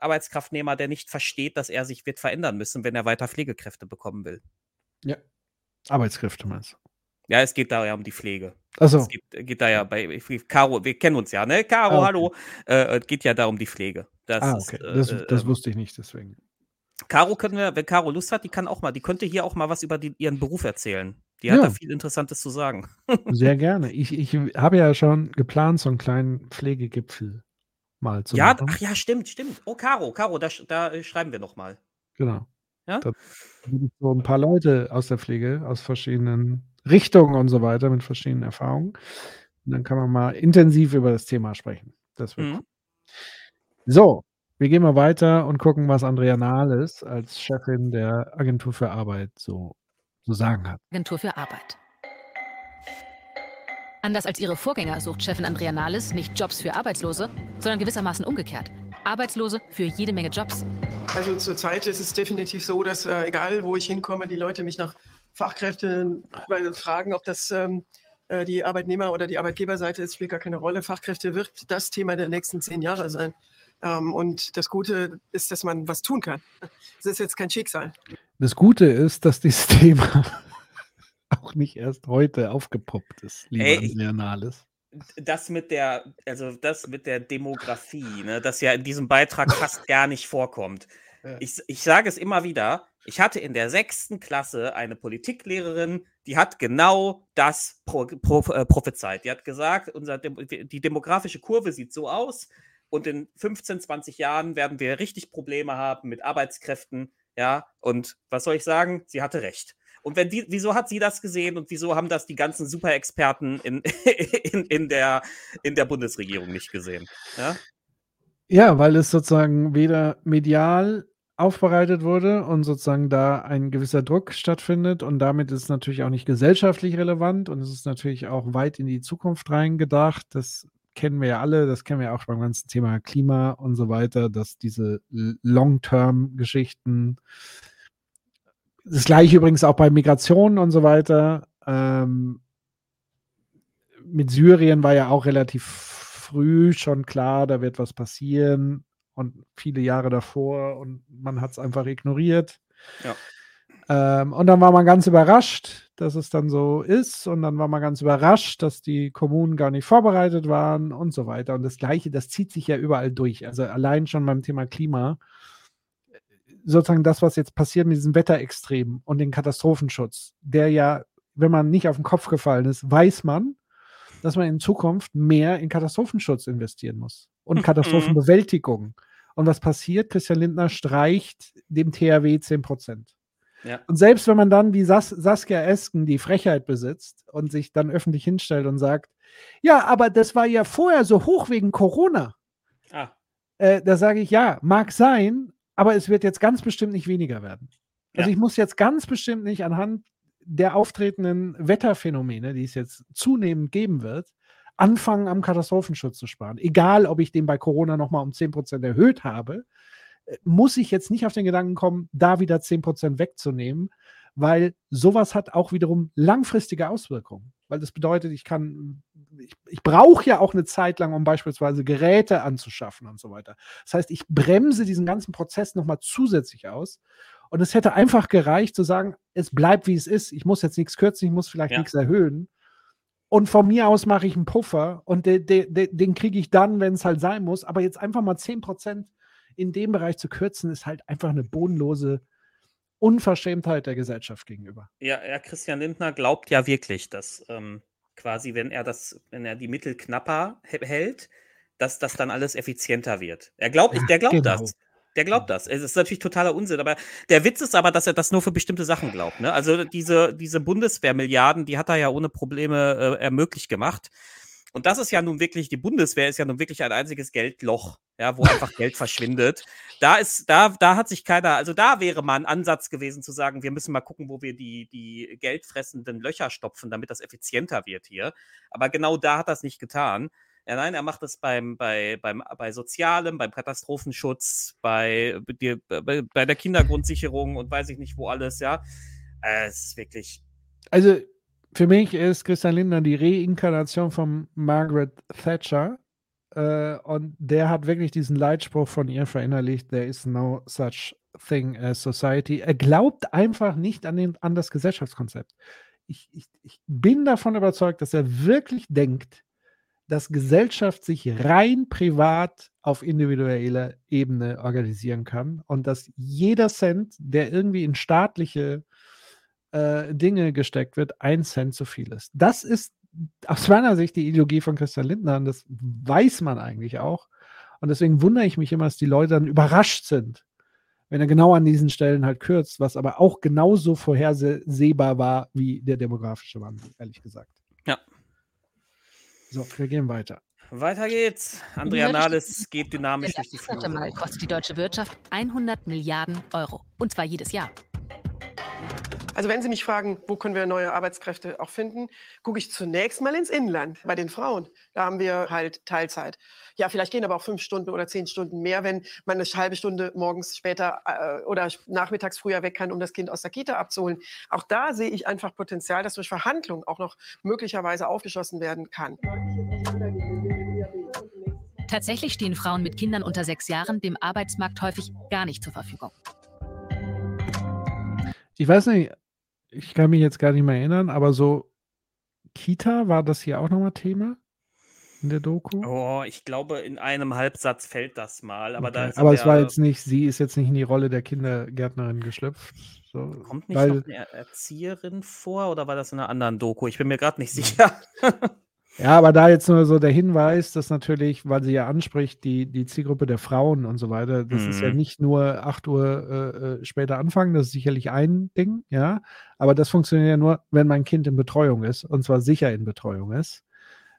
Arbeitskraftnehmer, der nicht versteht, dass er sich wird verändern müssen, wenn er weiter Pflegekräfte bekommen will. Ja. Arbeitskräfte meinst du? Ja, es geht da ja um die Pflege. Ach so. Es geht, geht da ja bei Caro, wir kennen uns ja, ne? Caro, Ah, okay. hallo. Äh, es geht ja da um die Pflege. Das ah, ist, okay. äh, Das, äh, das ähm, wusste ich nicht, deswegen. Caro können wir, wenn Caro Lust hat, die kann auch mal, die könnte hier auch mal was über die, ihren Beruf erzählen. Die hat Ja. da viel Interessantes zu sagen. Sehr gerne. Ich, ich habe ja schon geplant, so einen kleinen Pflegegipfel mal zu ja, machen. ach ja, stimmt, stimmt. Oh, Caro, Caro, da, da äh, schreiben wir noch mal. Genau. Ja? Da gibt es so ein paar Leute aus der Pflege, aus verschiedenen Richtungen und so weiter, mit verschiedenen Erfahrungen. Und dann kann man mal intensiv über das Thema sprechen. Das wird Mhm. cool. So, wir gehen mal weiter und gucken, was Andrea Nahles als Chefin der Agentur für Arbeit so zu sagen hat. Agentur für Arbeit. Anders als ihre Vorgänger sucht Chefin Andrea Nahles nicht Jobs für Arbeitslose, sondern gewissermaßen umgekehrt. Arbeitslose für jede Menge Jobs. Also zurzeit ist es definitiv so, dass äh, egal wo ich hinkomme, die Leute mich nach Fachkräften fragen, ob das ähm, äh, die Arbeitnehmer- oder die Arbeitgeberseite ist, spielt gar keine Rolle. Fachkräfte wird das Thema der nächsten zehn Jahre sein. Ähm, und das Gute ist, dass man was tun kann. Es ist jetzt kein Schicksal. Das Gute ist, dass dieses Thema auch nicht erst heute aufgepoppt ist, lieber Ey. Das mit der, also das mit der Demografie, ne, das ja in diesem Beitrag fast gar nicht vorkommt. Ja. Ich, ich sage es immer wieder, ich hatte in der sechsten Klasse eine Politiklehrerin, die hat genau das pro, pro, äh, prophezeit. Die hat gesagt, unser die demografische Kurve sieht so aus und in 15, 20 Jahren werden wir richtig Probleme haben mit Arbeitskräften. Ja, und was soll ich sagen? Sie hatte recht. Und wenn die, wieso hat sie das gesehen und wieso haben das die ganzen Superexperten in, in, in, der, in der Bundesregierung nicht gesehen? Ja? Ja, weil es sozusagen weder medial aufbereitet wurde und sozusagen da ein gewisser Druck stattfindet und damit ist es natürlich auch nicht gesellschaftlich relevant und es ist natürlich auch weit in die Zukunft reingedacht. Das kennen wir ja alle, das kennen wir ja auch beim ganzen Thema Klima und so weiter, dass diese Long-Term-Geschichten, das gleiche übrigens auch bei Migration und so weiter. Ähm, mit Syrien war ja auch relativ früh schon klar, da wird was passieren und viele Jahre davor und man hat es einfach ignoriert. Ja. Ähm, und dann war man ganz überrascht, dass es dann so ist und dann war man ganz überrascht, dass die Kommunen gar nicht vorbereitet waren und so weiter. Und das Gleiche, das zieht sich ja überall durch. Also allein schon beim Thema Klima, sozusagen das, was jetzt passiert mit diesem Wetterextrem und den Katastrophenschutz, der ja, wenn man nicht auf den Kopf gefallen ist, weiß man, dass man in Zukunft mehr in Katastrophenschutz investieren muss und Katastrophenbewältigung. Und was passiert? Christian Lindner streicht dem THW 10 Prozent. Ja. Und selbst wenn man dann wie Sas Saskia Esken die Frechheit besitzt und sich dann öffentlich hinstellt und sagt, Ja, aber das war ja vorher so hoch wegen Corona. Ah. Äh, da sage ich, ja, mag sein, aber es wird jetzt ganz bestimmt nicht weniger werden. Also Ja. ich muss jetzt ganz bestimmt nicht anhand der auftretenden Wetterphänomene, die es jetzt zunehmend geben wird, anfangen, am Katastrophenschutz zu sparen. Egal, ob ich den bei Corona nochmal um 10% erhöht habe, äh, muss ich jetzt nicht auf den Gedanken kommen, da wieder 10% wegzunehmen, weil sowas hat auch wiederum langfristige Auswirkungen. Weil das bedeutet, ich kann, ich, ich brauche ja auch eine Zeit lang, um beispielsweise Geräte anzuschaffen und so weiter. Das heißt, ich bremse diesen ganzen Prozess nochmal zusätzlich aus. Und es hätte einfach gereicht zu sagen, es bleibt wie es ist. Ich muss jetzt nichts kürzen, ich muss vielleicht Ja. nichts erhöhen. Und von mir aus mache ich einen Puffer und de, de, de, den kriege ich dann, wenn es halt sein muss. Aber jetzt einfach mal 10% in dem Bereich zu kürzen, ist halt einfach eine bodenlose Unverschämtheit der Gesellschaft gegenüber. Ja, ja, Christian Lindner glaubt ja wirklich, dass ähm, quasi, wenn er das, wenn er die Mittel knapper hä- hält, dass das dann alles effizienter wird. Er glaubt, Ja, der glaubt genau. das. Der glaubt das. Es ist natürlich totaler Unsinn, aber der Witz ist aber, dass er das nur für bestimmte Sachen glaubt. Ne? Also diese, diese Bundeswehrmilliarden, die hat er ja ohne Probleme äh, ermöglicht gemacht. Und das ist ja nun wirklich, die Bundeswehr ist ja nun wirklich ein einziges Geldloch, ja, wo einfach Geld verschwindet. Da ist, da, da hat sich keiner, also da wäre mal ein Ansatz gewesen zu sagen, wir müssen mal gucken, wo wir die, die geldfressenden Löcher stopfen, damit das effizienter wird hier. Aber genau da hat es nicht getan. Ja, nein, er macht es beim, bei, beim, bei Sozialem, beim Katastrophenschutz, bei, bei, bei der Kindergrundsicherung und weiß ich nicht wo alles, ja. Es ist wirklich, Also für mich ist Christian Lindner die Reinkarnation von Margaret Thatcher. Äh, und der hat wirklich diesen Leitspruch von ihr verinnerlicht: There is no such thing as society. Er glaubt einfach nicht an, den, an das Gesellschaftskonzept. Ich, ich, ich bin davon überzeugt, dass er wirklich denkt, dass Gesellschaft sich rein privat auf individueller Ebene organisieren kann und dass jeder Cent, der irgendwie in staatliche äh, Dinge gesteckt wird, ein Cent zu viel ist. Das ist aus meiner Sicht die Ideologie von Christian Lindner und das weiß man eigentlich auch. Und deswegen wundere ich mich immer, dass die Leute dann überrascht sind, wenn er genau an diesen Stellen halt kürzt, was aber auch genauso vorhersehbar war wie der demografische Wandel, ehrlich gesagt. Ja. So, wir gehen weiter. Weiter geht's. Andrea Nahles geht dynamisch durch die vierte Flure. Mal kostet die deutsche Wirtschaft 100 Milliarden Euro. Und zwar jedes Jahr. Also wenn Sie mich fragen, wo können wir neue Arbeitskräfte auch finden, gucke ich zunächst mal ins Inland bei den Frauen. Da haben wir halt Teilzeit. Ja, vielleicht gehen aber auch fünf Stunden oder zehn Stunden mehr, wenn man eine halbe Stunde morgens später äh, oder nachmittags früher weg kann, um das Kind aus der Kita abzuholen. Auch da sehe ich einfach Potenzial, das durch Verhandlungen auch noch möglicherweise aufgeschlossen werden kann. Tatsächlich stehen Frauen mit Kindern unter sechs Jahren dem Arbeitsmarkt häufig gar nicht zur Verfügung. Ich weiß nicht, ich kann mich jetzt gar nicht mehr erinnern, aber so Kita, war das hier auch nochmal Thema in der Doku? Oh, ich glaube, in einem Halbsatz fällt das mal. Aber, da Okay. sind Aber es war jetzt nicht, sie ist jetzt nicht in die Rolle der Kindergärtnerin geschlüpft. So, Kommt nicht weil, noch eine Erzieherin vor oder war das in einer anderen Doku? Ich bin mir gerade nicht sicher. Ja, aber da jetzt nur so der Hinweis, dass natürlich, weil sie ja anspricht, die, die Zielgruppe der Frauen und so weiter, das ist ja Mhm. nicht nur 8 Uhr äh, äh, später anfangen, das ist sicherlich ein Ding, ja. Aber das funktioniert ja nur, wenn mein Kind in Betreuung ist und zwar sicher in Betreuung ist.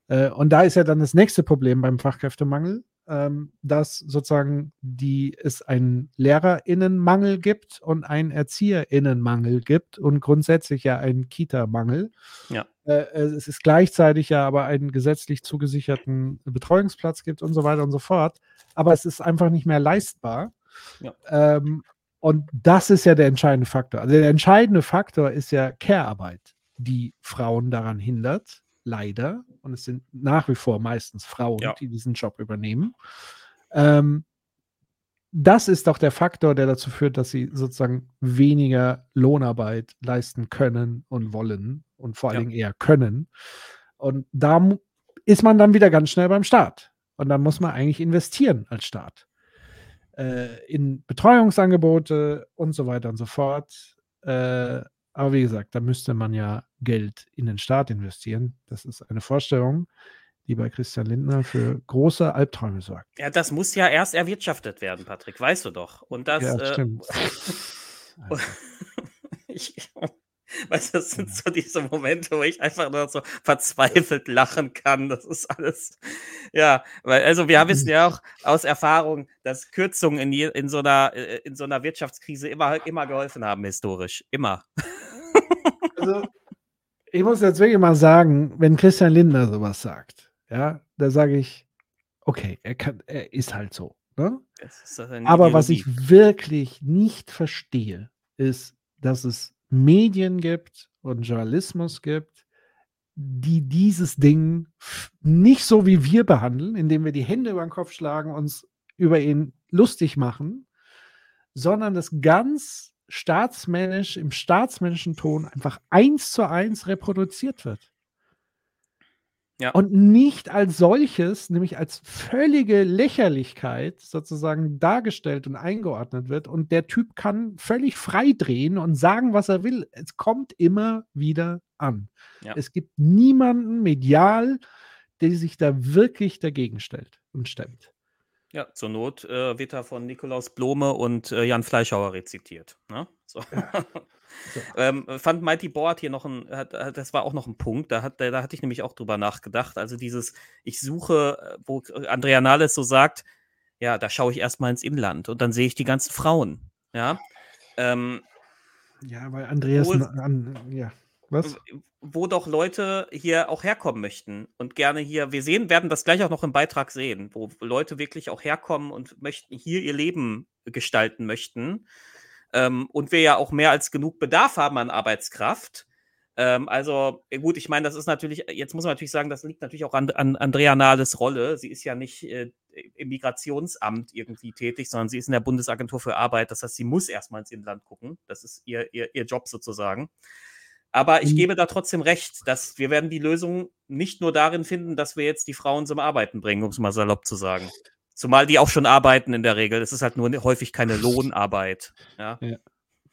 Äh, und da ist ja dann das nächste Problem beim Fachkräftemangel, ähm, dass sozusagen die, es einen LehrerInnenmangel gibt und einen ErzieherInnenmangel gibt und grundsätzlich ja einen Kita-Mangel. Ja. Äh, es ist gleichzeitig ja aber einen gesetzlich zugesicherten Betreuungsplatz gibt und so weiter und so fort. Aber es ist einfach nicht mehr leistbar. Ja. Ähm, und das ist ja der entscheidende Faktor. Also der entscheidende Faktor ist ja Care-Arbeit, die Frauen daran hindert, leider. Und es sind nach wie vor meistens Frauen, Ja. die diesen Job übernehmen. Ähm, das ist doch der Faktor, der dazu führt, dass sie sozusagen weniger Lohnarbeit leisten können und wollen und vor allen Ja. Dingen eher können. Und da ist man dann wieder ganz schnell beim Staat. Und dann muss man eigentlich investieren als Staat. Äh, in Betreuungsangebote und so weiter und so fort. Äh, aber wie gesagt, da müsste man ja Geld in den Staat investieren. Das ist eine Vorstellung, die bei Christian Lindner für große Albträume sorgt. Ja, das muss ja erst erwirtschaftet werden, Patrick, weißt du doch. Und das. Ja, äh, stimmt. ich, Weißt du, das sind so diese Momente, wo ich einfach nur so verzweifelt lachen kann. Das ist alles. Ja, weil, also wir wissen ja auch aus Erfahrung, dass Kürzungen in, je, in, so, einer, äh, in so einer Wirtschaftskrise immer, immer geholfen haben, historisch. Immer. Also, ich muss jetzt wirklich mal sagen, wenn Christian Lindner sowas sagt, ja, da sage ich, okay, er, kann, er ist halt so. Ne? ist Aber was Ideologie. ich wirklich nicht verstehe, ist, dass es Medien gibt und Journalismus gibt, die dieses Ding nicht so wie wir behandeln, indem wir die Hände über den Kopf schlagen, uns über ihn lustig machen, sondern das ganz staatsmännisch, im staatsmännischen Ton einfach eins zu eins reproduziert wird. Ja. Und nicht als solches, nämlich als völlige Lächerlichkeit sozusagen dargestellt und eingeordnet wird. Und der Typ kann völlig frei drehen und sagen, was er will. Es kommt immer wieder an. Ja. Es gibt niemanden medial, der sich da wirklich dagegen stellt und stemmt. Ja, zur Not äh, wird er von Nikolaus Blome und äh, Jan Fleischhauer rezitiert. Ne? So. ähm, fand Mighty Board hier noch ein, hat, hat, das war auch noch ein Punkt, da, hat, da, da hatte ich nämlich auch drüber nachgedacht. Also dieses, ich suche, äh, wo Andrea Nahles so sagt, ja, da schaue ich erstmal ins Inland und dann sehe ich die ganzen Frauen. Ja. Ähm, Ja, weil Andreas, an, ja, was? wo doch Leute hier auch herkommen möchten und gerne hier, wir sehen, werden das gleich auch noch im Beitrag sehen, wo Leute wirklich auch herkommen und möchten hier ihr Leben gestalten möchten. Ähm, und wir ja auch mehr als genug Bedarf haben an Arbeitskraft. Ähm, also, gut, ich meine, das ist natürlich, jetzt muss man natürlich sagen, das liegt natürlich auch an, an Andrea Nahles Rolle. Sie ist ja nicht äh, im Migrationsamt irgendwie tätig, sondern sie ist in der Bundesagentur für Arbeit. Das heißt, sie muss erstmal ins Inland gucken. Das ist ihr, ihr, ihr Job sozusagen. Aber ich Mhm. gebe da trotzdem recht, dass wir werden die Lösung nicht nur darin finden, dass wir jetzt die Frauen zum Arbeiten bringen, um es mal salopp zu sagen. Zumal die auch schon arbeiten in der Regel. Es ist halt nur häufig keine Lohnarbeit. Ja. Ja,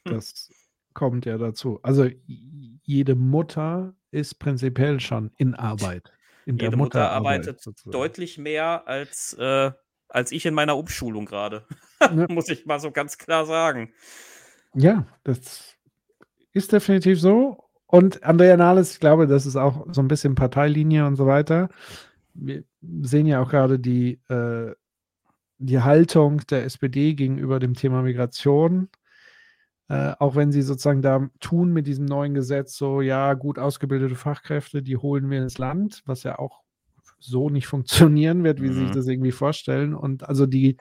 das kommt ja dazu. Also jede Mutter ist prinzipiell schon in Arbeit. In der Jede Mutter Mutterarbeit arbeitet sozusagen. deutlich mehr als, äh, als ich in meiner Umschulung gerade. Ja. Muss ich mal so ganz klar sagen. Ja, das ist definitiv so. Und Andrea Nahles, ich glaube, das ist auch so ein bisschen Parteilinie und so weiter. Wir sehen ja auch gerade die, äh, die Haltung der SPD gegenüber dem Thema Migration. Äh, auch wenn sie sozusagen da tun mit diesem neuen Gesetz, so ja, gut ausgebildete Fachkräfte, die holen wir ins Land, was ja auch so nicht funktionieren wird, wie sie sich Mhm. das irgendwie vorstellen. Und also die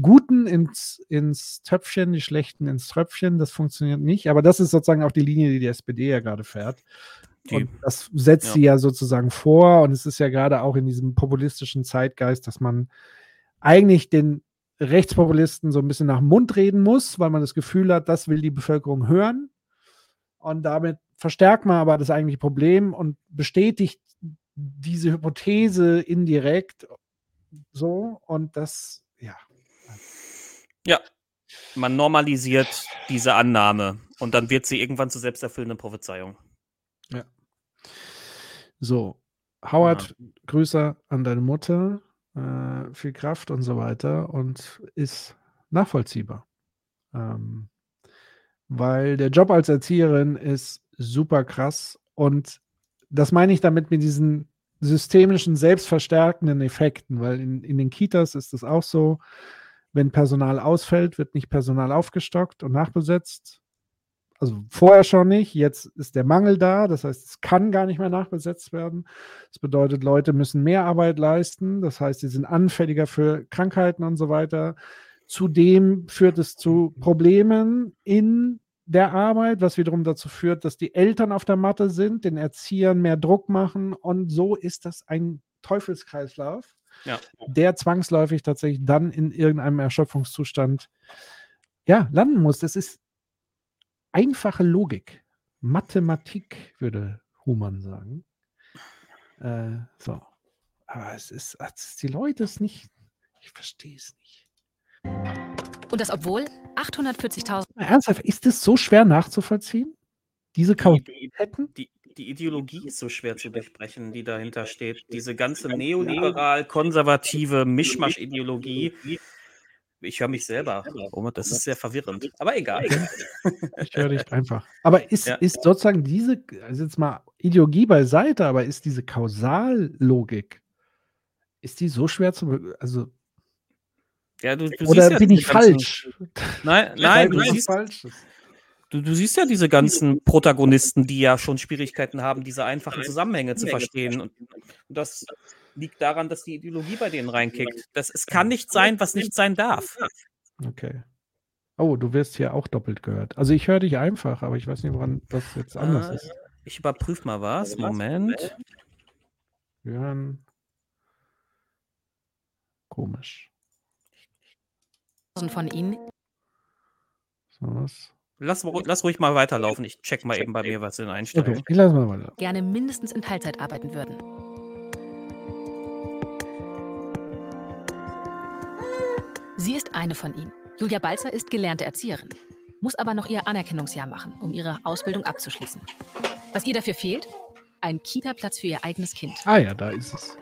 Guten ins, ins Töpfchen, die Schlechten ins Tröpfchen, das funktioniert nicht. Aber das ist sozusagen auch die Linie, die die SPD ja gerade fährt. Die- und das setzt ja. sie ja sozusagen vor. Und es ist ja gerade auch in diesem populistischen Zeitgeist, dass man eigentlich den Rechtspopulisten so ein bisschen nach dem Mund reden muss, weil man das Gefühl hat, das will die Bevölkerung hören. Und damit verstärkt man aber das eigentliche Problem und bestätigt diese Hypothese indirekt so. Und das, ja. Ja. Man normalisiert diese Annahme und dann wird sie irgendwann zur selbsterfüllenden Prophezeiung. Ja. So, Howard, Grüße an deine Mutter, äh, viel Kraft und so weiter und ist nachvollziehbar. Ähm, weil der Job als Erzieherin ist super krass und das meine ich damit mit diesen systemischen, selbstverstärkenden Effekten, weil in, in den Kitas ist es auch so, wenn Personal ausfällt, wird nicht Personal aufgestockt und nachbesetzt. Also vorher schon nicht, jetzt ist der Mangel da, das heißt, es kann gar nicht mehr nachbesetzt werden. Das bedeutet, Leute müssen mehr Arbeit leisten, das heißt, sie sind anfälliger für Krankheiten und so weiter. Zudem führt es zu Problemen in der Arbeit, was wiederum dazu führt, dass die Eltern auf der Matte sind, den Erziehern mehr Druck machen und so ist das ein Teufelskreislauf, Ja. der zwangsläufig tatsächlich dann in irgendeinem Erschöpfungszustand ja, landen muss. Das ist einfache Logik. Mathematik, würde Humann sagen. Äh, so. Aber es ist, ist die Leute es nicht. Ich verstehe es nicht. Und das obwohl 840.000 Ernsthaft, ist es so schwer nachzuvollziehen? Diese Kausalitäten? Die, die Ideologie ist so schwer zu durchbrechen, die dahinter steht. Diese ganze neoliberal-konservative Mischmasch-Ideologie. Ich höre mich selber. Das ist sehr verwirrend. Aber egal. Ich höre dich einfach. Aber ist, Ja. ist sozusagen diese, also jetzt mal Ideologie beiseite, aber ist diese Kausallogik, ist die so schwer zu, also, Ja, du, du oder siehst ja bin diese ich falsch? Nein, nein, du siehst, du, du siehst ja diese ganzen Protagonisten, die ja schon Schwierigkeiten haben, diese einfachen Zusammenhänge zu verstehen. Und, und das liegt daran, dass die Ideologie bei denen reinkickt. Das, es kann nicht sein, was nicht sein darf. Okay. Oh, du wirst hier auch doppelt gehört. Also ich höre dich einfach, aber ich weiß nicht, woran das jetzt anders Äh, ist. Ich überprüfe mal was. Moment. Wir hören. Komisch. Von Ihnen So was. Lass, lass ruhig mal weiterlaufen. Ich check mal eben bei mir was in den Okay, Einstellungen. ich lasse mal weiter. gerne mindestens in Teilzeit arbeiten würden. Sie ist eine von ihnen. Julia Balzer ist gelernte Erzieherin, muss aber noch ihr Anerkennungsjahr machen, um ihre Ausbildung abzuschließen. Was ihr dafür fehlt? Ein Kita-Platz für ihr eigenes Kind. Ah ja, da ist es.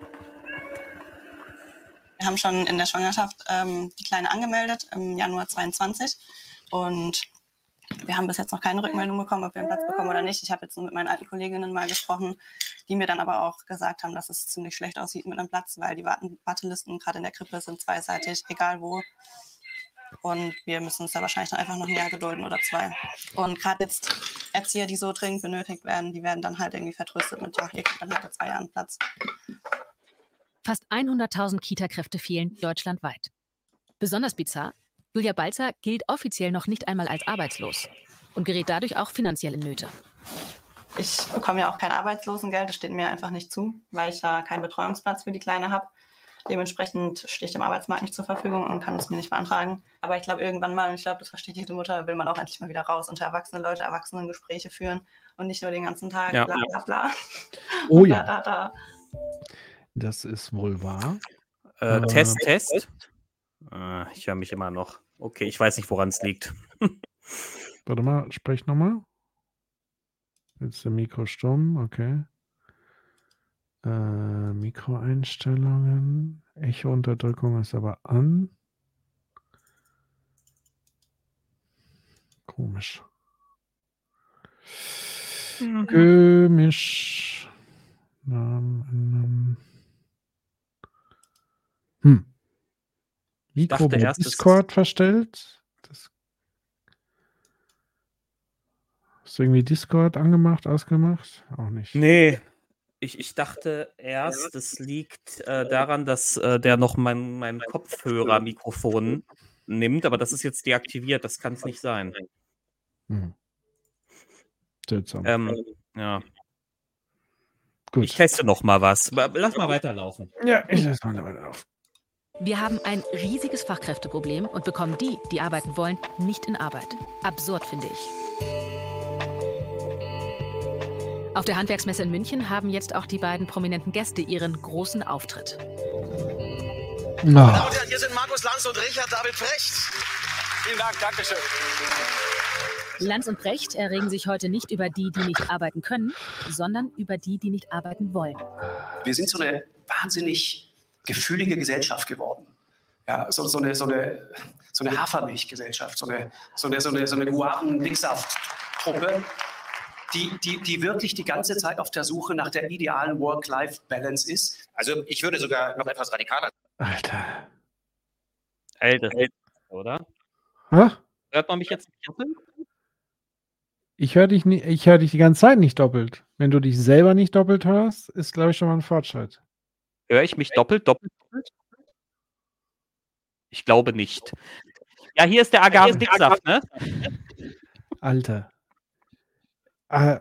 Wir haben schon in der Schwangerschaft ähm, die Kleine angemeldet im Januar 22 und wir haben bis jetzt noch keine Rückmeldung bekommen, ob wir einen Platz bekommen oder nicht. Ich habe jetzt nur mit meinen alten Kolleginnen mal gesprochen, die mir dann aber auch gesagt haben, dass es ziemlich schlecht aussieht mit einem Platz, weil die Wartelisten gerade in der Krippe sind zweiseitig, egal wo. Und wir müssen uns da wahrscheinlich dann einfach noch ein Jahr gedulden oder zwei. Und gerade jetzt Erzieher, die so dringend benötigt werden, die werden dann halt irgendwie vertröstet mit, ja, ihr kriegt dann halt zwei Jahren Platz. Fast 100.000 Kita-Kräfte fehlen deutschlandweit. Besonders bizarr, Julia Balzer gilt offiziell noch nicht einmal als arbeitslos und gerät dadurch auch finanziell in Nöte. Ich bekomme ja auch kein Arbeitslosengeld, das steht mir einfach nicht zu, weil ich da keinen Betreuungsplatz für die Kleine habe. Dementsprechend stehe ich dem Arbeitsmarkt nicht zur Verfügung und kann es mir nicht beantragen. Aber ich glaube, irgendwann mal, und ich glaube, das versteht jede Mutter, will man auch endlich mal wieder raus unter erwachsene Leute, Erwachsenengespräche führen und nicht nur den ganzen Tag Ja. bla bla bla. Oh Und ja. Da, da, da. Das ist wohl wahr. Äh, Ähm, Test, Test. Äh, ich höre mich immer noch. Okay, ich weiß nicht, woran es liegt. Warte mal, sprech nochmal. Jetzt ist der Mikro stumm, okay. Äh, Mikroeinstellungen. Echo-Unterdrückung ist aber an. Komisch. Mhm. Komisch. Namen ändern. Hm. Mikro erst, Discord verstellt. Das Hast du irgendwie Discord angemacht, ausgemacht? Auch nicht. Nee. Ich, ich dachte erst, es liegt äh, daran, dass äh, der noch mein, mein Kopfhörermikrofon nimmt, aber das ist jetzt deaktiviert. Das kann es nicht sein. Hm. Seltsam. Ähm, ja. Gut. Ich teste noch mal was. Lass mal weiterlaufen. Ja, ich lasse mal weiter auf. Wir haben ein riesiges Fachkräfteproblem und bekommen die, die arbeiten wollen, nicht in Arbeit. Absurd, finde ich. Auf der Handwerksmesse in München haben jetzt auch die beiden prominenten Gäste ihren großen Auftritt. Ah. Hier sind Markus Lanz und Richard David Precht. Vielen Dank, Dankeschön. Lanz und Brecht erregen sich heute nicht über die, die nicht arbeiten können, sondern über die, die nicht arbeiten wollen. Wir sind so eine wahnsinnig gefühlige Gesellschaft geworden. Ja, so, so eine, so eine, so eine Hafermilchgesellschaft, so eine, so eine, so eine, so eine Guaven-Mixsaft-Truppe, die, die, die wirklich die ganze Zeit auf der Suche nach der idealen Work-Life-Balance ist. Also ich würde sogar noch etwas radikaler Alter. Alter, oder? Hä? Hört man mich jetzt nicht doppelt? Ich höre dich, nie- ich hör dich die ganze Zeit nicht doppelt. Wenn du dich selber nicht doppelt hörst, ist, glaube ich, schon mal ein Fortschritt. Höre ich mich doppelt, doppelt, doppelt? Ich glaube nicht. Ja, hier ist der Agavendicksaft, ne? Alter. Ah,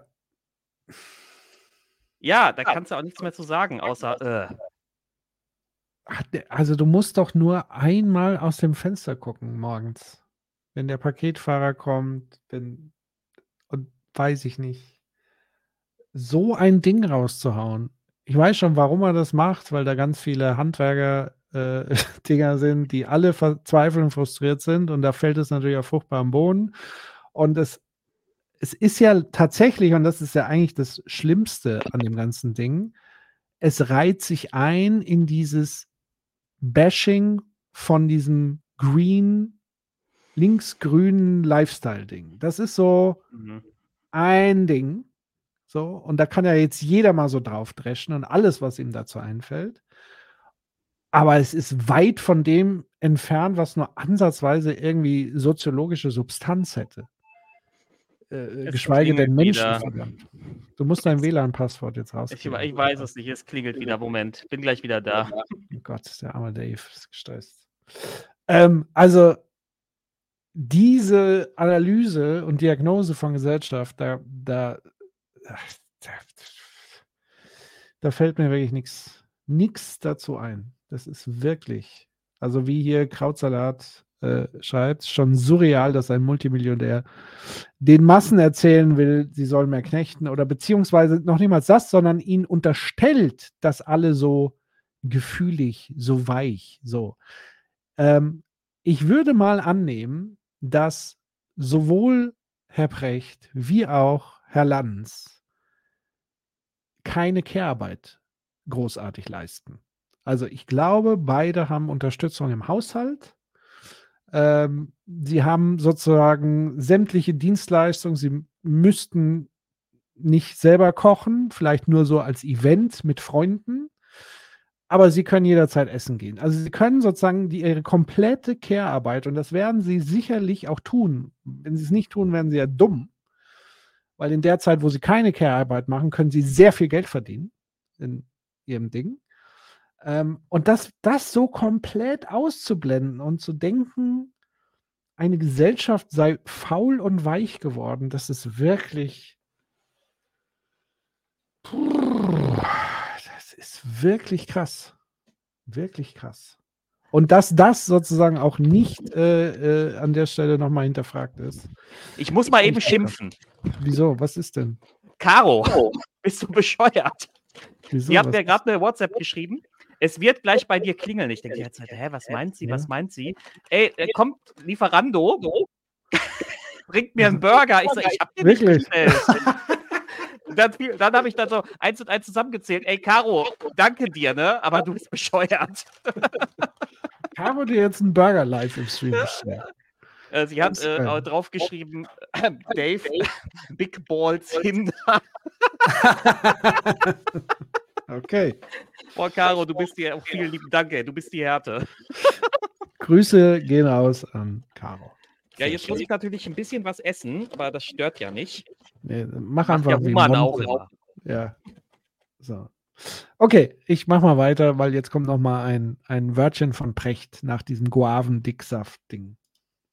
Ja, da kannst du auch nichts mehr zu sagen, außer äh. also du musst doch nur einmal aus dem Fenster gucken morgens. Wenn der Paketfahrer kommt, wenn, und weiß ich nicht. So ein Ding rauszuhauen. Ich weiß schon, warum er das macht, weil da ganz viele Handwerker äh, Dinger sind, die alle verzweifelt und frustriert sind und da fällt es natürlich auf fruchtbaren Boden. Und es, es ist ja tatsächlich, und das ist ja eigentlich das Schlimmste an dem ganzen Ding, es reiht sich ein in dieses Bashing von diesem links-green, links-grün Lifestyle-Ding. Das ist so Mhm. ein Ding. So, und da kann ja jetzt jeder mal so drauf dreschen und alles, was ihm dazu einfällt. Aber es ist weit von dem entfernt, was nur ansatzweise irgendwie soziologische Substanz hätte. Äh, Es geschweige denn. Menschenverstand. Du musst dein WLAN-Passwort jetzt Ich, rausgeben. ich weiß es nicht, es klingelt wieder. Moment, bin gleich wieder da. Oh Gott, der arme Dave ist gestresst. Ähm, also diese Analyse und Diagnose von Gesellschaft, da, da, da, fällt mir wirklich nichts nichts dazu ein. Das ist wirklich, also wie hier Krautsalat äh, schreibt, schon surreal, dass ein Multimillionär den Massen erzählen will, sie sollen mehr knechten oder beziehungsweise noch niemals das, sondern ihn unterstellt, dass alle so gefühlig, so weich, so. Ähm, ich würde mal annehmen, dass sowohl Herr Precht wie auch Herr Lanz keine Care-Arbeit großartig leisten. Also ich glaube, beide haben Unterstützung im Haushalt. Ähm, sie haben sozusagen sämtliche Dienstleistungen. Sie müssten nicht selber kochen, vielleicht nur so als Event mit Freunden. Aber sie können jederzeit essen gehen. Also sie können sozusagen die, ihre komplette Care-Arbeit, und das werden sie sicherlich auch tun. Wenn sie es nicht tun, werden sie ja dumm. Weil in der Zeit, wo sie keine Care-Arbeit machen, können sie sehr viel Geld verdienen in ihrem Ding. Ähm, und das, das so komplett auszublenden und zu denken, eine Gesellschaft sei faul und weich geworden, das ist wirklich. Das ist wirklich krass. Wirklich krass. Und dass das sozusagen auch nicht äh, äh, an der Stelle nochmal hinterfragt ist. Ich muss mal eben schimpfen. Wieso? Was ist denn? Caro, bist du bescheuert? Wieso? Sie hat Was mir gerade eine WhatsApp geschrieben. Es wird gleich bei dir klingeln. Ich denke jetzt, hä, was meint sie? Was meint sie? Ey, äh, kommt Lieferando, bringt mir einen Burger. Ich sage, ich habe den nicht Wirklich? dann, dann habe ich dann so eins und eins zusammengezählt. Ey, Caro, danke dir, ne? Aber du bist bescheuert. Caro dir jetzt einen Burger live im Stream bestellt. Äh, sie hat äh, auch draufgeschrieben, Dave, Big Balls Hinder. Okay. Boah, Caro, du bist die, oh, vielen lieben Dank, ey, du bist die Härte. Grüße gehen raus an Caro. Ja, jetzt muss ich natürlich ein bisschen was essen, aber das stört ja nicht. Nee, mach einfach ja wie Human auch immer. Ja. So. Okay, ich mach mal weiter, weil jetzt kommt noch mal ein, ein Wörtchen von Precht nach diesem Guaven-Dicksaft-Ding.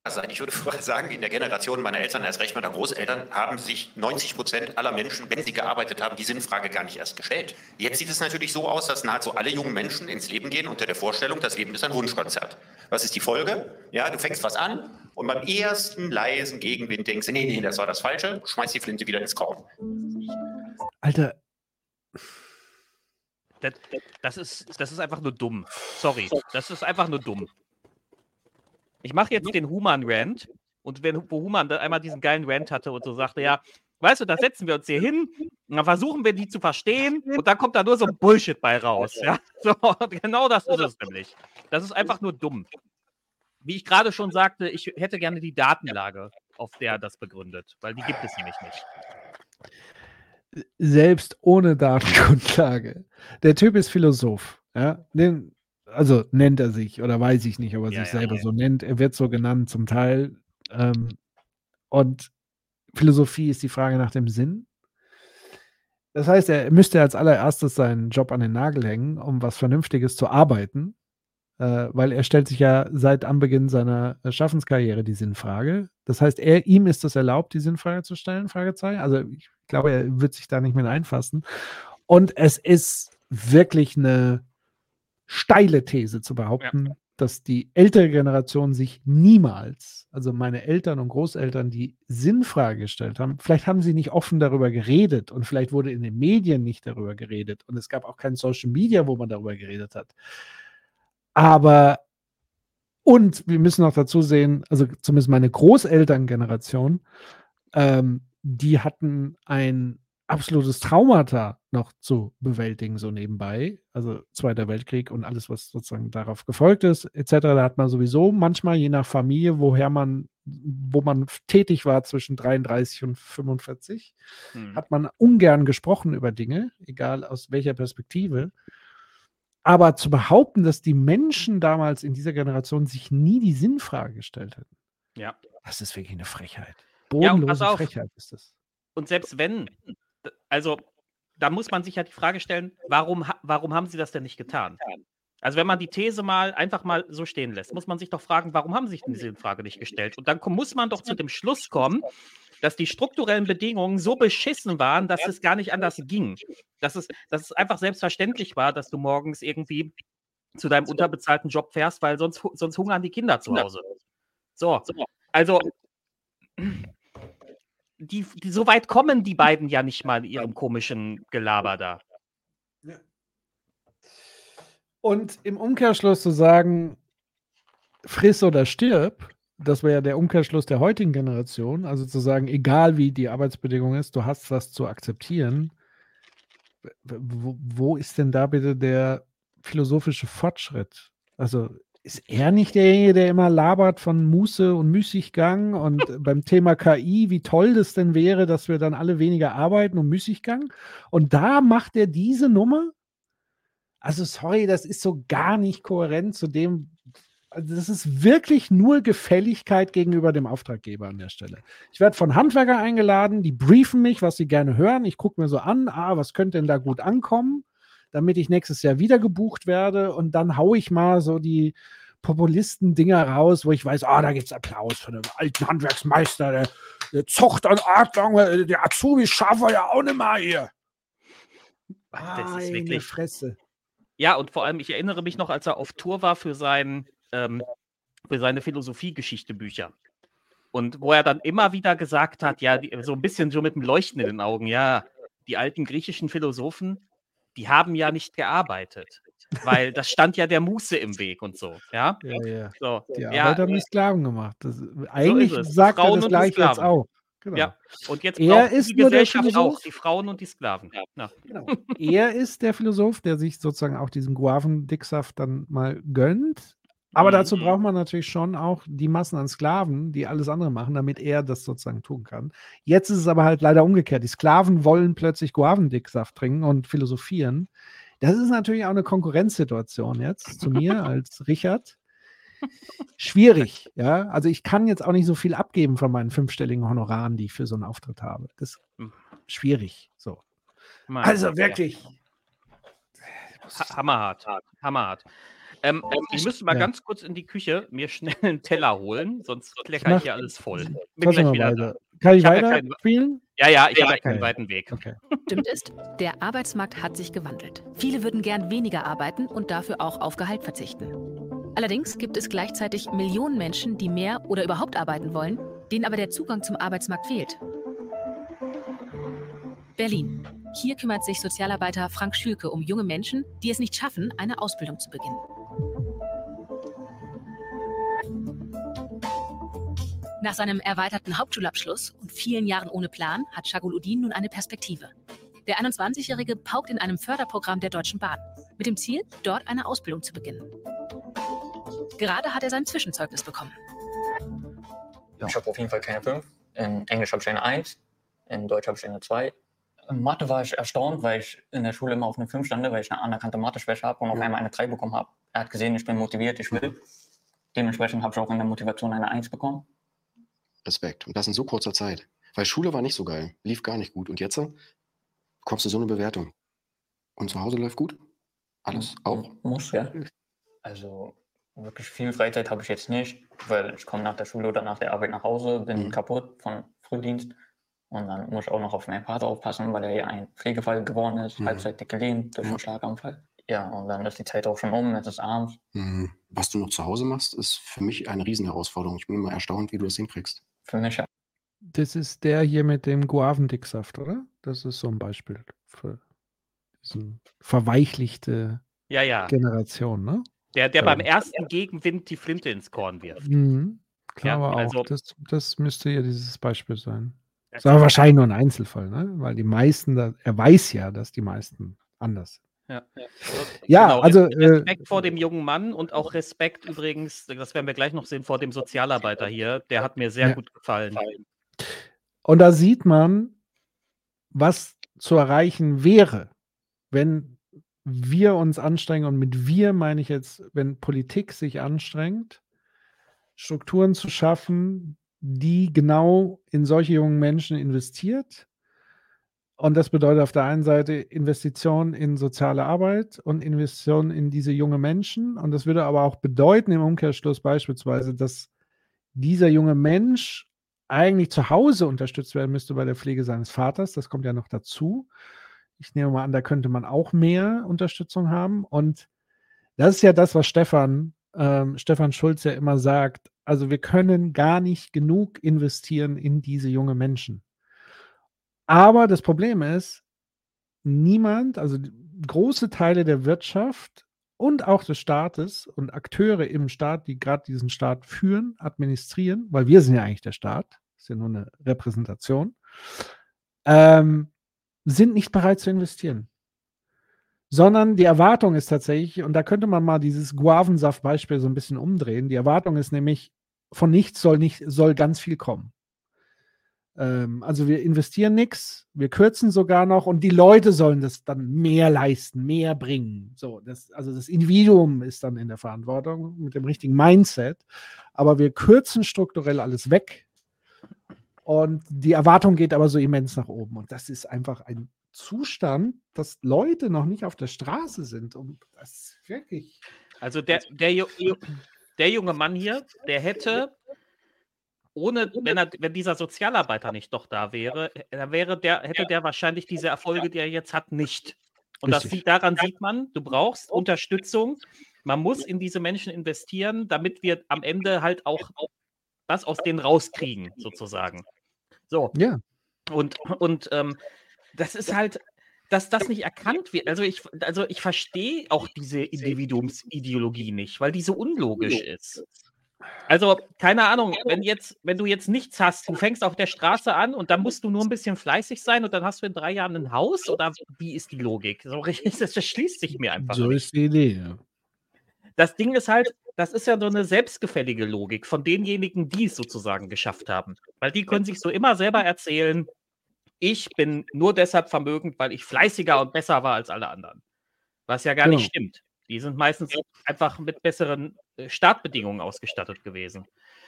sein. Ich würde vorher sagen, in der Generation meiner Eltern, erst recht meiner Großeltern, haben sich 90 Prozent aller Menschen, wenn sie gearbeitet haben, die Sinnfrage gar nicht erst gestellt. Jetzt sieht es natürlich so aus, dass nahezu alle jungen Menschen ins Leben gehen unter der Vorstellung, das Leben ist ein Wunschkonzert. Was ist die Folge? Ja, du fängst was an und beim ersten leisen Gegenwind denkst du, nee, nee, das war das Falsche, schmeißt die Flinte wieder ins Korn. Alter, Das, das, ist, das ist einfach nur dumm. Sorry, das ist einfach nur dumm. Ich mache jetzt den Human-Rant und wenn wo Human da einmal diesen geilen Rant hatte und so sagte, ja, weißt du, da setzen wir uns hier hin und dann versuchen wir die zu verstehen und dann kommt da nur so Bullshit bei raus. Ja? So, genau das ist es nämlich. Das ist einfach nur dumm. Wie ich gerade schon sagte, ich hätte gerne die Datenlage, auf der er das begründet, weil die gibt es nämlich nicht. Selbst ohne Datengrundlage. Der Typ ist Philosoph. Ja? Den, also nennt er sich oder weiß ich nicht, ob er Ja, sich ja, selber so nennt. Er wird so genannt zum Teil. Ähm, und Philosophie ist die Frage nach dem Sinn. Das heißt, er müsste als allererstes seinen Job an den Nagel hängen, um was Vernünftiges zu arbeiten, äh, weil er stellt sich ja seit Anbeginn seiner äh, Schaffenskarriere die Sinnfrage. Das heißt, er, ihm ist es erlaubt, die Sinnfrage zu stellen, Fragezeichen. Also ich glaube, er wird sich da nicht mit einfassen. Und es ist wirklich eine steile These zu behaupten, dass die ältere Generation sich niemals, also meine Eltern und Großeltern, die Sinnfrage gestellt haben, vielleicht haben sie nicht offen darüber geredet und vielleicht wurde in den Medien nicht darüber geredet und es gab auch kein Social Media, wo man darüber geredet hat. Aber und wir müssen noch dazu sehen, also zumindest meine Großelterngeneration, ähm, die hatten ein, absolutes Traumata noch zu bewältigen, so nebenbei. Also Zweiter Weltkrieg und alles, was sozusagen darauf gefolgt ist, etc. Da hat man sowieso manchmal, je nach Familie, woher man, wo man tätig war zwischen 33 und 45, Hm. hat man ungern gesprochen über Dinge, egal aus welcher Perspektive. Aber zu behaupten, dass die Menschen damals in dieser Generation sich nie die Sinnfrage gestellt hätten, Ja. das ist wirklich eine Frechheit. Ja, Bodenlose auf. Frechheit ist das. Und selbst wenn, also da muss man sich ja die Frage stellen, warum, warum haben sie das denn nicht getan? Also wenn man die These mal einfach mal so stehen lässt, muss man sich doch fragen, warum haben sie sich diese Frage nicht gestellt? Und dann muss man doch zu dem Schluss kommen, dass die strukturellen Bedingungen so beschissen waren, dass es gar nicht anders ging. Dass es, dass es einfach selbstverständlich war, dass du morgens irgendwie zu deinem unterbezahlten Job fährst, weil sonst, sonst hungern die Kinder zu Hause. So, also die, die, so weit kommen die beiden ja nicht mal in ihrem komischen Gelaber da. Und im Umkehrschluss zu sagen, friss oder stirb, das wäre ja der Umkehrschluss der heutigen Generation, also zu sagen, egal wie die Arbeitsbedingung ist, du hast das zu akzeptieren. Wo, wo ist denn da bitte der philosophische Fortschritt? Also ist er nicht derjenige, der immer labert von Muße und Müßiggang und beim Thema KI, wie toll das denn wäre, dass wir dann alle weniger arbeiten und Müßiggang? Und da macht er diese Nummer? Also sorry, das ist so gar nicht kohärent zu dem. Also das ist wirklich nur Gefälligkeit gegenüber dem Auftraggeber an der Stelle. Ich werde von Handwerker eingeladen, die briefen mich, was sie gerne hören. Ich gucke mir so an, ah, was könnte denn da gut ankommen, damit ich nächstes Jahr wieder gebucht werde. Und dann haue ich mal so die Populisten-Dinger raus, wo ich weiß, ah, da gibt es Applaus für den alten Handwerksmeister, der, der Zucht und Ordnung, äh, der Azubi schaffen wir ja auch nicht mal hier. Das ist wirklich. Fresse. Ja, und vor allem, ich erinnere mich noch, als er auf Tour war für, sein, ähm, für seine Philosophie-Geschichte-Bücher. Und wo er dann immer wieder gesagt hat, ja, die, so ein bisschen so mit dem Leuchten in den Augen, ja, die alten griechischen Philosophen, die haben ja nicht gearbeitet. Weil das stand ja der Muße im Weg und so, ja? Ja, ja. So, Die ja, Arbeit haben die Sklaven gemacht. Das, eigentlich es. sagt er Frauen das und die gleiche jetzt auch. Genau. Ja, und jetzt Er braucht ist die Gesellschaft auch, die Frauen und die Sklaven. Ja. er ist der Philosoph, der sich sozusagen auch diesen Guavendicksaft dann mal gönnt. Aber dazu Mhm. braucht man natürlich schon auch die Massen an Sklaven, die alles andere machen, damit er das sozusagen tun kann. Jetzt ist es aber halt leider umgekehrt. Die Sklaven wollen plötzlich Guavendicksaft trinken und philosophieren. Das ist natürlich auch eine Konkurrenzsituation jetzt zu mir als Richard. Schwierig, ja. Also ich kann jetzt auch nicht so viel abgeben von meinen fünfstelligen Honoraren, die ich für so einen Auftritt habe. Das ist schwierig. So. Also wirklich. Ha hammerhart. Hammerhart. Ähm, ich müsste mal Ja. ganz kurz in die Küche mir schnell einen Teller holen, sonst Ich klecker ich hier alles voll. Bin gleich wieder weiter. da. Kann ich ja weiter keinen- spielen? Ja, ja, ich habe ja Okay. keinen weiten Weg. Stimmt ist, der Arbeitsmarkt hat sich gewandelt. Viele würden gern weniger arbeiten und dafür auch auf Gehalt verzichten. Allerdings gibt es gleichzeitig Millionen Menschen, die mehr oder überhaupt arbeiten wollen, denen aber der Zugang zum Arbeitsmarkt fehlt. Berlin. Hier kümmert sich Sozialarbeiter Frank Schülke um junge Menschen, die es nicht schaffen, eine Ausbildung zu beginnen. Nach seinem erweiterten Hauptschulabschluss und vielen Jahren ohne Plan hat Shaguluddin nun eine Perspektive. Der 21-Jährige paukt in einem Förderprogramm der Deutschen Bahn mit dem Ziel, dort eine Ausbildung zu beginnen. Gerade hat er sein Zwischenzeugnis bekommen. Ich habe auf jeden Fall keine 5. In Englisch habe ich eine 1. In Deutsch habe ich eine 2. In Mathe war ich erstaunt, weil ich in der Schule immer auf eine 5 stande, weil ich eine anerkannte Mathe-Schwäche habe und auf einmal eine 3 bekommen habe. Er hat gesehen, ich bin motiviert, ich will. Dementsprechend habe ich auch in der Motivation eine 1 bekommen. Respekt. Und das in so kurzer Zeit. Weil Schule war nicht so geil. Lief gar nicht gut. Und jetzt äh, bekommst du so eine Bewertung. Und zu Hause läuft gut? Alles auch? Muss, ja. Also wirklich viel Freizeit habe ich jetzt nicht, weil ich komme nach der Schule oder nach der Arbeit nach Hause, bin kaputt von Frühdienst. Und dann muss ich auch noch auf meinen Vater aufpassen, weil er ja ein Pflegefall geworden ist, Mhm. halbseitig gelähmt durch einen Schlaganfall. Ja, und dann ist die Zeit auch schon um, es ist abends. Mhm. Was du noch zu Hause machst, ist für mich eine Riesenherausforderung. Ich bin immer erstaunt, wie du das hinkriegst. Ja. Das ist der hier mit dem Guavendicksaft, oder? Das ist so ein Beispiel für diesen verweichlichte Ja, ja. Generation, ne? Der, der Ja. beim ersten Gegenwind die Flinte ins Korn wirft. Mhm. Ja, Glaube auch. also- das, das müsste ja dieses Beispiel sein. Das ist aber wahrscheinlich nur ein Einzelfall, ne? weil die meisten, da, er weiß ja, dass die meisten anders sind. Ja, Ja, genau. also, Respekt vor dem jungen Mann und auch Respekt übrigens, das werden wir gleich noch sehen, vor dem Sozialarbeiter hier. Der hat mir sehr Ja. gut gefallen. Und da sieht man, was zu erreichen wäre, wenn wir uns anstrengen. Und mit wir meine ich jetzt, wenn Politik sich anstrengt, Strukturen zu schaffen, die genau in solche jungen Menschen investiert. Und das bedeutet auf der einen Seite Investition in soziale Arbeit und Investition in diese jungen Menschen. Und das würde aber auch bedeuten im Umkehrschluss beispielsweise, dass dieser junge Mensch eigentlich zu Hause unterstützt werden müsste bei der Pflege seines Vaters. Das kommt ja noch dazu. Ich nehme mal an, da könnte man auch mehr Unterstützung haben. Und das ist ja das, was Stefan, ähm, Stefan Schulz ja immer sagt. Also wir können gar nicht genug investieren in diese jungen Menschen. Aber das Problem ist, niemand, also große Teile der Wirtschaft und auch des Staates und Akteure im Staat, die gerade diesen Staat führen, administrieren, weil wir sind ja eigentlich der Staat, ist ja nur eine Repräsentation, ähm, sind nicht bereit zu investieren. Sondern die Erwartung ist tatsächlich, und da könnte man mal dieses Guavensaft-Beispiel so ein bisschen umdrehen. Die Erwartung ist nämlich, von nichts soll nicht, soll ganz viel kommen. Ähm, also wir investieren nichts, wir kürzen sogar noch und die Leute sollen das dann mehr leisten, mehr bringen. So, das, also das Individuum ist dann in der Verantwortung mit dem richtigen Mindset, aber wir kürzen strukturell alles weg und die Erwartung geht aber so immens nach oben und das ist einfach ein Zustand, dass Leute noch nicht auf der Straße sind und das ist wirklich. Also der, der, der junge Mann hier, der hätte, ohne, wenn, er, wenn dieser Sozialarbeiter nicht doch da wäre, dann wäre der, hätte der wahrscheinlich diese Erfolge, die er jetzt hat, nicht. Und das sieht, daran sieht man, du brauchst Unterstützung. Man muss in diese Menschen investieren, damit wir am Ende halt auch was aus denen rauskriegen, sozusagen. So. Ja. Und, und ähm, das ist halt, dass das nicht erkannt wird. Also ich, also ich verstehe auch diese Individuumsideologie nicht, weil die so unlogisch ist. Also, keine Ahnung, wenn jetzt, wenn du jetzt nichts hast, du fängst auf der Straße an und dann musst du nur ein bisschen fleißig sein und dann hast du in drei Jahren ein Haus oder wie ist die Logik? So richtig, das schließt sich mir einfach So nicht. ist die Idee. Ja. Das Ding ist halt, das ist ja so eine selbstgefällige Logik von denjenigen, die es sozusagen geschafft haben. Weil die können sich so immer selber erzählen, ich bin nur deshalb vermögend, weil ich fleißiger und besser war als alle anderen. Was ja gar Genau. nicht stimmt. Die sind meistens einfach mit besseren äh, Startbedingungen ausgestattet gewesen.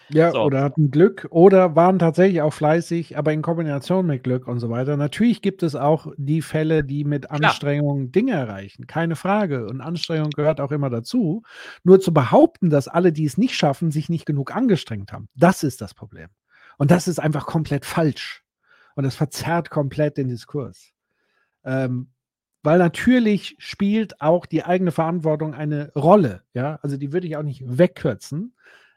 Ja, So. oder hatten Glück oder waren tatsächlich auch fleißig, aber in Kombination mit Glück und so weiter. Natürlich gibt es auch die Fälle, die mit Anstrengung Dinge erreichen, keine Frage. Und Anstrengung gehört auch immer dazu. Nur zu behaupten, dass alle, die es nicht schaffen, sich nicht genug angestrengt haben, das ist das Problem. Und das ist einfach komplett falsch. Und das verzerrt komplett den Diskurs. Ähm, weil natürlich spielt auch die eigene Verantwortung eine Rolle. Ja, also die würde ich auch nicht wegkürzen.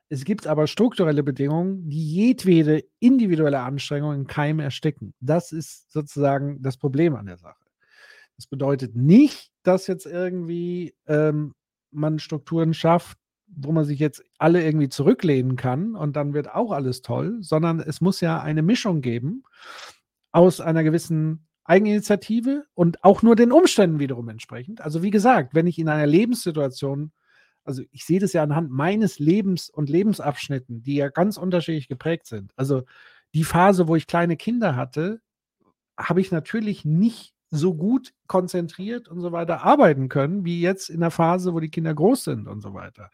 Es gibt aber strukturelle Bedingungen, die jedwede individuelle Anstrengung in Keim ersticken. Das ist sozusagen das Problem an der Sache. Das bedeutet nicht, dass jetzt irgendwie ähm, man Strukturen schafft, wo man sich jetzt alle irgendwie zurücklehnen kann und dann wird auch alles toll, sondern es muss ja eine Mischung geben aus einer gewissen Eigeninitiative und auch nur den Umständen wiederum entsprechend. Also wie gesagt, wenn ich in einer Lebenssituation, also ich sehe das ja anhand meines Lebens und Lebensabschnitten, die ja ganz unterschiedlich geprägt sind. Also die Phase, wo ich kleine Kinder hatte, habe ich natürlich nicht so gut konzentriert und so weiter arbeiten können, wie jetzt in der Phase, wo die Kinder groß sind und so weiter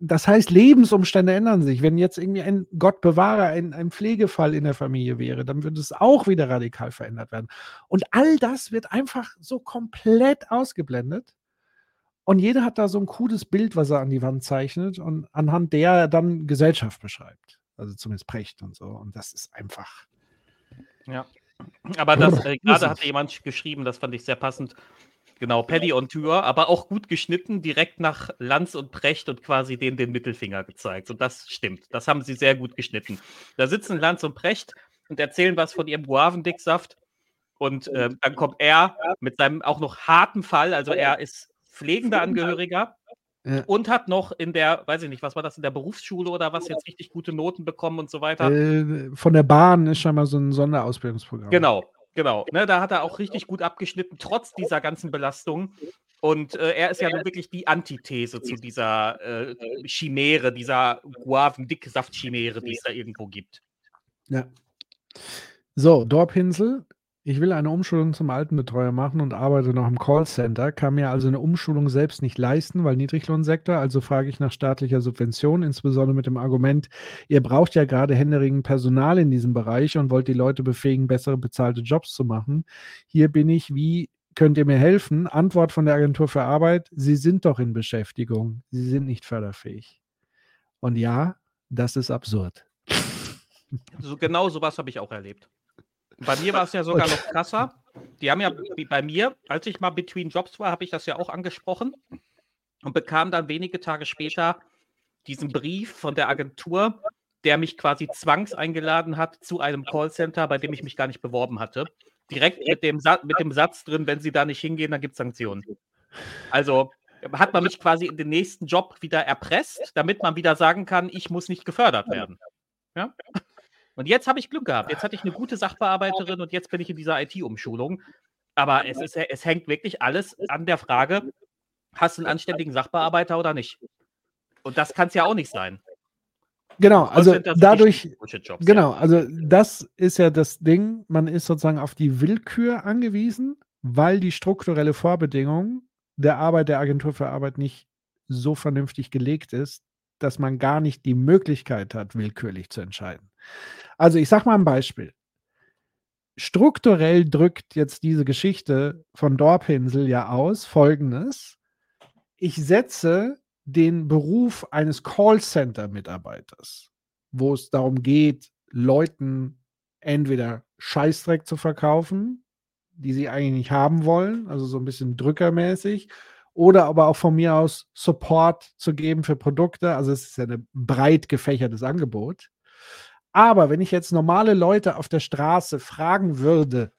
das heißt, Lebensumstände ändern sich. Wenn jetzt irgendwie ein Gott bewahre, ein, ein Pflegefall in der Familie wäre, dann würde es auch wieder radikal verändert werden. Und all das wird einfach so komplett ausgeblendet. Und jeder hat da so ein cooles Bild, was er an die Wand zeichnet und anhand der er dann Gesellschaft beschreibt. Also zumindest Precht und so. Und das ist einfach. Ja. Aber das, äh, gerade hatte jemand geschrieben, das fand ich sehr passend. Genau, Paddy on Tour, aber auch gut geschnitten, direkt nach Lanz und Precht und quasi denen den Mittelfinger gezeigt. Und das stimmt. Das haben sie sehr gut geschnitten. Da sitzen Lanz und Precht und erzählen was von ihrem Guavendicksaft. Und äh, dann kommt er mit seinem auch noch harten Fall. Also er ist pflegender Angehöriger Ja. und hat noch in der, weiß ich nicht, was war das, in der Berufsschule oder was jetzt richtig gute Noten bekommen und so weiter. Äh, von der Bahn ist scheinbar so ein Sonderausbildungsprogramm. Genau, genau. Ne, da hat er auch richtig gut abgeschnitten, trotz dieser ganzen Belastung. Und äh, er ist ja wirklich die Antithese zu dieser äh, Chimäre, dieser Guaven-Dicksaft-Chimäre, die es da irgendwo gibt. Ja. So, Dorpinsel. Ich will eine Umschulung zum Altenbetreuer machen und arbeite noch im Callcenter, kann mir also eine Umschulung selbst nicht leisten, weil Niedriglohnsektor, also frage ich nach staatlicher Subvention, insbesondere mit dem Argument, ihr braucht ja gerade händeringend Personal in diesem Bereich und wollt die Leute befähigen, bessere bezahlte Jobs zu machen. Hier bin ich, wie könnt ihr mir helfen? Antwort von der Agentur für Arbeit, Sie sind doch in Beschäftigung, Sie sind nicht förderfähig. Und ja, das ist absurd. So, genau sowas habe ich auch erlebt. Bei mir war es ja sogar noch krasser. Die haben ja bei mir, als ich mal Between Jobs war, habe ich das ja auch angesprochen und bekam dann wenige Tage später diesen Brief von der Agentur, der mich quasi zwangseingeladen hat zu einem Callcenter, bei dem ich mich gar nicht beworben hatte. Direkt mit dem, Sa mit dem Satz drin, wenn Sie da nicht hingehen, dann gibt es Sanktionen. Also hat man mich quasi in den nächsten Job wieder erpresst, damit man wieder sagen kann, ich muss nicht gefördert werden. Ja? Und jetzt habe ich Glück gehabt. Jetzt hatte ich eine gute Sachbearbeiterin und jetzt bin ich in dieser IT-Umschulung. Aber es, ist, es hängt wirklich alles an der Frage, hast du einen anständigen Sachbearbeiter oder nicht? Und das kann es ja auch nicht sein. Genau, also dadurch, genau, also das ist ja das Ding, man ist sozusagen auf die Willkür angewiesen, weil die strukturelle Vorbedingung der Arbeit der Agentur für Arbeit nicht so vernünftig gelegt ist, dass man gar nicht die Möglichkeit hat, willkürlich zu entscheiden. Also ich sage mal ein Beispiel. Strukturell drückt jetzt diese Geschichte von Dorpinsel ja aus Folgendes. Ich setze den Beruf eines Callcenter-Mitarbeiters, wo es darum geht, Leuten entweder Scheißdreck zu verkaufen, die sie eigentlich nicht haben wollen, also so ein bisschen drückermäßig, oder aber auch von mir aus Support zu geben für Produkte. Also es ist ja ein breit gefächertes Angebot. Aber wenn ich jetzt normale Leute auf der Straße fragen würde,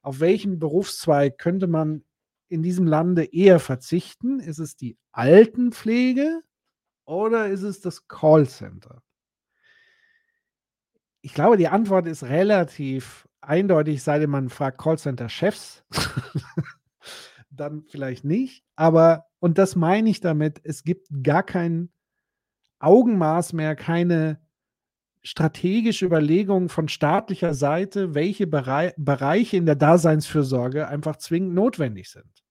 auf welchen Berufszweig könnte man in diesem Lande eher verzichten? Ist es die Altenpflege oder ist es das Callcenter? Ich glaube, die Antwort ist relativ eindeutig, sei denn man fragt Callcenter-Chefs. Dann vielleicht nicht. Aber, und das meine ich damit, es gibt gar kein Augenmaß mehr, keine strategische Überlegung von staatlicher Seite, welche Berei Bereiche in der Daseinsfürsorge einfach zwingend notwendig sind.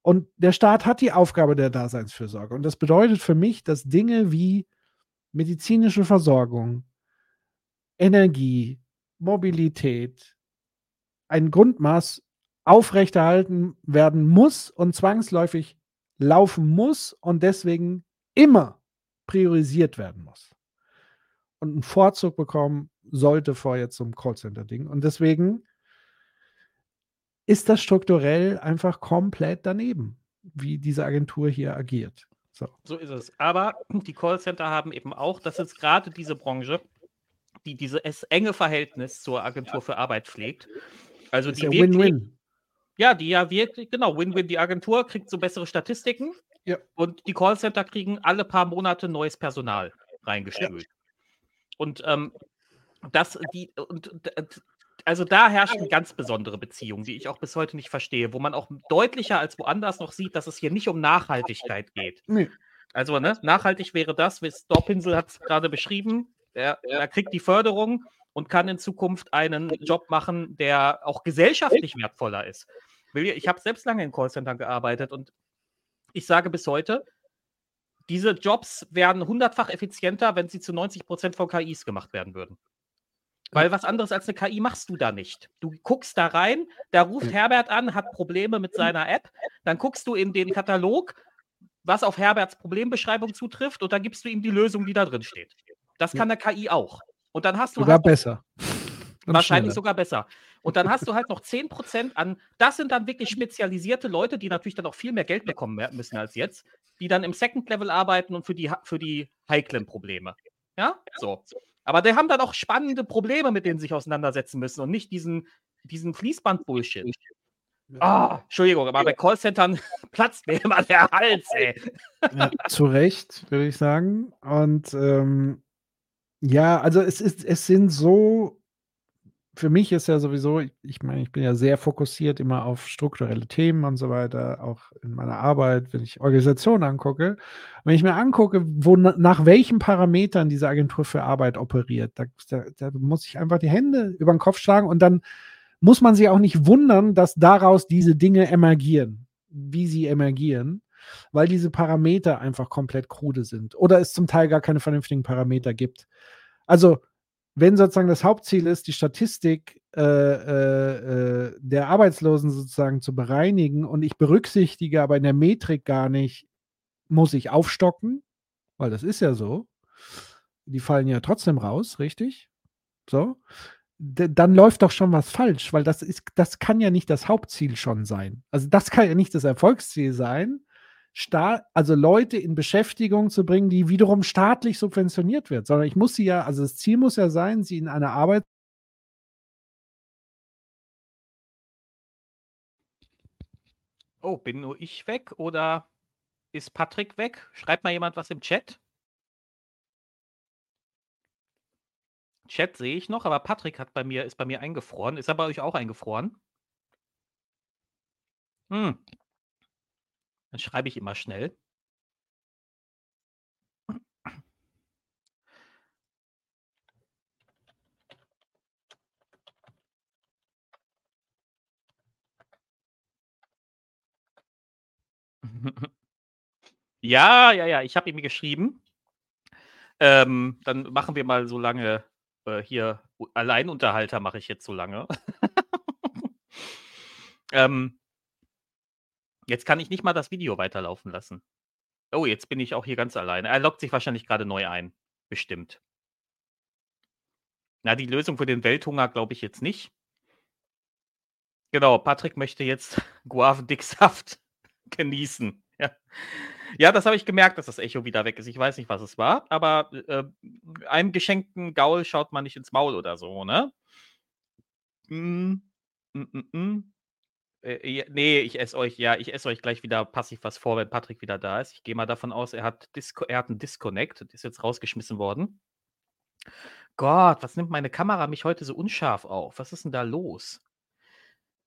Und der Staat hat die Aufgabe der Daseinsfürsorge. Und das bedeutet für mich, dass Dinge wie medizinische Versorgung, Energie, Mobilität, ein Grundmaß aufrechterhalten werden muss und zwangsläufig laufen muss und deswegen immer priorisiert werden muss und einen Vorzug bekommen sollte vor jetzt zum Callcenter-Ding. Und deswegen ist das strukturell einfach komplett daneben, wie diese Agentur hier agiert. So. So ist es. Aber die Callcenter haben eben auch, das ist gerade diese Branche, die dieses enge Verhältnis zur Agentur für Arbeit pflegt. Also ist die ja Win-Win. ja, die ja wirklich, genau, Win-Win. Die Agentur kriegt so bessere Statistiken Ja. und die Callcenter kriegen alle paar Monate neues Personal reingespült. Und ähm, das, die, und, d- also da herrscht eine ganz besondere Beziehung, die ich auch bis heute nicht verstehe, wo man auch deutlicher als woanders noch sieht, dass es hier nicht um Nachhaltigkeit geht. Nee. Also, ne, nachhaltig wäre das, wie Dorpinsel hat es gerade beschrieben, er, er kriegt die Förderung und kann in Zukunft einen Job machen, der auch gesellschaftlich wertvoller ist. Ich habe selbst lange in Callcentern gearbeitet und ich sage bis heute, diese Jobs wären hundertfach effizienter, wenn sie zu 90 Prozent von KIs gemacht werden würden. Weil was anderes als eine KI machst du da nicht. Du guckst da rein, da ruft Herbert an, hat Probleme mit seiner App, dann guckst du in den Katalog, was auf Herberts Problembeschreibung zutrifft und dann gibst du ihm die Lösung, die da drin steht. Das kann eine KI auch. Und dann hast du Sogar halt besser. Und Wahrscheinlich schneller. sogar besser. Und dann hast du halt noch 10% an, das sind dann wirklich spezialisierte Leute, die natürlich dann auch viel mehr Geld bekommen müssen als jetzt, die dann im Second Level arbeiten und für die, für die heiklen Probleme. Ja, so. Aber die haben dann auch spannende Probleme, mit denen sie sich auseinandersetzen müssen und nicht diesen, diesen Fließband-Bullshit. Ah, Entschuldigung, aber bei Callcentern platzt mir immer der Hals, ey. Ja, zu Recht, würde ich sagen. Und ähm, ja, also es ist, es sind so, für mich ist ja sowieso, ich, meine, ich bin ja sehr fokussiert immer auf strukturelle Themen und so weiter, auch in meiner Arbeit, wenn ich Organisationen angucke. Wenn ich mir angucke, wo, nach welchen Parametern diese Agentur für Arbeit operiert, da, da, da muss ich einfach die Hände über den Kopf schlagen und dann muss man sich auch nicht wundern, dass daraus diese Dinge emergieren, wie sie emergieren, weil diese Parameter einfach komplett krude sind oder es zum Teil gar keine vernünftigen Parameter gibt. Also, wenn sozusagen das Hauptziel ist, die Statistik äh, äh, äh, der Arbeitslosen sozusagen zu bereinigen und ich berücksichtige aber in der Metrik gar nicht, muss ich aufstocken, weil das ist ja so. Die fallen ja trotzdem raus, richtig? So dann läuft doch schon was falsch, weil das ist, das kann ja nicht das Hauptziel schon sein. Also das kann ja nicht das Erfolgsziel sein, Staat, also Leute in Beschäftigung zu bringen, die wiederum staatlich subventioniert wird, sondern ich muss sie ja, also das Ziel muss ja sein, sie in eine Arbeit Oh, bin nur ich weg oder ist Patrick weg? Schreibt mal jemand was im Chat. Chat sehe ich noch, aber Patrick hat bei mir, ist bei mir eingefroren. Ist er bei euch auch eingefroren? Hm. Dann schreibe ich immer schnell. Ja, ja, ja, ich habe ihm geschrieben. Ähm, dann machen wir mal so lange äh, hier Alleinunterhalter mache ich jetzt so lange. ähm, jetzt kann ich nicht mal das Video weiterlaufen lassen. Oh, jetzt bin ich auch hier ganz alleine. Er loggt sich wahrscheinlich gerade neu ein. Bestimmt. Na, die Lösung für den Welthunger glaube ich jetzt nicht. Genau, Patrick möchte jetzt Guavendicksaft genießen. Ja. Ja, das habe ich gemerkt, dass das Echo wieder weg ist. Ich weiß nicht, was es war, aber äh, einem geschenkten Gaul schaut man nicht ins Maul oder so, ne? Mm, mm, mm, mm. Äh, nee, ich esse euch, ja, ich esse euch gleich wieder passiv was vor, wenn Patrick wieder da ist. Ich gehe mal davon aus, er hat, Disco, er hat einen Disconnect, ist jetzt rausgeschmissen worden. Gott, was nimmt meine Kamera mich heute so unscharf auf? Was ist denn da los?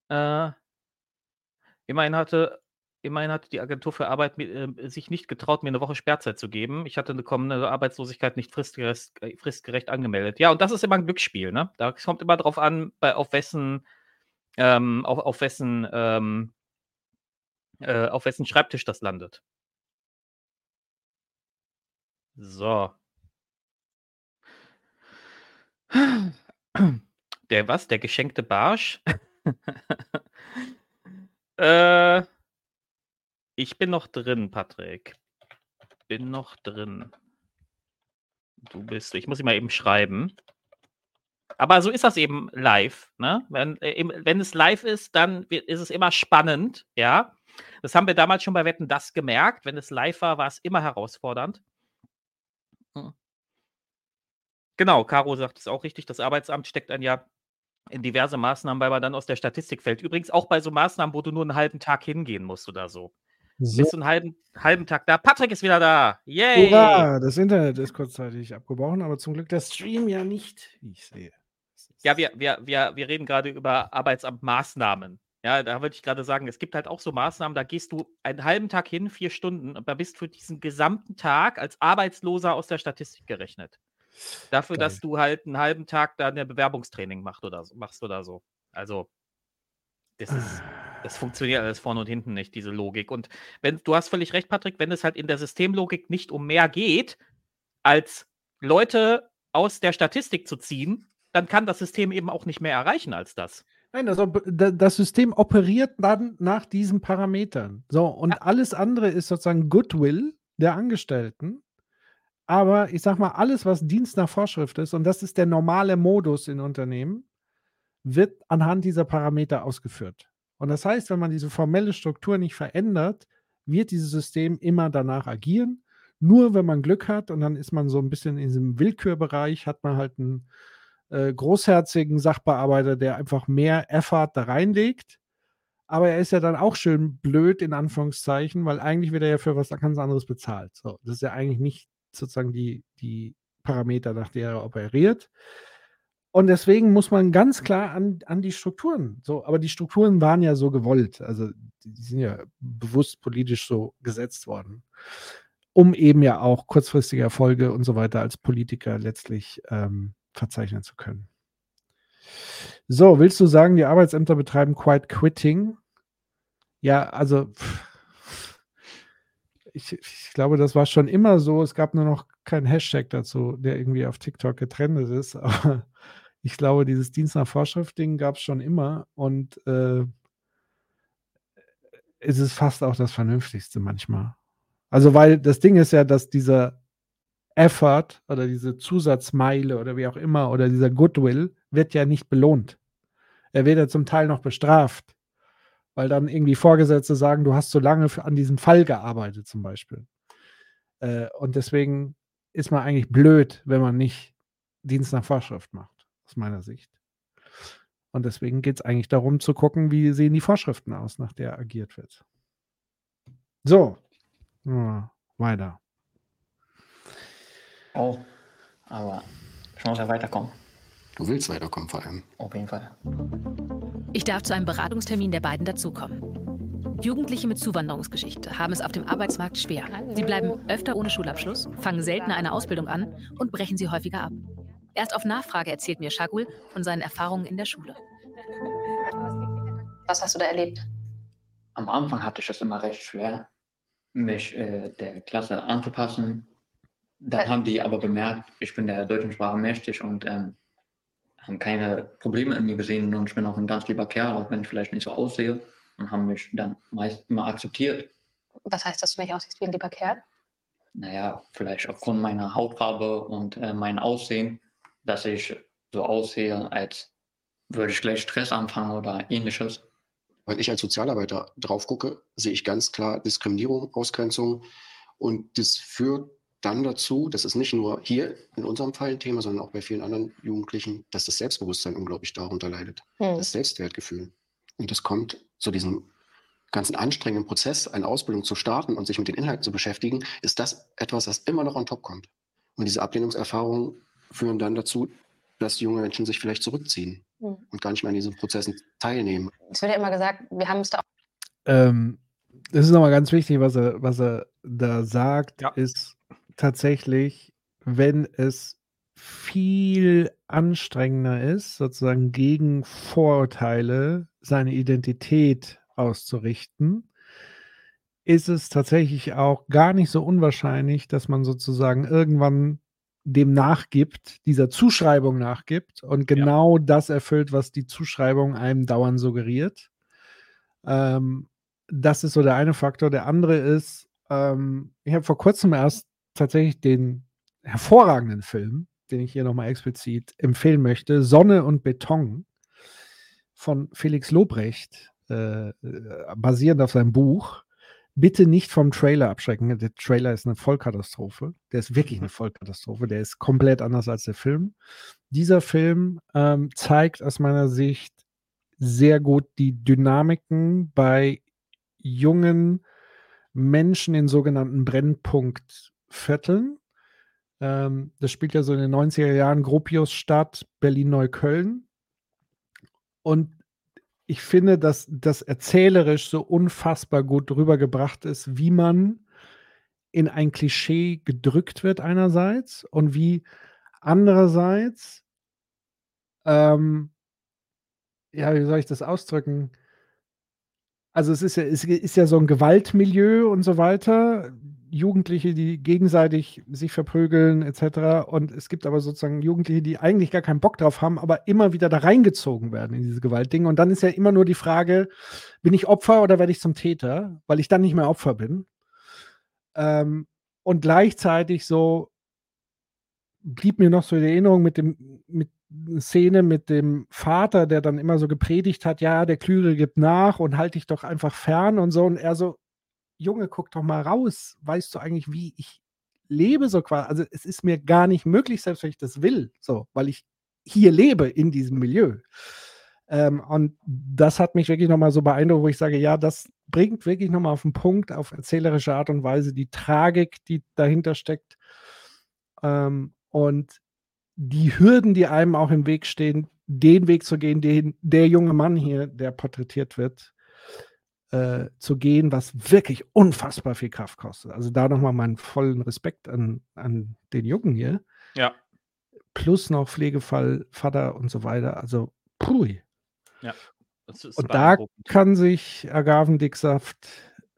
Äh, immerhin hatte Immerhin hat die Agentur für Arbeit äh, sich nicht getraut, mir eine Woche Sperrzeit zu geben. Ich hatte eine kommende Arbeitslosigkeit nicht fristgerecht, äh, fristgerecht angemeldet. Ja, und das ist immer ein Glücksspiel, ne? Da kommt immer drauf an, bei, auf wessen, ähm, auf, auf wessen, ähm, äh, auf wessen Schreibtisch das landet. So. Der was? Der geschenkte Barsch? äh. Ich bin noch drin, Patrick. Bin noch drin. Du bist. Ich muss ihn mal eben schreiben. Aber so ist das eben live. Ne? Wenn, äh, wenn es live ist, dann ist es immer spannend. Ja. Das haben wir damals schon bei Wetten das gemerkt. Wenn es live war, war es immer herausfordernd. Hm. Genau, Caro sagt es auch richtig. Das Arbeitsamt steckt ein Jahr in diverse Maßnahmen, weil man dann aus der Statistik fällt. Übrigens auch bei so Maßnahmen, wo du nur einen halben Tag hingehen musst oder so. So. Bist du einen halben, halben Tag da? Patrick ist wieder da. Yay! Hurra! Das Internet ist kurzzeitig abgebrochen, aber zum Glück der Stream ja nicht, wie ich sehe. Ja, wir, wir, wir, wir reden gerade über Arbeitsamtmaßnahmen. Ja, da würde ich gerade sagen, es gibt halt auch so Maßnahmen, da gehst du einen halben Tag hin, vier Stunden, und da bist für diesen gesamten Tag als Arbeitsloser aus der Statistik gerechnet. Dafür, Geil. dass du halt einen halben Tag da eine Bewerbungstraining machst oder so, machst oder so. Also, das ist. Das funktioniert alles vorne und hinten nicht, diese Logik. Und wenn, du hast völlig recht, Patrick, wenn es halt in der Systemlogik nicht um mehr geht, als Leute aus der Statistik zu ziehen, dann kann das System eben auch nicht mehr erreichen als das. Nein, also das System operiert dann nach diesen Parametern. So, und ja. alles andere ist sozusagen Goodwill der Angestellten. Aber ich sag mal, alles, was Dienst nach Vorschrift ist, und das ist der normale Modus in Unternehmen, wird anhand dieser Parameter ausgeführt. Und das heißt, wenn man diese formelle Struktur nicht verändert, wird dieses System immer danach agieren. Nur wenn man Glück hat und dann ist man so ein bisschen in diesem Willkürbereich, hat man halt einen äh, großherzigen Sachbearbeiter, der einfach mehr Effort da reinlegt. Aber er ist ja dann auch schön blöd, in Anführungszeichen, weil eigentlich wird er ja für was ganz anderes bezahlt. So, das ist ja eigentlich nicht sozusagen die, die Parameter, nach der er operiert. Und deswegen muss man ganz klar an, an die Strukturen. So, aber die Strukturen waren ja so gewollt. Also die sind ja bewusst politisch so gesetzt worden, um eben ja auch kurzfristige Erfolge und so weiter als Politiker letztlich ähm, verzeichnen zu können. So, willst du sagen, die Arbeitsämter betreiben Quiet Quitting? Ja, also ich, ich, glaube, das war schon immer so. Es gab nur noch keinen Hashtag dazu, der irgendwie auf TikTok getrennt ist. Aber ich glaube, dieses Dienst nach Vorschrift-Ding gab es schon immer und äh, es ist fast auch das Vernünftigste manchmal. Also, weil das Ding ist ja, dass dieser Effort oder diese Zusatzmeile oder wie auch immer oder dieser Goodwill wird ja nicht belohnt. Er wird ja zum Teil noch bestraft, weil dann irgendwie Vorgesetzte sagen, du hast so lange an diesem Fall gearbeitet zum Beispiel. Äh, und deswegen ist man eigentlich blöd, wenn man nicht Dienst nach Vorschrift macht aus meiner Sicht. Und deswegen geht es eigentlich darum zu gucken, wie sehen die Vorschriften aus, nach der agiert wird. So, ja, weiter. Oh, aber ich muss ja weiterkommen. Du willst weiterkommen vor allem. Auf jeden Fall. Ich darf zu einem Beratungstermin der beiden dazukommen. Jugendliche mit Zuwanderungsgeschichte haben es auf dem Arbeitsmarkt schwer. Sie bleiben öfter ohne Schulabschluss, fangen seltener eine Ausbildung an und brechen sie häufiger ab. Erst auf Nachfrage erzählt mir Shagul von seinen Erfahrungen in der Schule. Was hast du da erlebt? Am Anfang hatte ich es immer recht schwer, mich äh, der Klasse anzupassen. Dann Äh. haben die aber bemerkt, ich bin der deutschen Sprache mächtig und ähm, haben keine Probleme in mir gesehen und ich bin auch ein ganz lieber Kerl, auch wenn ich vielleicht nicht so aussehe und haben mich dann meist immer akzeptiert. Was heißt, dass du nicht aussiehst wie ein lieber Kerl? Naja, vielleicht aufgrund meiner Hautfarbe und äh, mein Aussehen, dass ich so aussehe, als würde ich gleich Stress anfangen oder ähnliches. Weil ich als Sozialarbeiter drauf gucke, sehe ich ganz klar Diskriminierung, Ausgrenzung. Und das führt dann dazu, das ist nicht nur hier in unserem Fall ein Thema, sondern auch bei vielen anderen Jugendlichen, dass das Selbstbewusstsein unglaublich darunter leidet. Hm. Das Selbstwertgefühl. Und das kommt zu diesem ganzen anstrengenden Prozess, eine Ausbildung zu starten und sich mit den Inhalten zu beschäftigen, ist das etwas, das immer noch on top kommt. Und diese Ablehnungserfahrungen führen dann dazu, dass junge Menschen sich vielleicht zurückziehen Hm. und gar nicht mehr an diesen Prozessen teilnehmen. Es wird ja immer gesagt, wir haben es da auch. Ähm, das ist nochmal ganz wichtig, was er, was er da sagt, ist tatsächlich, wenn es viel anstrengender ist, sozusagen gegen Vorurteile seine Identität auszurichten, ist es tatsächlich auch gar nicht so unwahrscheinlich, dass man sozusagen irgendwann dem nachgibt, dieser Zuschreibung nachgibt und genau das erfüllt, was die Zuschreibung einem dauernd suggeriert. Ähm, das ist so der eine Faktor. Der andere ist, ähm, ich habe vor kurzem erst tatsächlich den hervorragenden Film, den ich hier nochmal explizit empfehlen möchte, Sonne und Beton von Felix Lobrecht, äh, äh, basierend auf seinem Buch. Bitte nicht vom Trailer abschrecken. Der Trailer ist eine Vollkatastrophe. Der ist wirklich eine Vollkatastrophe. Der ist komplett anders als der Film. Dieser Film ähm, zeigt aus meiner Sicht sehr gut die Dynamiken bei jungen Menschen in sogenannten Brennpunktvierteln. Ähm, das spielt ja so in den 90er Jahren Gropiusstadt, Berlin-Neukölln. Und ich finde, dass das erzählerisch so unfassbar gut rübergebracht ist, wie man in ein Klischee gedrückt wird einerseits und wie andererseits, ähm, ja, wie soll ich das ausdrücken? Also es ist ja, es ist ja so ein Gewaltmilieu und so weiter. Jugendliche, die gegenseitig sich verprügeln, etc. Und es gibt aber sozusagen Jugendliche, die eigentlich gar keinen Bock drauf haben, aber immer wieder da reingezogen werden in diese Gewaltdinge. Und dann ist ja immer nur die Frage, bin ich Opfer oder werde ich zum Täter, weil ich dann nicht mehr Opfer bin. Ähm, und gleichzeitig so blieb mir noch so die Erinnerung mit dem, mit Szene mit dem Vater, der dann immer so gepredigt hat, ja, der Klügere gibt nach und halte dich doch einfach fern und so. Und er so, Junge, guck doch mal raus. Weißt du eigentlich, wie ich lebe so quasi? Also es ist mir gar nicht möglich, selbst wenn ich das will, so, weil ich hier lebe in diesem Milieu. Ähm, und das hat mich wirklich nochmal so beeindruckt, wo ich sage, ja, das bringt wirklich nochmal auf den Punkt, auf erzählerische Art und Weise die Tragik, die dahinter steckt. Ähm, und die Hürden, die einem auch im Weg stehen, den Weg zu gehen, den der junge Mann hier, der porträtiert wird, äh, zu gehen, was wirklich unfassbar viel Kraft kostet. Also da nochmal meinen vollen Respekt an, an den Jungen hier. Ja. Plus noch Pflegefall, Vater und so weiter. Also, pui. Ja. Und da kann sich Agavendicksaft,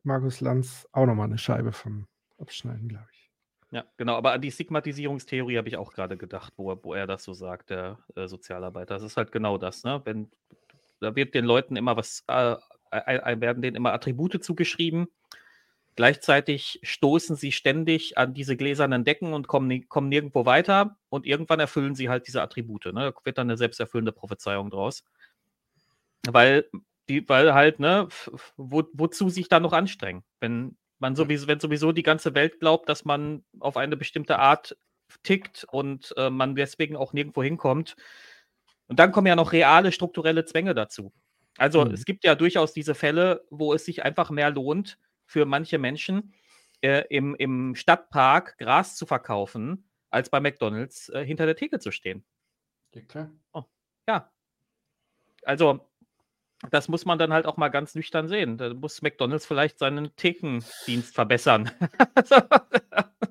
Markus Lanz, auch nochmal eine Scheibe von abschneiden, glaube ich. Ja, genau, aber an die Stigmatisierungstheorie habe ich auch gerade gedacht, wo er, wo er das so sagt, der äh, Sozialarbeiter. Das ist halt genau das, ne? Wenn da wird den Leuten immer was, äh, werden denen immer Attribute zugeschrieben. Gleichzeitig stoßen sie ständig an diese gläsernen Decken und kommen, kommen nirgendwo weiter und irgendwann erfüllen sie halt diese Attribute. Ne? Da wird dann eine selbsterfüllende Prophezeiung draus. Weil, die, weil halt, ne, wo, wozu sich da noch anstrengen? Wenn man sowieso, wenn sowieso die ganze Welt glaubt, dass man auf eine bestimmte Art tickt und äh, man deswegen auch nirgendwo hinkommt. Und dann kommen ja noch reale strukturelle Zwänge dazu. Also Mhm. es gibt ja durchaus diese Fälle, wo es sich einfach mehr lohnt, für manche Menschen äh, im, im Stadtpark Gras zu verkaufen, als bei McDonalds äh, hinter der Theke zu stehen. Ja, klar. Oh, ja. Also, das muss man dann halt auch mal ganz nüchtern sehen. Da muss McDonalds vielleicht seinen Thekendienst verbessern.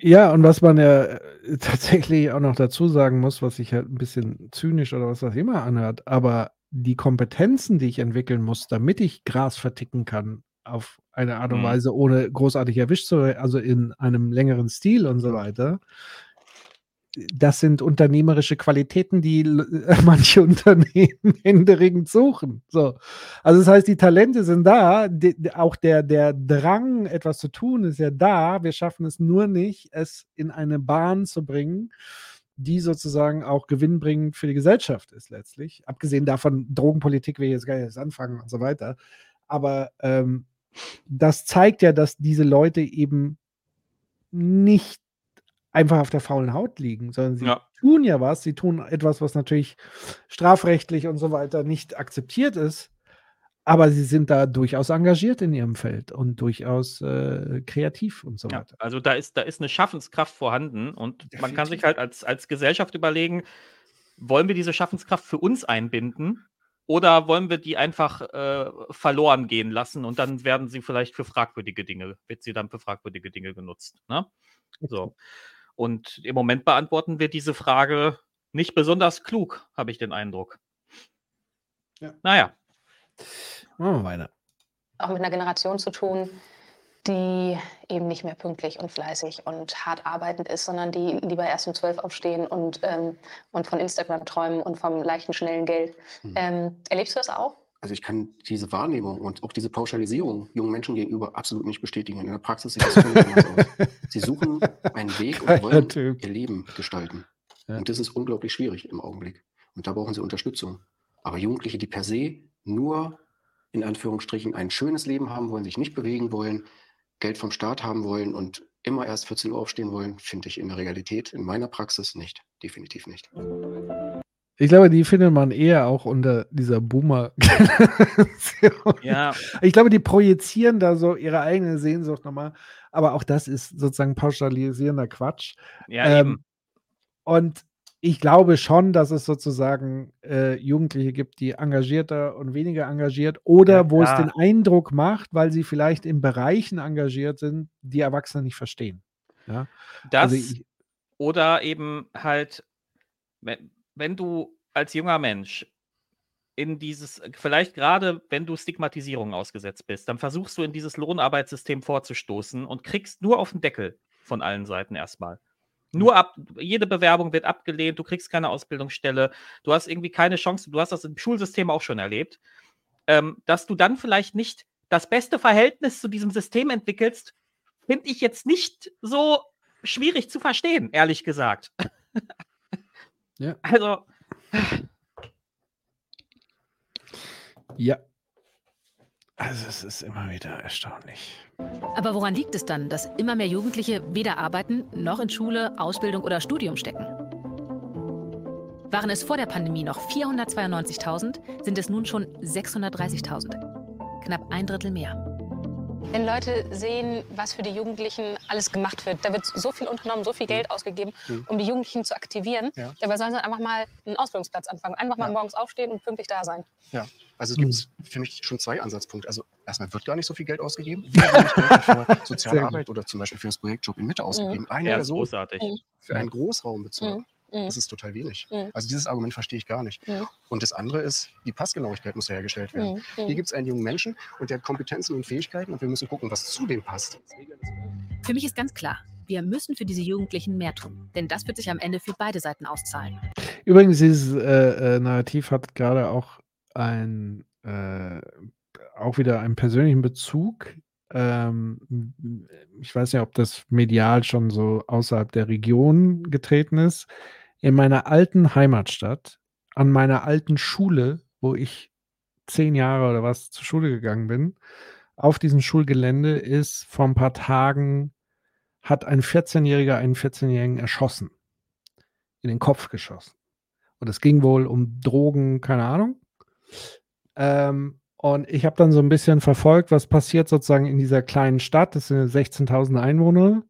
Ja, und was man ja äh, tatsächlich auch noch dazu sagen muss, was sich halt ein bisschen zynisch oder was auch immer anhört, aber die Kompetenzen, die ich entwickeln muss, damit ich Gras verticken kann, auf eine Art und Mhm. Weise, ohne großartig erwischt zu werden, also in einem längeren Stil und so weiter, das sind unternehmerische Qualitäten, die manche Unternehmen händeringend suchen. So. Also das heißt, die Talente sind da, die- auch der, der Drang, etwas zu tun, ist ja da. Wir schaffen es nur nicht, es in eine Bahn zu bringen, die sozusagen auch gewinnbringend für die Gesellschaft ist letztlich. Abgesehen davon, Drogenpolitik will ich jetzt gar nicht erst anfangen und so weiter. Aber ähm, das zeigt ja, dass diese Leute eben nicht einfach auf der faulen Haut liegen, sondern sie Ja. tun ja was, sie tun etwas, was natürlich strafrechtlich und so weiter nicht akzeptiert ist, aber sie sind da durchaus engagiert in ihrem Feld und durchaus äh, kreativ und so Ja, weiter. also da ist, da ist eine Schaffenskraft vorhanden und man kann sich halt als, als Gesellschaft überlegen, wollen wir diese Schaffenskraft für uns einbinden oder wollen wir die einfach äh, verloren gehen lassen und dann werden sie vielleicht für fragwürdige Dinge, wird sie dann für fragwürdige Dinge genutzt. Ne? So. Und im Moment beantworten wir diese Frage nicht besonders klug, habe ich den Eindruck. Ja. Naja. Machen wir weiter. auch mit einer Generation zu tun, die eben nicht mehr pünktlich und fleißig und hart arbeitend ist, sondern die lieber erst um zwölf aufstehen und, ähm, und von Instagram träumen und vom leichten, schnellen Geld. Ähm, erlebst du das auch? Also ich kann diese Wahrnehmung und auch diese Pauschalisierung jungen Menschen gegenüber absolut nicht bestätigen. In der Praxis sieht das völlig anders aus. Sie suchen einen Weg und wollen Typ. ihr Leben gestalten. Ja. Und das ist unglaublich schwierig im Augenblick. Und da brauchen sie Unterstützung. Aber Jugendliche, die per se nur in Anführungsstrichen ein schönes Leben haben wollen, sich nicht bewegen wollen, Geld vom Staat haben wollen und immer erst 14 Uhr aufstehen wollen, finde ich in der Realität, in meiner Praxis nicht. Definitiv nicht. Ich glaube, die findet man eher auch unter dieser Boomer-Generation. Ja. Ich glaube, die projizieren da so ihre eigene Sehnsucht nochmal. Aber auch das ist sozusagen pauschalisierender Quatsch. Ja, eben. Und ich glaube schon, dass es sozusagen äh, Jugendliche gibt, die engagierter und weniger engagiert oder Ja, wo es den Eindruck macht, weil sie vielleicht in Bereichen engagiert sind, die Erwachsene nicht verstehen. Ja? Das Also ich, oder eben halt, wenn, wenn du als junger Mensch in dieses, vielleicht gerade wenn du Stigmatisierung ausgesetzt bist, dann versuchst du in dieses Lohnarbeitssystem vorzustoßen und kriegst nur auf den Deckel von allen Seiten erstmal. Nur ab, jede Bewerbung wird abgelehnt, du kriegst keine Ausbildungsstelle, du hast irgendwie keine Chance, du hast das im Schulsystem auch schon erlebt, ähm, dass du dann vielleicht nicht das beste Verhältnis zu diesem System entwickelst, finde ich jetzt nicht so schwierig zu verstehen, ehrlich gesagt. Ja. Also, ja. Also es ist immer wieder erstaunlich. Aber woran liegt es dann, dass immer mehr Jugendliche weder arbeiten noch in Schule, Ausbildung oder Studium stecken? Waren es vor der Pandemie noch 492.000, sind es nun schon 630.000. Knapp ein Drittel mehr. Wenn Leute sehen, was für die Jugendlichen alles gemacht wird, da wird so viel unternommen, so viel Geld ausgegeben, Mhm. um die Jugendlichen zu aktivieren. Ja. Dabei sollen sie einfach mal einen Ausbildungsplatz anfangen. Einfach mal Ja. morgens aufstehen und pünktlich da sein. Ja, also es Mhm. gibt für mich schon zwei Ansatzpunkte. Also erstmal wird gar nicht so viel Geld ausgegeben. Wie für soziale. Arbeit oder zum Beispiel für das Projekt Job in Mitte ausgegeben. Mhm. Eine Ja, Person großartig. Mhm. für einen Großraumbezirk. Mhm. Mhm. Das ist total wenig. Mhm. Also dieses Argument verstehe ich gar nicht. Mhm. Und das andere ist, die Passgenauigkeit muss hergestellt werden. Mhm. Mhm. Hier gibt es einen jungen Menschen und der hat Kompetenzen und Fähigkeiten und wir müssen gucken, was zu dem passt. Für mich ist ganz klar, wir müssen für diese Jugendlichen mehr tun. Denn das wird sich am Ende für beide Seiten auszahlen. Übrigens, dieses äh, äh, Narrativ hat gerade auch ein, äh, auch wieder einen persönlichen Bezug. Ähm, ich weiß nicht, ob das medial schon so außerhalb der Region getreten ist. In meiner alten Heimatstadt, an meiner alten Schule, wo ich zehn Jahre oder was zur Schule gegangen bin, auf diesem Schulgelände ist vor ein paar Tagen, hat ein 14-Jähriger einen 14-Jährigen erschossen. In den Kopf geschossen. Und es ging wohl um Drogen, keine Ahnung. Ähm, und ich habe dann so ein bisschen verfolgt, was passiert sozusagen in dieser kleinen Stadt. Das sind 16.000 Einwohner.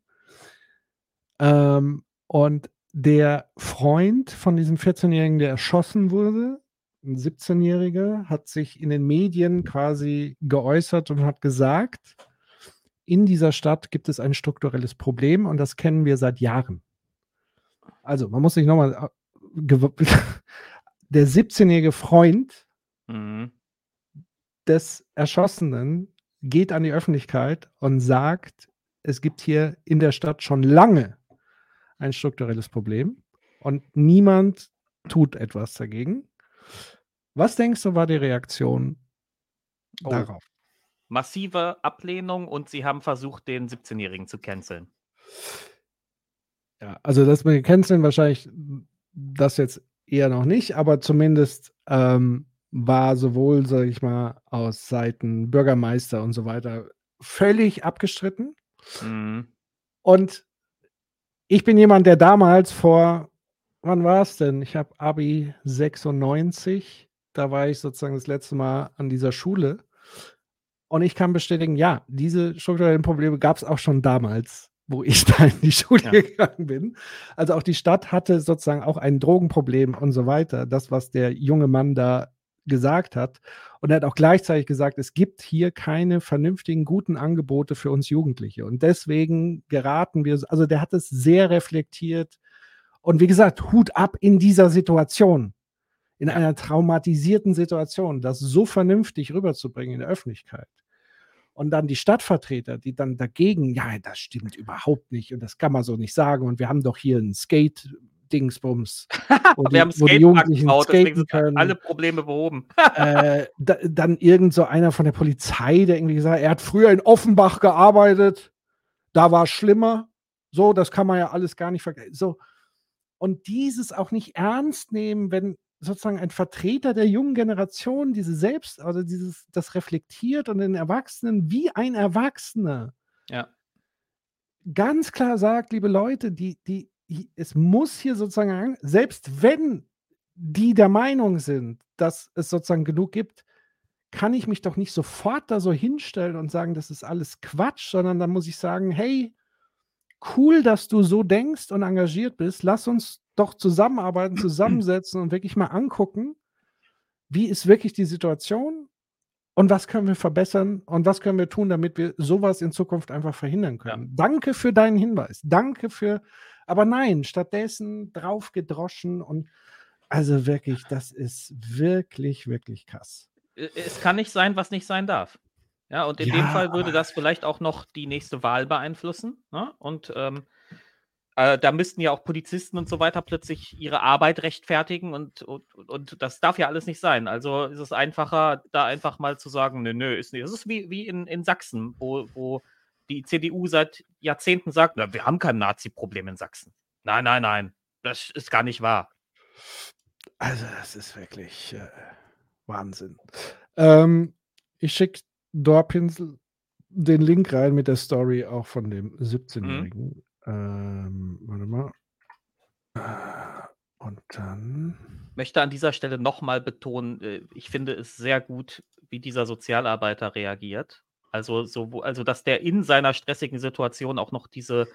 Ähm, und der Freund von diesem 14-Jährigen, der erschossen wurde, ein 17-Jähriger, hat sich in den Medien quasi geäußert und hat gesagt, in dieser Stadt gibt es ein strukturelles Problem und das kennen wir seit Jahren. Also, man muss sich nochmal, der 17-jährige Freund Mhm. des Erschossenen geht an die Öffentlichkeit und sagt, es gibt hier in der Stadt schon lange ein strukturelles Problem und niemand tut etwas dagegen. Was denkst du, war die Reaktion Oh. darauf? Massive Ablehnung und sie haben versucht, den 17-Jährigen zu canceln. Ja, also das mit den Canceln wahrscheinlich das jetzt eher noch nicht, aber zumindest ähm, war sowohl, sage ich mal, aus Seiten Bürgermeister und so weiter völlig abgestritten. Mhm. Und ich bin jemand, der damals vor, wann war es denn? Ich habe Abi 96, da war ich sozusagen das letzte Mal an dieser Schule. Und ich kann bestätigen, ja, diese strukturellen Probleme gab es auch schon damals, wo ich da in die Schule Ja. gegangen bin. Also auch die Stadt hatte sozusagen auch ein Drogenproblem und so weiter. Das, was der junge Mann da gesagt hat. Und er hat auch gleichzeitig gesagt, es gibt hier keine vernünftigen, guten Angebote für uns Jugendliche. Und deswegen geraten wir, also der hat es sehr reflektiert. Und wie gesagt, Hut ab in dieser Situation, in einer traumatisierten Situation, das so vernünftig rüberzubringen in der Öffentlichkeit. Und dann die Stadtvertreter, die dann dagegen, ja, das stimmt überhaupt nicht und das kann man so nicht sagen. Und wir haben doch hier ein Skate-Dingsbums, wo Wir haben wo die Jugendlichen gebaut, deswegen sind können alle Probleme behoben. äh, da, dann irgend so einer von der Polizei, der irgendwie gesagt hat, er hat früher in Offenbach gearbeitet, da war es schlimmer. So, das kann man ja alles gar nicht vergleichen. So. Und dieses auch nicht ernst nehmen, wenn sozusagen ein Vertreter der jungen Generation diese selbst, also dieses, das reflektiert und den Erwachsenen wie ein Erwachsener Ja. ganz klar sagt, liebe Leute, die, die, die, es muss hier sozusagen, selbst wenn die der Meinung sind, dass es sozusagen genug gibt, kann ich mich doch nicht sofort da so hinstellen und sagen, das ist alles Quatsch, sondern dann muss ich sagen, hey, cool, dass du so denkst und engagiert bist. Lass uns doch zusammenarbeiten, zusammensetzen und wirklich mal angucken, wie ist wirklich die Situation und was können wir verbessern und was können wir tun, damit wir sowas in Zukunft einfach verhindern können. Danke für deinen Hinweis. Danke für, aber nein, stattdessen drauf gedroschen und also wirklich, das ist wirklich, wirklich krass. Es kann nicht sein, was nicht sein darf. Ja, und in dem Ja, Fall würde das vielleicht auch noch die nächste Wahl beeinflussen. Ne? Und ähm, äh, da müssten ja auch Polizisten und so weiter plötzlich ihre Arbeit rechtfertigen und, und, und das darf ja alles nicht sein. Also ist es einfacher, da einfach mal zu sagen, nö, nö, ist nicht. Das ist wie, wie in, in Sachsen, wo, wo die CDU seit Jahrzehnten sagt, na, wir haben kein Nazi-Problem in Sachsen. Nein, nein, nein, das ist gar nicht wahr. Also, das ist wirklich äh, Wahnsinn. Ähm, ich schicke Dorpinsel den Link rein mit der Story auch von dem 17-Jährigen. Ähm, warte mal. Äh, Und dann. möchte an dieser Stelle nochmal betonen, äh, ich finde es sehr gut, wie dieser Sozialarbeiter reagiert. Also, so, also, dass der in seiner stressigen Situation auch noch diese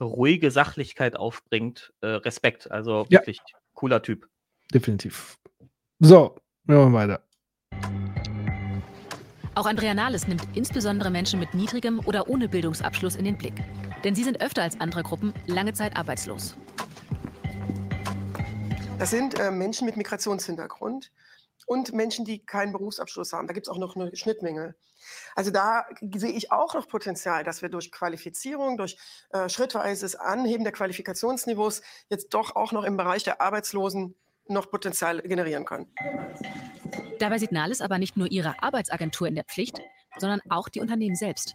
ruhige Sachlichkeit aufbringt. Äh, Respekt. Also Ja. wirklich cooler Typ. Definitiv. So, wir machen weiter. Auch Andrea Nahles nimmt insbesondere Menschen mit niedrigem oder ohne Bildungsabschluss in den Blick. Denn sie sind öfter als andere Gruppen lange Zeit arbeitslos. Das sind äh, Menschen mit Migrationshintergrund und Menschen, die keinen Berufsabschluss haben. Da gibt es auch noch eine Schnittmenge. Also da sehe ich auch noch Potenzial, dass wir durch Qualifizierung, durch äh, schrittweises Anheben der Qualifikationsniveaus jetzt doch auch noch im Bereich der Arbeitslosen noch Potenzial generieren können. Dabei sieht Nahles aber nicht nur ihre Arbeitsagentur in der Pflicht, sondern auch die Unternehmen selbst.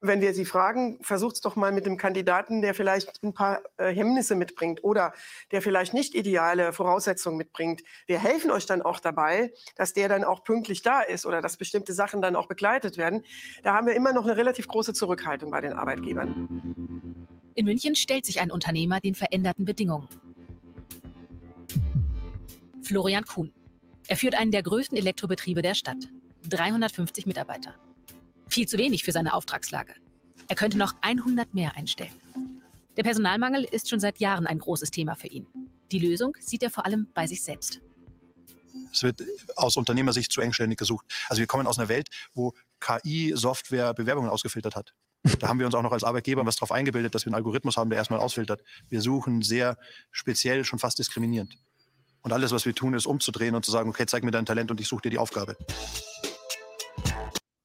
Wenn wir Sie fragen, versucht es doch mal mit dem Kandidaten, der vielleicht ein paar äh, Hemmnisse mitbringt oder der vielleicht nicht ideale Voraussetzungen mitbringt. Wir helfen euch dann auch dabei, dass der dann auch pünktlich da ist oder dass bestimmte Sachen dann auch begleitet werden. Da haben wir immer noch eine relativ große Zurückhaltung bei den Arbeitgebern. In München stellt sich ein Unternehmer den veränderten Bedingungen. Florian Kuhn. Er führt einen der größten Elektrobetriebe der Stadt. 350 Mitarbeiter. Viel zu wenig für seine Auftragslage. Er könnte noch 100 mehr einstellen. Der Personalmangel ist schon seit Jahren ein großes Thema für ihn. Die Lösung sieht er vor allem bei sich selbst. Es wird aus Unternehmersicht zu engständig gesucht. Also wir kommen aus einer Welt, wo KI-Software Bewerbungen ausgefiltert hat. Da haben wir uns auch noch als Arbeitgeber was darauf eingebildet, dass wir einen Algorithmus haben, der erstmal ausfiltert. Wir suchen sehr speziell, schon fast diskriminierend. Und alles, was wir tun, ist umzudrehen und zu sagen, okay, zeig mir dein Talent und ich suche dir die Aufgabe.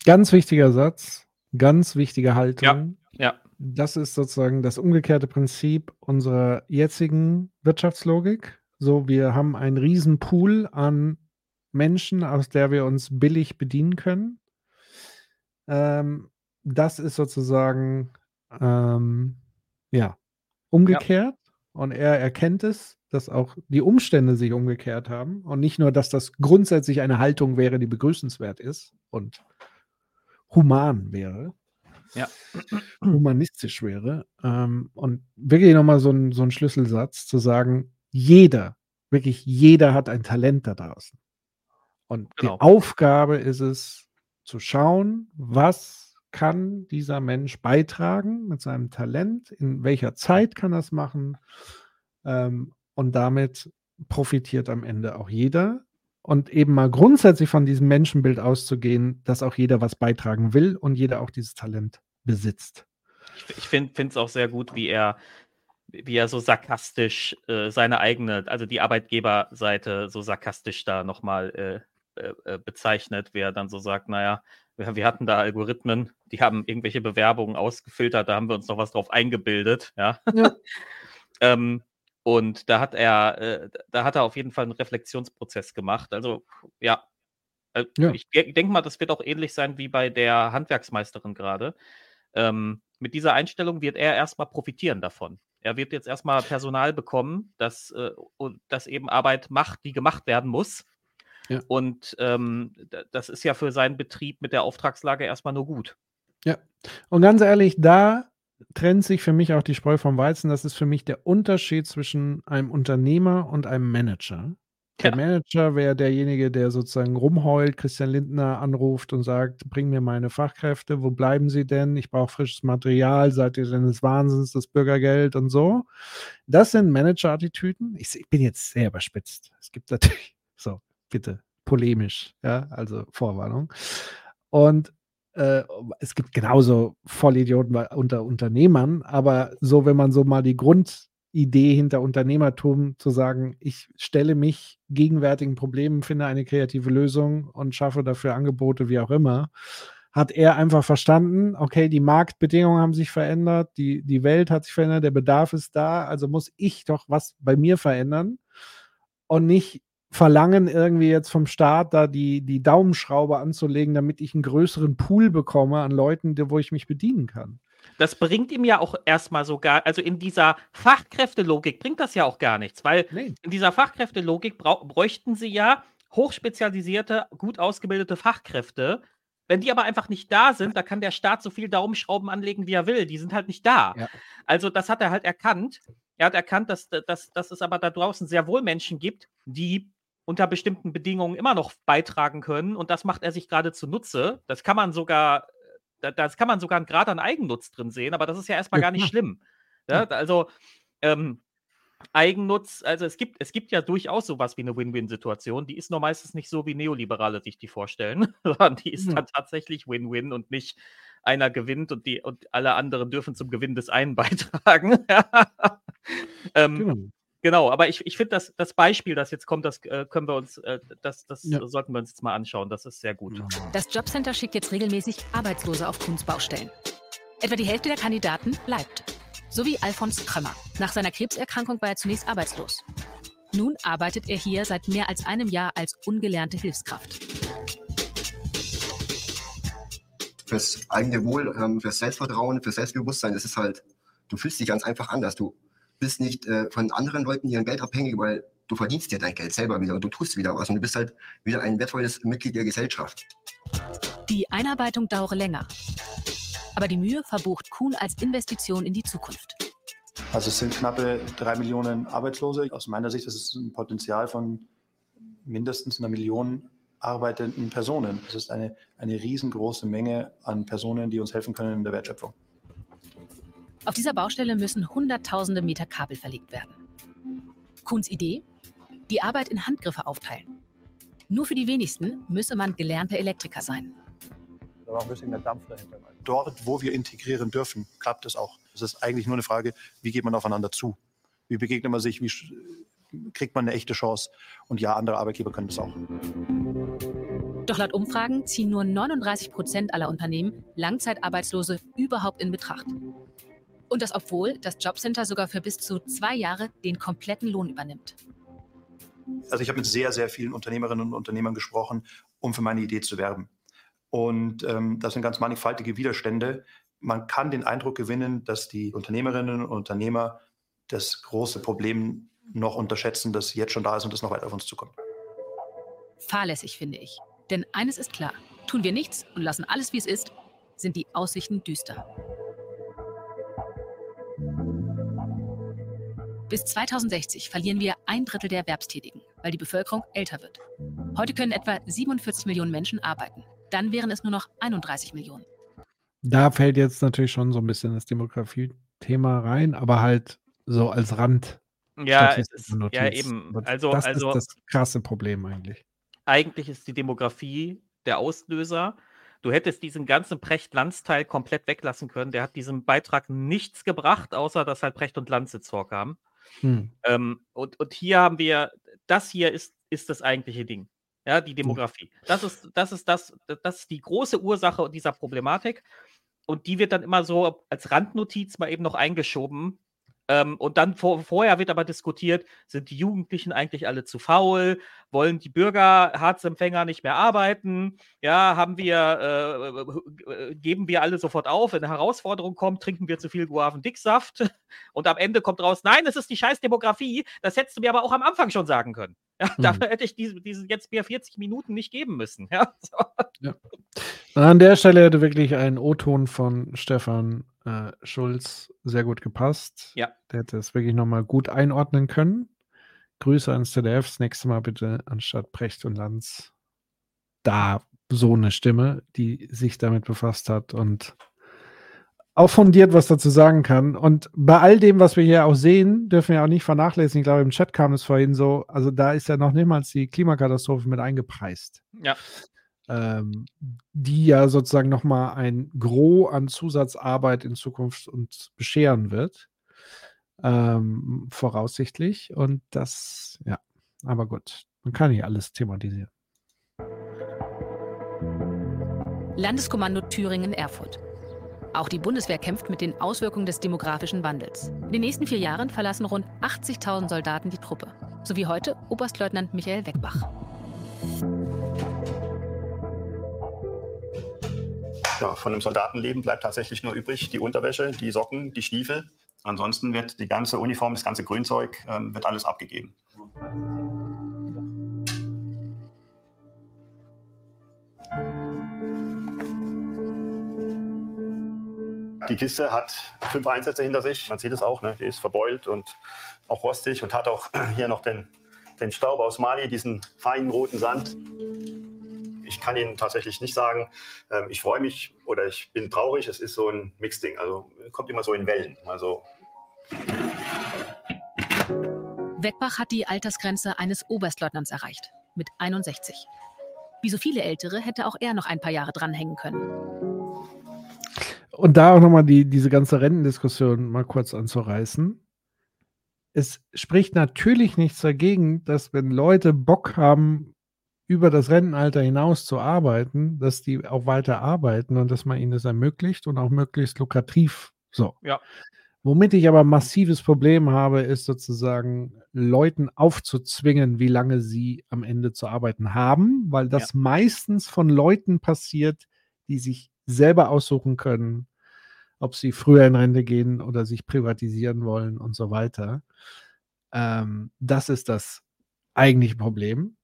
Ganz wichtiger Satz, ganz wichtige Haltung. Ja. Das ist sozusagen das umgekehrte Prinzip unserer jetzigen Wirtschaftslogik. So, wir haben einen riesen Pool an Menschen, aus der wir uns billig bedienen können. Ähm, das ist sozusagen ähm, ja umgekehrt und er erkennt es, dass auch die Umstände sich umgekehrt haben und nicht nur, dass das grundsätzlich eine Haltung wäre, die begrüßenswert ist und human wäre, Ja. humanistisch wäre. Ähm, und wirklich nochmal so ein, so ein Schlüsselsatz zu sagen, jeder, wirklich jeder hat ein Talent da draußen. Und Genau. die Aufgabe ist es, zu schauen, was kann dieser Mensch beitragen mit seinem Talent, in welcher Zeit kann er es machen ähm, und damit profitiert am Ende auch jeder. Und eben mal grundsätzlich von diesem Menschenbild auszugehen, dass auch jeder was beitragen will und jeder auch dieses Talent besitzt. Ich, ich finde es auch sehr gut, wie er, wie er so sarkastisch äh, seine eigene, also die Arbeitgeberseite so sarkastisch da nochmal äh, äh, äh, bezeichnet, wie er dann so sagt, naja, wir, wir hatten da Algorithmen, die haben irgendwelche Bewerbungen ausgefiltert, da haben wir uns noch was drauf eingebildet, ja. Ja. ähm, und da hat er, äh, da hat er auf jeden Fall einen Reflexionsprozess gemacht. Also ja, äh, Ja. ich denke mal, das wird auch ähnlich sein wie bei der Handwerksmeisterin gerade. Ähm, mit dieser Einstellung wird er erstmal profitieren davon. Er wird jetzt erstmal Personal bekommen, das, äh, das eben Arbeit macht, die gemacht werden muss. Ja. Und ähm, das ist ja für seinen Betrieb mit der Auftragslage erstmal nur gut. Ja. Und ganz ehrlich, da trennt sich für mich auch die Spreu vom Weizen. Das ist für mich der Unterschied zwischen einem Unternehmer und einem Manager. Der Manager wäre derjenige, der sozusagen rumheult, Christian Lindner anruft und sagt, bring mir meine Fachkräfte, wo bleiben sie denn? Ich brauche frisches Material, seid ihr denn des Wahnsinns, das Bürgergeld und so. Das sind Manager-Attitüden. Ich, ich bin jetzt sehr überspitzt. Es gibt natürlich, so, bitte, polemisch, ja, also Vorwarnung. Und äh, es gibt genauso Vollidioten unter Unternehmern, aber so, wenn man so mal die Grundidee hinter Unternehmertum zu sagen, ich stelle mich gegenwärtigen Problemen, finde eine kreative Lösung und schaffe dafür Angebote, wie auch immer, hat er einfach verstanden, okay, die Marktbedingungen haben sich verändert, die, die Welt hat sich verändert, der Bedarf ist da, also muss ich doch was bei mir verändern und nicht verlangen, irgendwie jetzt vom Staat da die, die Daumenschraube anzulegen, damit ich einen größeren Pool bekomme an Leuten, wo ich mich bedienen kann. Das bringt ihm ja auch erstmal sogar, also in dieser Fachkräftelogik bringt das ja auch gar nichts, weil in dieser Fachkräftelogik bräuchten sie ja hochspezialisierte, gut ausgebildete Fachkräfte. Wenn die aber einfach nicht da sind, da kann der Staat so viel Daumenschrauben anlegen, wie er will. Die sind halt nicht da. Also das hat er halt erkannt. er hat erkannt, dass, dass, dass es aber da draußen sehr wohl Menschen gibt, die unter bestimmten Bedingungen immer noch beitragen können. Und das macht er sich gerade zunutze. Das kann man sogar, da- das kann man sogar einen Grad an Eigennutz drin sehen, aber das ist ja erstmal gar nicht schlimm. Ja, also ähm, Eigennutz, also es gibt, es gibt ja durchaus sowas wie eine Win-Win-Situation. Die ist nur meistens nicht so, wie Neoliberale sich die vorstellen, sondern die ist dann tatsächlich Win-Win und nicht einer gewinnt und, die, und alle anderen dürfen zum Gewinn des einen beitragen. ähm, Genau. Genau, aber ich, ich finde, das, das Beispiel, das jetzt kommt, das äh, können wir uns, äh, das, das Ja. sollten wir uns jetzt mal anschauen. Das ist sehr gut. Das Jobcenter schickt jetzt regelmäßig Arbeitslose auf Kuhns Baustellen. Etwa die Hälfte der Kandidaten bleibt. So wie Alfons Krömmer. Nach seiner Krebserkrankung war er zunächst arbeitslos. Nun arbeitet er hier seit mehr als einem Jahr als ungelernte Hilfskraft. fürs eigene Wohl, ähm, fürs Selbstvertrauen, fürs Selbstbewusstsein. Das ist halt, du fühlst dich ganz einfach anders. Du bist nicht äh, von anderen Leuten ihren Geld abhängig, weil du verdienst dir dein Geld selber wieder und du tust wieder was und du bist halt wieder ein wertvolles Mitglied der Gesellschaft. Die Einarbeitung dauere länger. Aber die Mühe verbucht Kuhn als Investition in die Zukunft. Also es sind knappe drei Millionen Arbeitslose. Aus meiner Sicht ist es ein Potenzial von mindestens einer Million arbeitenden Personen. Das ist eine, eine riesengroße Menge an Personen, die uns helfen können in der Wertschöpfung. Auf dieser Baustelle müssen hunderttausende Meter Kabel verlegt werden. Kuhns Idee? Die Arbeit in Handgriffe aufteilen. Nur für die wenigsten müsse man gelernter Elektriker sein. Da war ein bisschen der Dampf dahinter. Dort, wo wir integrieren dürfen, klappt es auch. Es ist eigentlich nur eine Frage, wie geht man aufeinander zu? Wie begegnet man sich? Wie kriegt man eine echte Chance? Und ja, andere Arbeitgeber können das auch. Doch laut Umfragen ziehen nur 39 Prozent aller Unternehmen Langzeitarbeitslose überhaupt in Betracht. Und das obwohl das Jobcenter sogar für bis zu zwei Jahre den kompletten Lohn übernimmt. Also ich habe mit sehr, sehr vielen Unternehmerinnen und Unternehmern gesprochen, um für meine Idee zu werben. Und ähm, das sind ganz mannigfaltige Widerstände. Man kann den Eindruck gewinnen, dass die Unternehmerinnen und Unternehmer das große Problem noch unterschätzen, das jetzt schon da ist und das noch weiter auf uns zukommt. Fahrlässig, finde ich. Denn eines ist klar: tun wir nichts und lassen alles wie es ist, sind die Aussichten düster. Bis 2060 verlieren wir ein Drittel der Erwerbstätigen, weil die Bevölkerung älter wird. Heute können etwa 47 Millionen Menschen arbeiten. Dann wären es nur noch 31 Millionen. Da fällt jetzt natürlich schon so ein bisschen das Demografie-Thema rein, aber halt so als Rand. Ja, ist- ja, eben. Also- das also- ist das krasse Problem eigentlich. Eigentlich ist die Demografie der Auslöser. Du hättest diesen ganzen Precht-Lanz-Teil komplett weglassen können. Der hat diesem Beitrag nichts gebracht, außer dass halt Precht und Lanz jetzt vorkamen. Hm. Ähm, und, und hier haben wir, das hier ist, ist das eigentliche Ding. Ja, die Demografie. Das ist, das ist das, das ist die große Ursache dieser Problematik. Und die wird dann immer so als Randnotiz mal eben noch eingeschoben. Ähm, und dann vor, vorher wird aber diskutiert, sind die Jugendlichen eigentlich alle zu faul? Wollen die Bürger, Harzempfänger nicht mehr arbeiten? Ja, haben wir, äh, äh, geben wir alle sofort auf, wenn eine Herausforderung kommt, trinken wir zu viel Guavendicksaft? Und am Ende kommt raus, nein, es ist die scheiß Demografie. Das hättest du mir aber auch am Anfang schon sagen können. Ja, Mhm. Dafür hätte ich diese, diese jetzt mir 40 Minuten nicht geben müssen. Ja, so. An der Stelle hätte wirklich ein O-Ton von Stefan äh, Schulz sehr gut gepasst. Ja. Der hätte es wirklich nochmal gut einordnen können. Grüße ans ZDF. Das nächste Mal bitte anstatt Precht und Lanz da so eine Stimme, die sich damit befasst hat und auch fundiert was dazu sagen kann. Und bei all dem, was wir hier auch sehen, dürfen wir auch nicht vernachlässigen. Ich glaube, im Chat kam es vorhin so, also da ist ja noch niemals die Klimakatastrophe mit eingepreist Ja. ähm, die ja sozusagen nochmal ein Gros an Zusatzarbeit in Zukunft uns bescheren wird. Ähm, voraussichtlich. Und das, ja, aber gut, man kann nicht alles thematisieren. Landeskommando Thüringen-Erfurt. Auch die Bundeswehr kämpft mit den Auswirkungen des demografischen Wandels. In den nächsten vier Jahren verlassen rund 80.000 Soldaten die Truppe. So wie heute Oberstleutnant Michael Weckbach. Ja, von einem Soldatenleben bleibt tatsächlich nur übrig die Unterwäsche, die Socken, die Stiefel. Ansonsten wird die ganze Uniform, das ganze Grünzeug, ähm, wird alles abgegeben. Die Kiste hat fünf Einsätze hinter sich. Man sieht es auch, ne? die ist verbeult und auch rostig und hat auch hier noch den, den Staub aus Mali, diesen feinen roten Sand. Ich kann Ihnen tatsächlich nicht sagen, ähm, ich freue mich oder ich bin traurig. Es ist so ein Mixding. Also kommt immer so in Wellen. Also Weckbach hat die Altersgrenze eines Oberstleutnants erreicht, mit 61. Wie so viele Ältere hätte auch er noch ein paar Jahre dranhängen können. Und da auch nochmal die, diese ganze Rentendiskussion mal kurz anzureißen. Es spricht natürlich nichts dagegen, dass wenn Leute Bock haben, über das Rentenalter hinaus zu arbeiten, dass die auch weiter arbeiten und dass man ihnen das ermöglicht und auch möglichst lukrativ. So. Ja. Womit ich aber ein massives Problem habe, ist sozusagen Leuten aufzuzwingen, wie lange sie am Ende zu arbeiten haben, weil das meistens von Leuten passiert, die sich selber aussuchen können, ob sie früher in Rente gehen oder sich privatisieren wollen und so weiter. Ähm, das ist das eigentliche Problem.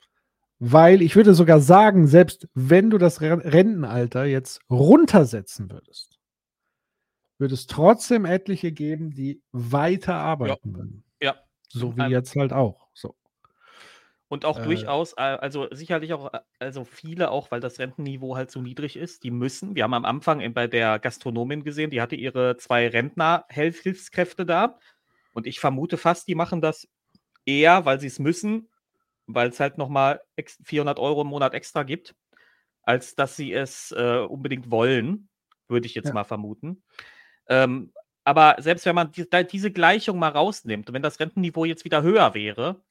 Weil ich würde sogar sagen, selbst wenn du das Ren- Rentenalter jetzt runtersetzen würdest, würde es trotzdem etliche geben, die weiter arbeiten würden. Ja. So wie Ähm, jetzt halt auch. Und auch Äh. durchaus, äh, also sicherlich auch, äh, also viele auch, weil das Rentenniveau halt so niedrig ist, die müssen. Wir haben am Anfang bei der Gastronomin gesehen, die hatte ihre zwei Rentner-Hilfskräfte da. Und ich vermute fast, die machen das eher, weil sie es müssen, weil es halt nochmal 400 Euro im Monat extra gibt, als dass sie es äh, unbedingt wollen, würde ich jetzt Ja. mal vermuten. Ähm, aber selbst wenn man die, diese Gleichung mal rausnimmt und wenn das Rentenniveau jetzt wieder höher wäre,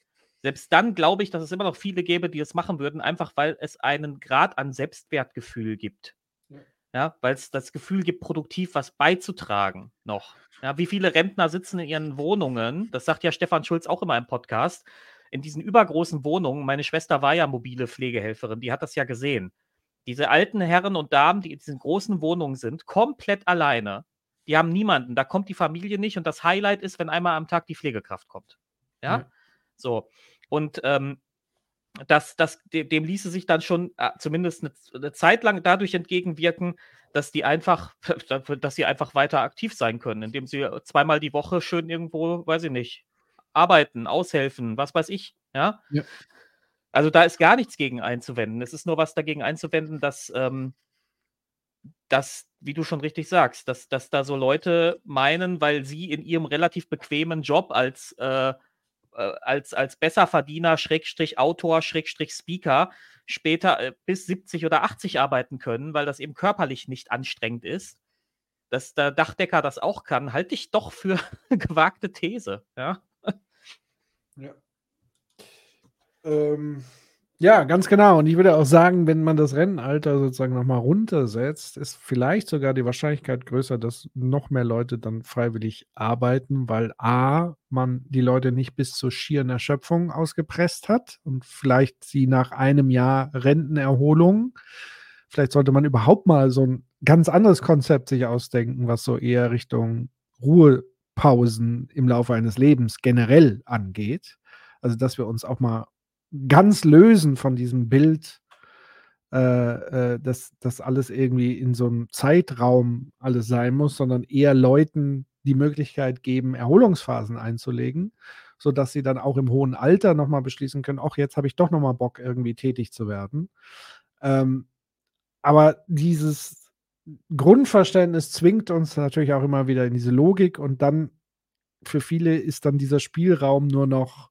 selbst dann glaube ich, dass es immer noch viele gäbe, die es machen würden, einfach weil es einen Grad an Selbstwertgefühl gibt. Ja, weil es das Gefühl gibt, produktiv was beizutragen noch. Ja, wie viele Rentner sitzen in ihren Wohnungen, das sagt ja Stefan Schulz auch immer im Podcast, in diesen übergroßen Wohnungen. Meine Schwester war ja mobile Pflegehelferin, die hat das ja gesehen. Diese alten Herren und Damen, die in diesen großen Wohnungen sind, komplett alleine. Die haben niemanden, da kommt die Familie nicht und das Highlight ist, wenn einmal am Tag die Pflegekraft kommt. Ja, Ja. So. Und ähm, das, das, dem, dem ließe sich dann schon äh, zumindest eine, eine Zeit lang dadurch entgegenwirken, dass die einfach, dass sie einfach weiter aktiv sein können, indem sie zweimal die Woche schön irgendwo, weiß ich nicht, arbeiten, aushelfen, was weiß ich, ja. Ja. Also da ist gar nichts gegen einzuwenden. Es ist nur was dagegen einzuwenden, dass, ähm, dass wie du schon richtig sagst, dass, dass da so Leute meinen, weil sie in ihrem relativ bequemen Job als äh, äh, als, als Besserverdiener, Schrägstrich Autor, Schrägstrich Speaker später äh, bis 70 oder 80 arbeiten können, weil das eben körperlich nicht anstrengend ist. Dass der Dachdecker das auch kann, halte ich doch für gewagte These. Ja. Ja. Ähm, ja, ganz genau. Und ich würde auch sagen, wenn man das Rennenalter sozusagen nochmal runtersetzt, ist vielleicht sogar die Wahrscheinlichkeit größer, dass noch mehr Leute dann freiwillig arbeiten, weil A, man die Leute nicht bis zur schieren Erschöpfung ausgepresst hat und vielleicht sie nach einem Jahr Rentenerholung, vielleicht sollte man überhaupt mal so ein ganz anderes Konzept sich ausdenken, was so eher Richtung Ruhepausen im Laufe eines Lebens generell angeht. Also, dass wir uns auch mal ganz lösen von diesem Bild, äh, äh, dass das alles irgendwie in so einem Zeitraum alles sein muss, sondern eher Leuten die Möglichkeit geben, Erholungsphasen einzulegen, sodass sie dann auch im hohen Alter nochmal beschließen können, ach, jetzt habe ich doch nochmal Bock, irgendwie tätig zu werden. Ähm, aber dieses Grundverständnis zwingt uns natürlich auch immer wieder in diese Logik und dann für viele ist dann dieser Spielraum nur noch,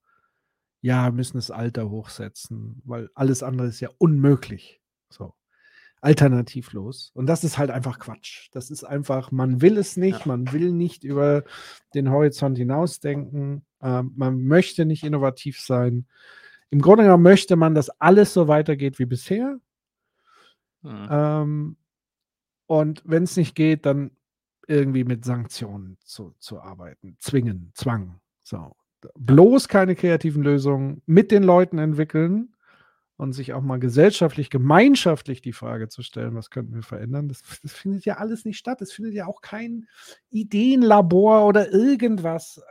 ja, wir müssen das Alter hochsetzen, weil alles andere ist ja unmöglich. So. Alternativlos. Und das ist halt einfach Quatsch. Das ist einfach, man will es nicht, man will nicht über den Horizont hinausdenken, ähm, man möchte nicht innovativ sein. Im Grunde genommen möchte man, dass alles so weitergeht wie bisher. Hm. Ähm, und wenn es nicht geht, dann irgendwie mit Sanktionen zu, zu arbeiten. Zwingen, Zwang. So. Bloß keine kreativen Lösungen mit den Leuten entwickeln und sich auch mal gesellschaftlich, gemeinschaftlich die Frage zu stellen, was könnten wir verändern. Das, das findet ja alles nicht statt. Es findet ja auch kein Ideenlabor oder irgendwas.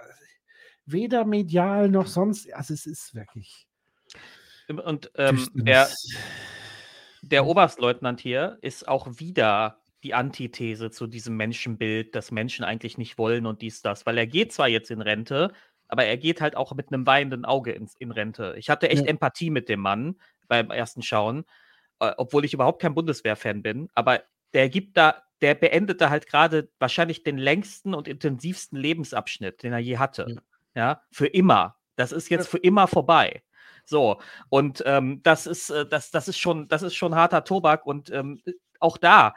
Weder medial noch sonst. Also es ist wirklich. Und ähm, der, der Oberstleutnant hier ist auch wieder die Antithese zu diesem Menschenbild, dass Menschen eigentlich nicht wollen und dies, das. Weil er geht zwar jetzt in Rente, aber er geht halt auch mit einem weinenden Auge ins, in Rente. Ich hatte echt Ja. Empathie mit dem Mann beim ersten Schauen, äh, obwohl ich überhaupt kein Bundeswehr-Fan bin. Aber der gibt da, der beendet da halt gerade wahrscheinlich den längsten und intensivsten Lebensabschnitt, den er je hatte. Ja, für immer. Das ist jetzt für immer vorbei. So, und ähm, das ist, äh, das, das ist schon, das ist schon harter Tobak und ähm, auch da,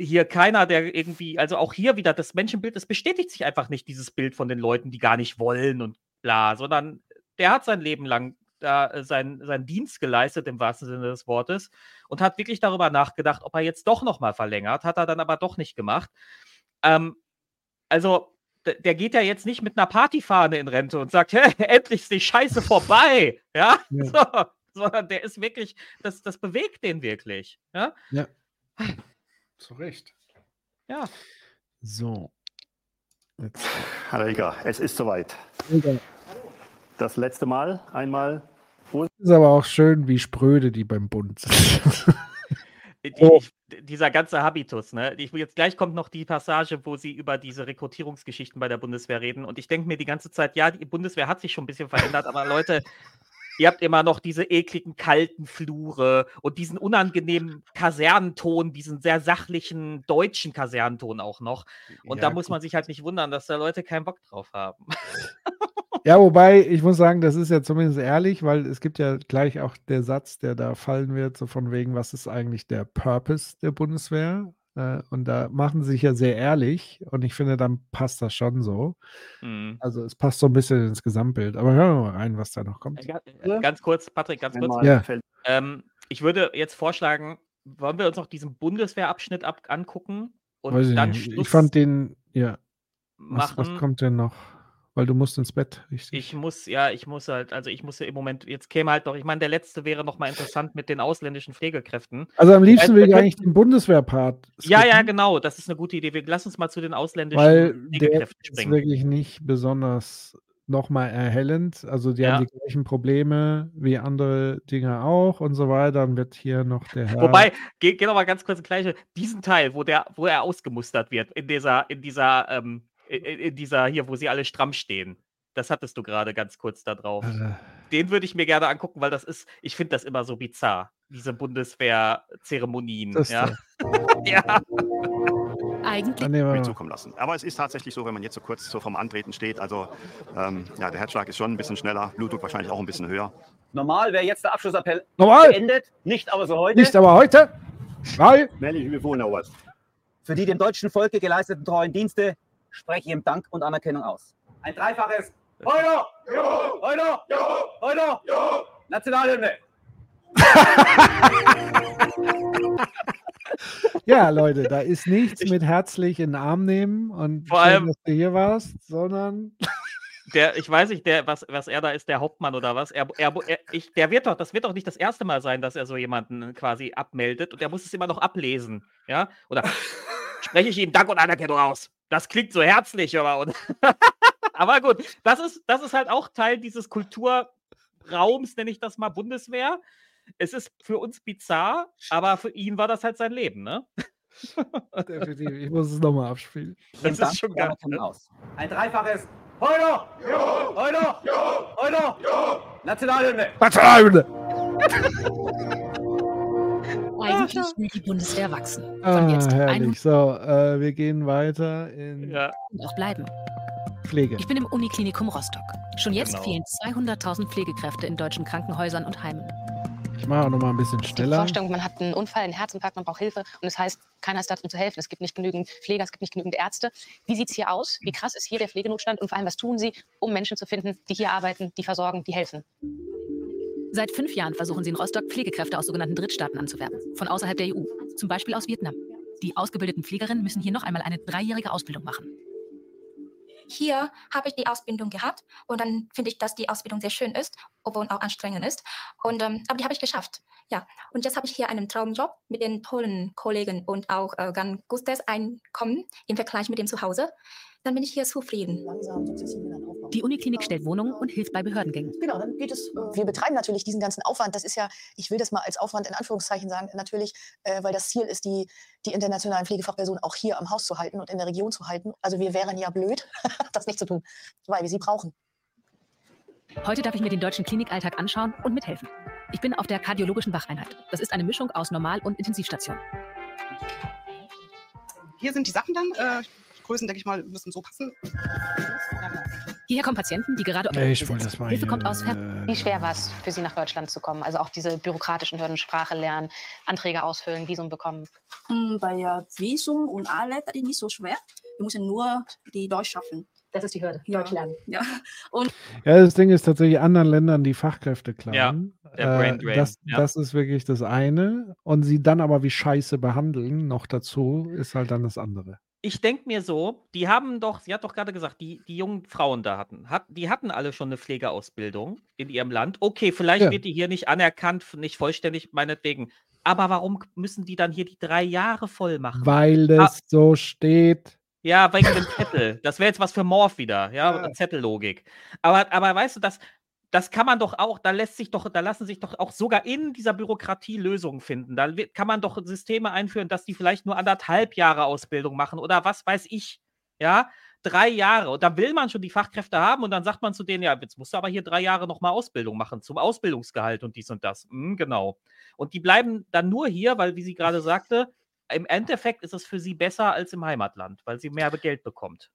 hier keiner, der irgendwie, also auch hier wieder das Menschenbild, das bestätigt sich einfach nicht, dieses Bild von den Leuten, die gar nicht wollen und bla, sondern der hat sein Leben lang da äh, seinen, seinen Dienst geleistet, im wahrsten Sinne des Wortes, und hat wirklich darüber nachgedacht, ob er jetzt doch nochmal verlängert, hat er dann aber doch nicht gemacht. Ähm, also, der geht ja jetzt nicht mit einer Partyfahne in Rente und sagt, "Hä, endlich ist die Scheiße vorbei, ja, So, sondern der ist wirklich, das, das bewegt den wirklich, ja. Ja. Zu Recht. Ja. So. Jetzt. Herr Reger, es ist soweit. Das letzte Mal einmal. Ist aber auch schön, wie spröde die beim Bund sind. Die, ich, dieser ganze Habitus, ne? Ich, jetzt gleich kommt noch die Passage, wo sie über diese Rekrutierungsgeschichten bei der Bundeswehr reden. Und ich denke mir die ganze Zeit, ja, die Bundeswehr hat sich schon ein bisschen verändert, aber Leute, ihr habt immer noch diese ekligen, kalten Flure und diesen unangenehmen Kasernenton, diesen sehr sachlichen deutschen Kasernenton auch noch. Und Ja, da muss man sich halt nicht wundern, dass da Leute keinen Bock drauf haben. Ja, wobei, ich muss sagen, das ist ja zumindest ehrlich, weil es gibt ja gleich auch der Satz, der da fallen wird, so von wegen, was ist eigentlich der Purpose der Bundeswehr? Äh, und da machen sie sich ja sehr ehrlich und ich finde, dann passt das schon so. Mhm. Also es passt so ein bisschen ins Gesamtbild. Aber hören wir mal rein, was da noch kommt. Ga- äh, Ganz kurz, Patrick, ganz kurz. Ja. Ähm, ich würde jetzt vorschlagen, wollen wir uns noch diesen Bundeswehrabschnitt ab angucken und Weiß ich dann nicht. Ich Schluss fand den, ja. Was, was kommt denn noch? Weil du musst ins Bett, richtig? Ich muss, ja, ich muss halt, also ich muss ja im Moment, jetzt käme halt noch, ich meine, der letzte wäre noch mal interessant mit den ausländischen Pflegekräften. Also am liebsten will wir ich eigentlich den Bundeswehrpart Ja, ja, genau, das ist eine gute Idee. Wir lass uns mal zu den ausländischen weil der Pflegekräften ist springen. wirklich nicht besonders nochmal erhellend. Also die Ja. haben die gleichen Probleme wie andere Dinge auch und so weiter. Dann wird hier noch der Herr. Wobei, geh, geh noch mal ganz kurz ins gleiche, diesen Teil, wo der, wo er ausgemustert wird, in dieser, in dieser, ähm, in, in dieser hier, wo sie alle stramm stehen. Das hattest du gerade ganz kurz da drauf. Äh, Den würde ich mir gerne angucken, weil das ist, ich finde das immer so bizarr, diese Bundeswehr-Zeremonien. Ja. ja. Eigentlich. mir zukommen lassen. Aber es ist tatsächlich so, wenn man jetzt so kurz so vom Antreten steht, also ähm, ja, der Herzschlag ist schon ein bisschen schneller, Blutdruck wahrscheinlich auch ein bisschen höher. Normal wäre jetzt der Abschlussappell Normal. beendet, nicht aber so heute. Nicht aber heute, weil Männlich befohlener was. Für die dem deutschen Volke geleisteten treuen Dienste spreche ihm Dank und Anerkennung aus. Ein dreifaches Heuer! Heuer! Heuer! Nationalhymne! ja, Leute, da ist nichts mit herzlich in den Arm nehmen und Vor schön, allem- dass du hier warst, sondern Der, ich weiß nicht, der, was, was er da ist, der Hauptmann oder was. Er, er, er, ich, der wird doch, das wird doch nicht das erste Mal sein, dass er so jemanden quasi abmeldet und er muss es immer noch ablesen. Ja? Oder spreche ich ihm Dank und Anerkennung aus. Das klingt so herzlich, aber. Aber gut, das ist, das ist halt auch Teil dieses Kulturraums, nenne ich das mal Bundeswehr. Es ist für uns bizarr, aber für ihn war das halt sein Leben, ne? definitiv, ich muss es nochmal abspielen. Das ist schon geil. Aus. Ein dreifaches Heuer! Heuer! Heuer! Nationalhymne! Nationalhymne! Eigentlich will die Bundeswehr wachsen. Von Ah, jetzt an herrlich. So, äh, wir gehen weiter in und auch bleiben. Pflege. Ich bin im Uniklinikum Rostock. Schon jetzt Genau. fehlen 200.000 Pflegekräfte in deutschen Krankenhäusern und Heimen. Ich mache auch noch mal ein bisschen Die schneller. Vorstellung, man hat einen Unfall, einen Herzinfarkt, man braucht Hilfe und es heißt, keiner ist da, um zu helfen. Es gibt nicht genügend Pfleger, es gibt nicht genügend Ärzte. Wie sieht es hier aus? Wie krass ist hier der Pflegenotstand und vor allem, was tun Sie, um Menschen zu finden, die hier arbeiten, die versorgen, die helfen? Seit fünf Jahren versuchen sie in Rostock Pflegekräfte aus sogenannten Drittstaaten anzuwerben, von außerhalb der EU, zum Beispiel aus Vietnam. Die ausgebildeten Pflegerinnen müssen hier noch einmal eine dreijährige Ausbildung machen. Hier habe ich die Ausbildung gehabt und dann finde ich, dass die Ausbildung sehr schön ist, obwohl auch anstrengend ist. Und, ähm, aber die habe ich geschafft. Ja, und jetzt habe ich hier einen Traumjob mit den tollen Kollegen und auch äh, ganz gutes Einkommen im Vergleich mit dem Zuhause. dann bin ich hier zufrieden. Die Uniklinik stellt Wohnungen und hilft bei Behördengängen. Genau, dann geht es. Äh, wir betreiben natürlich diesen ganzen Aufwand. Das ist ja, ich will das mal als Aufwand in Anführungszeichen sagen, natürlich, äh, weil das Ziel ist, die, die internationalen Pflegefachpersonen auch hier am Haus zu halten und in der Region zu halten. Also wir wären ja blöd, das nicht zu tun, weil wir sie brauchen. Heute darf ich mir den deutschen Klinikalltag anschauen und mithelfen. Ich bin auf der kardiologischen Wacheinheit. Das ist eine Mischung aus Normal- und Intensivstation. Hier sind die Sachen dann. Äh, Größen, denke ich mal, müssen so passen. Hierher kommen Patienten, die gerade ich wollte das mal Hilfe hier, kommt aus Fer Wie schwer war es für Sie, nach Deutschland zu kommen? Also auch diese bürokratischen Hürden, Sprache lernen, Anträge ausfüllen, Visum bekommen. Hm, Bei der Visum und alle, das ist nicht so schwer. Wir müssen nur die Deutsch schaffen. Das ist die Hürde, ja. Deutsch lernen. Ja. Und Ja, das Ding ist tatsächlich anderen Ländern die Fachkräfte klauen. der Brain Drain, das, ja. das ist wirklich das eine. Und sie dann aber wie Scheiße behandeln, noch dazu, ist halt dann das andere. Ich denke mir so, die haben doch, sie hat doch gerade gesagt, die, die jungen Frauen da hatten, hat, die hatten alle schon eine Pflegeausbildung in ihrem Land. Okay, vielleicht Ja. wird die hier nicht anerkannt, nicht vollständig, meinetwegen. Aber warum müssen die dann hier die drei Jahre voll machen? Weil Ah, das so steht. Ja, wegen dem Zettel. Das wäre jetzt was für Morph wieder, ja, Zettellogik. Aber, aber weißt du, das, das kann man doch auch, da lässt sich doch, da lassen sich doch auch sogar in dieser Bürokratie Lösungen finden. Da kann man doch Systeme einführen, dass die vielleicht nur anderthalb Jahre Ausbildung machen oder was weiß ich. Ja, drei Jahre. Und da will man schon die Fachkräfte haben und dann sagt man zu denen, ja, jetzt musst du aber hier drei Jahre nochmal Ausbildung machen zum Ausbildungsgehalt und dies und das. Hm, genau. Und die bleiben dann nur hier, weil, wie sie gerade sagte, im Endeffekt ist es für sie besser als im Heimatland, weil sie mehr Geld bekommt.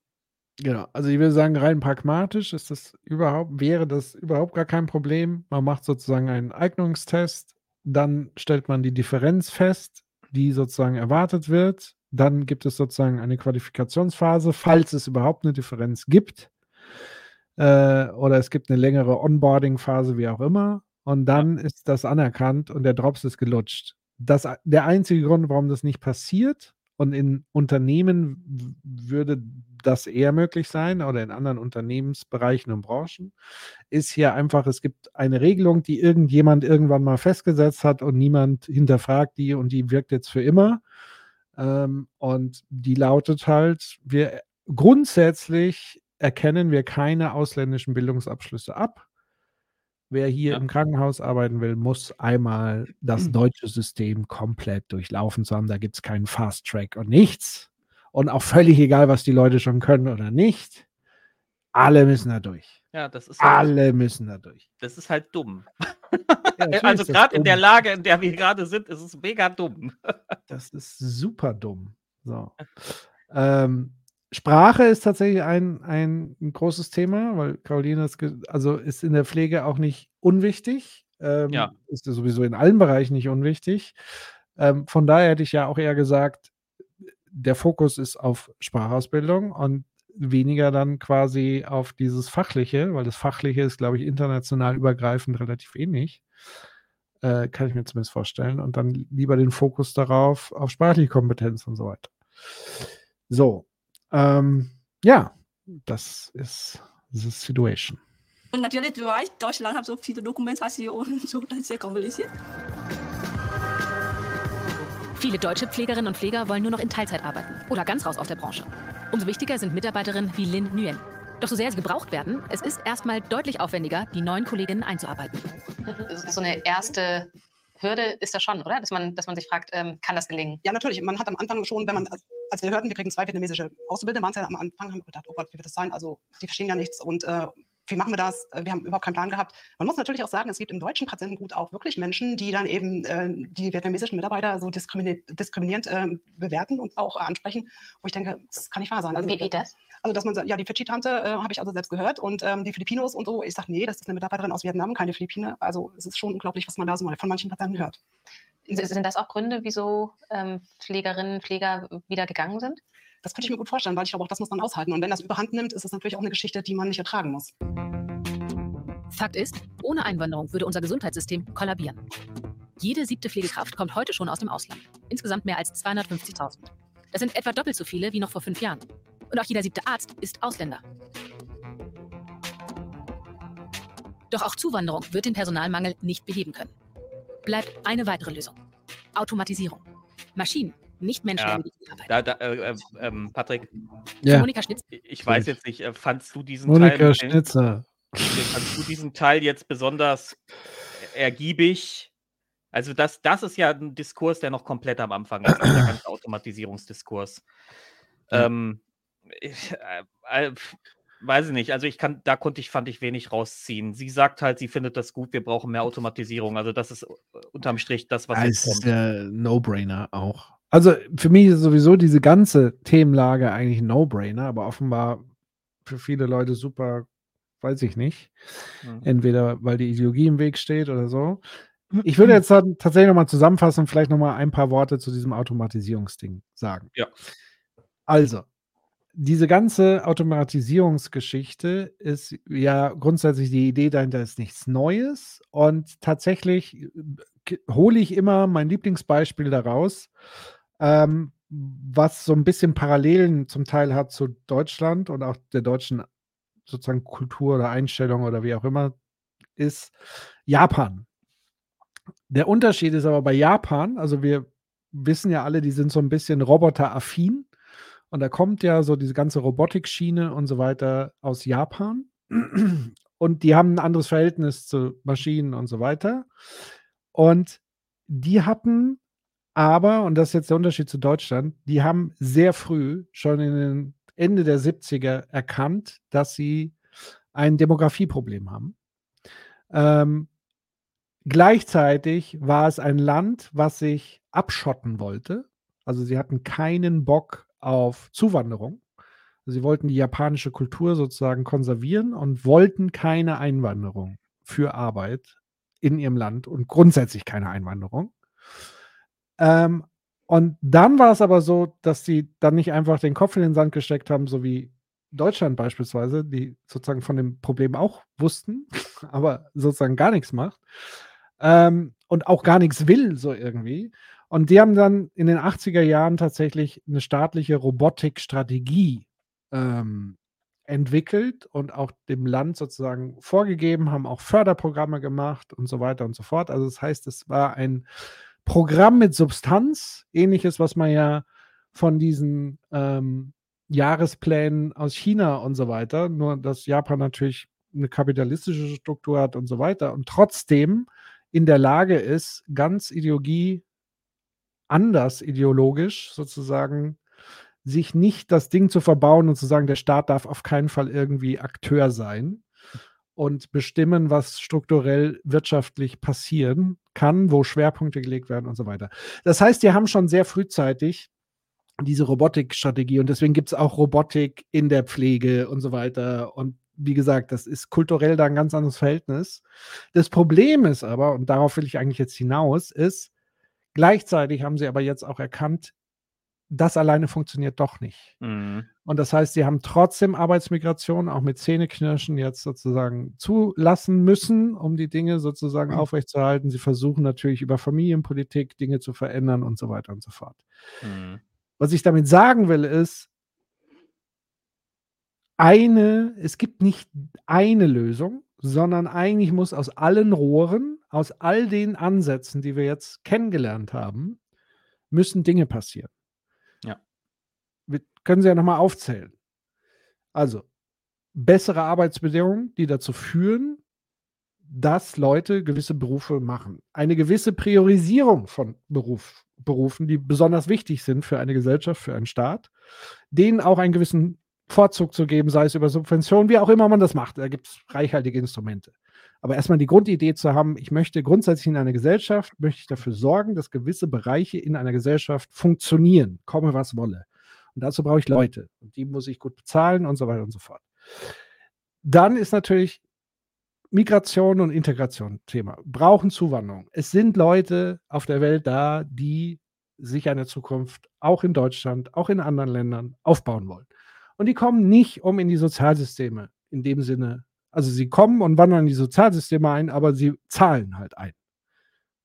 Genau. Also ich würde sagen, rein pragmatisch ist das überhaupt, wäre das überhaupt gar kein Problem. Man macht sozusagen einen Eignungstest, dann stellt man die Differenz fest, die sozusagen erwartet wird. Dann gibt es sozusagen eine Qualifikationsphase, falls es überhaupt eine Differenz gibt. Äh, oder es gibt eine längere Onboarding-Phase, wie auch immer. Und dann ist das anerkannt und der Drops ist gelutscht. Das, der einzige Grund, warum das nicht passiert, und in Unternehmen würde das eher möglich sein oder in anderen Unternehmensbereichen und Branchen, ist hier einfach, es gibt eine Regelung, die irgendjemand irgendwann mal festgesetzt hat und niemand hinterfragt die und die wirkt jetzt für immer. Ähm, und die lautet halt, wir grundsätzlich erkennen wir keine ausländischen Bildungsabschlüsse ab. Wer hier im Krankenhaus arbeiten will, muss einmal das deutsche System komplett durchlaufen haben. Da gibt es keinen Fast Track und nichts. Und auch völlig egal, was die Leute schon können oder nicht. Alle müssen da durch. Ja, das ist halt, Alle müssen da durch. das ist halt dumm. natürlich also gerade in der. Lage, in der wir gerade sind, ist es mega dumm. Das ist super dumm. So. Ähm, Sprache ist tatsächlich ein, ein, ein großes Thema, weil Caroline ge- also ist in der Pflege auch nicht unwichtig. Ähm, Ja. Ist ja sowieso in allen Bereichen nicht unwichtig. Ähm, von daher hätte ich ja auch eher gesagt, der Fokus ist auf Sprachausbildung und weniger dann quasi auf dieses Fachliche, weil das Fachliche ist, glaube ich, international übergreifend relativ ähnlich. Äh, kann ich mir zumindest vorstellen. Und dann lieber den Fokus darauf, auf sprachliche Kompetenz und so weiter. So. Ähm, ja, das ist the situation. Und natürlich, du weißt, Deutschland hat so viele Dokumentationen und so, das ist sehr kompliziert. Viele deutsche Pflegerinnen und Pfleger wollen nur noch in Teilzeit arbeiten oder ganz raus aus der Branche. Umso wichtiger sind Mitarbeiterinnen wie Lin Nguyen. Doch so sehr sie gebraucht werden, es ist erstmal deutlich aufwendiger, die neuen Kolleginnen einzuarbeiten. So eine erste Hürde ist das schon, oder? Dass man, dass man sich fragt, ähm, kann das gelingen? Ja, natürlich. Man hat am Anfang schon, wenn man, als wir hörten, wir kriegen zwei vietnamesische Auszubildende, waren es ja am Anfang, haben wir gedacht, oh Gott, wie wird das sein? Also, die verstehen ja nichts und äh, wie machen wir das? Äh, Wir haben überhaupt keinen Plan gehabt. Man muss natürlich auch sagen, es gibt im deutschen Patientengut auch wirklich Menschen, die dann eben äh, die vietnamesischen Mitarbeiter so diskrimini diskriminierend äh, bewerten und auch ansprechen, wo ich denke, das kann nicht wahr sein. Also, Wie geht das? Also, dass man sagt, ja, die Fidschi-Tante äh, habe ich also selbst gehört und ähm, die Filipinos und so. Ich sage, nee, das ist eine Mitarbeiterin aus Vietnam, keine Philippine. Also, es ist schon unglaublich, was man da so mal von manchen Patienten hört. Sind das auch Gründe, wieso ähm, Pflegerinnen, Pfleger wieder gegangen sind? Das könnte ich mir gut vorstellen, weil ich glaube, auch das muss man aushalten. Und wenn das überhand nimmt, ist es natürlich auch eine Geschichte, die man nicht ertragen muss. Fakt ist, ohne Einwanderung würde unser Gesundheitssystem kollabieren. Jede siebte Pflegekraft kommt heute schon aus dem Ausland. Insgesamt mehr als 250.000. Das sind etwa doppelt so viele wie noch vor fünf Jahren. Und auch jeder siebte Arzt ist Ausländer. Doch auch Zuwanderung wird den Personalmangel nicht beheben können. Bleibt eine weitere Lösung. Automatisierung. Maschinen, nicht Menschen Ja, da, da, äh, äh, ähm, Patrick. Ja. Monika Schnitz. Ich weiß jetzt nicht, äh, fandst du diesen Monika Teil Schnitzer. fandst du diesen Teil jetzt besonders ergiebig? Also das das ist ja 'n Diskurs, der noch komplett am Anfang ist, dieser ganze Automatisierungsdiskurs. Ja. Ähm, ich, äh, äh, weiß ich nicht. Also, ich kann da konnte ich fand ich wenig rausziehen. Sie sagt halt, sie findet das gut, wir brauchen mehr Automatisierung. Also, das ist u unterm Strich das, was Ja, jetzt es ist kommt. der No-Brainer auch. Also, für mich ist sowieso diese ganze Themenlage eigentlich 'n No-Brainer, aber offenbar für viele Leute super, weiß ich nicht. Mhm. Entweder weil die Ideologie im Weg steht oder so. Ich würde jetzt tatsächlich noch mal zusammenfassen und vielleicht noch mal ein paar Worte zu diesem Automatisierungsding sagen. Ja. Also, diese ganze Automatisierungsgeschichte ist ja grundsätzlich die Idee dahinter ist nichts Neues und tatsächlich, äh, hole ich immer mein Lieblingsbeispiel daraus, ähm, was so 'n bisschen Parallelen zum Teil hat zu Deutschland und auch der deutschen sozusagen Kultur oder Einstellung oder wie auch immer, ist Japan. Der Unterschied ist aber bei Japan also, wir wissen ja alle, die sind so 'n bisschen roboteraffin und da kommt ja so diese ganze Robotikschiene und so weiter aus Japan. Und die haben 'n anderes Verhältnis zu Maschinen und so weiter. Und die hatten aber, und das ist jetzt der Unterschied zu Deutschland, die haben sehr früh, schon in den Ende der 70er erkannt, dass sie ein Demografieproblem haben. Ähm, gleichzeitig war es ein Land, was sich abschotten wollte. Also, sie hatten keinen Bock auf Zuwanderung. Sie wollten die japanische Kultur sozusagen konservieren und wollten keine Einwanderung für Arbeit in ihrem Land und grundsätzlich keine Einwanderung. Ähm, und dann war es aber so, dass sie dann nicht einfach den Kopf in den Sand gesteckt haben, so wie Deutschland beispielsweise, die sozusagen von dem Problem auch wussten, aber sozusagen gar nichts macht, ähm, und auch gar nichts will so irgendwie. Und die haben dann in den 80er Jahren tatsächlich 'ne staatliche Robotikstrategie, ähm, entwickelt und auch dem Land sozusagen vorgegeben, haben auch Förderprogramme gemacht und so weiter und so fort. Also, das heißt, es war ein Programm mit Substanz, Ähnliches, was man ja von diesen, ähm, Jahresplänen aus China und so weiter nur dass Japan natürlich 'ne kapitalistische Struktur hat und so weiter und trotzdem in der Lage ist, ganz Ideologie anders ideologisch sozusagen sich nicht das Ding zu verbauen und zu sagen, der Staat darf auf keinen Fall irgendwie Akteur sein und bestimmen, was strukturell wirtschaftlich passieren kann, wo Schwerpunkte gelegt werden und so weiter. Das heißt, die haben schon sehr frühzeitig diese Robotikstrategie und deswegen gibt's auch Robotik in der Pflege und so weiter. Und wie gesagt, das ist kulturell da 'n ganz anderes Verhältnis. Das Problem ist aber, und darauf will ich eigentlich jetzt hinaus, ist, gleichzeitig haben sie aber jetzt auch erkannt, das alleine funktioniert doch nicht. Mhm. Und das heißt, sie haben trotzdem Arbeitsmigration auch mit Zähneknirschen jetzt sozusagen zulassen müssen, um die Dinge sozusagen Mhm. aufrechtzuerhalten. Sie versuchen natürlich über Familienpolitik Dinge zu verändern und so weiter und so fort. Mhm. Was ich damit sagen will, ist eine es gibt nicht eine Lösung, sondern eigentlich muss aus allen Rohren, aus all den Ansätzen, die wir jetzt kennengelernt haben, müssen Dinge passieren. Ja. Wir können sie ja noch mal aufzählen. Also, bessere Arbeitsbedingungen, die dazu führen, dass Leute gewisse Berufe machen. Eine gewisse Priorisierung von Beruf Berufen, die besonders wichtig sind für eine Gesellschaft, für einen Staat, denen auch einen gewissen Vorzug zu geben, sei es über Subventionen, wie auch immer man das macht. Da gibt's reichhaltige Instrumente. Aber erst mal die Grundidee zu haben, ich möchte grundsätzlich in einer Gesellschaft möchte ich dafür sorgen, dass gewisse Bereiche in einer Gesellschaft funktionieren, komme was wolle. Und dazu brauche ich Leute. Und die muss ich gut bezahlen und so weiter und so fort. Dann ist natürlich Migration und Integration Thema. Brauchen Zuwanderung. Es sind Leute auf der Welt da, die sich eine Zukunft auch in Deutschland, auch in anderen Ländern aufbauen wollen. Und die kommen nicht, um in die Sozialsysteme in dem Sinne also, sie kommen und wandern in die Sozialsysteme ein, aber sie zahlen halt ein,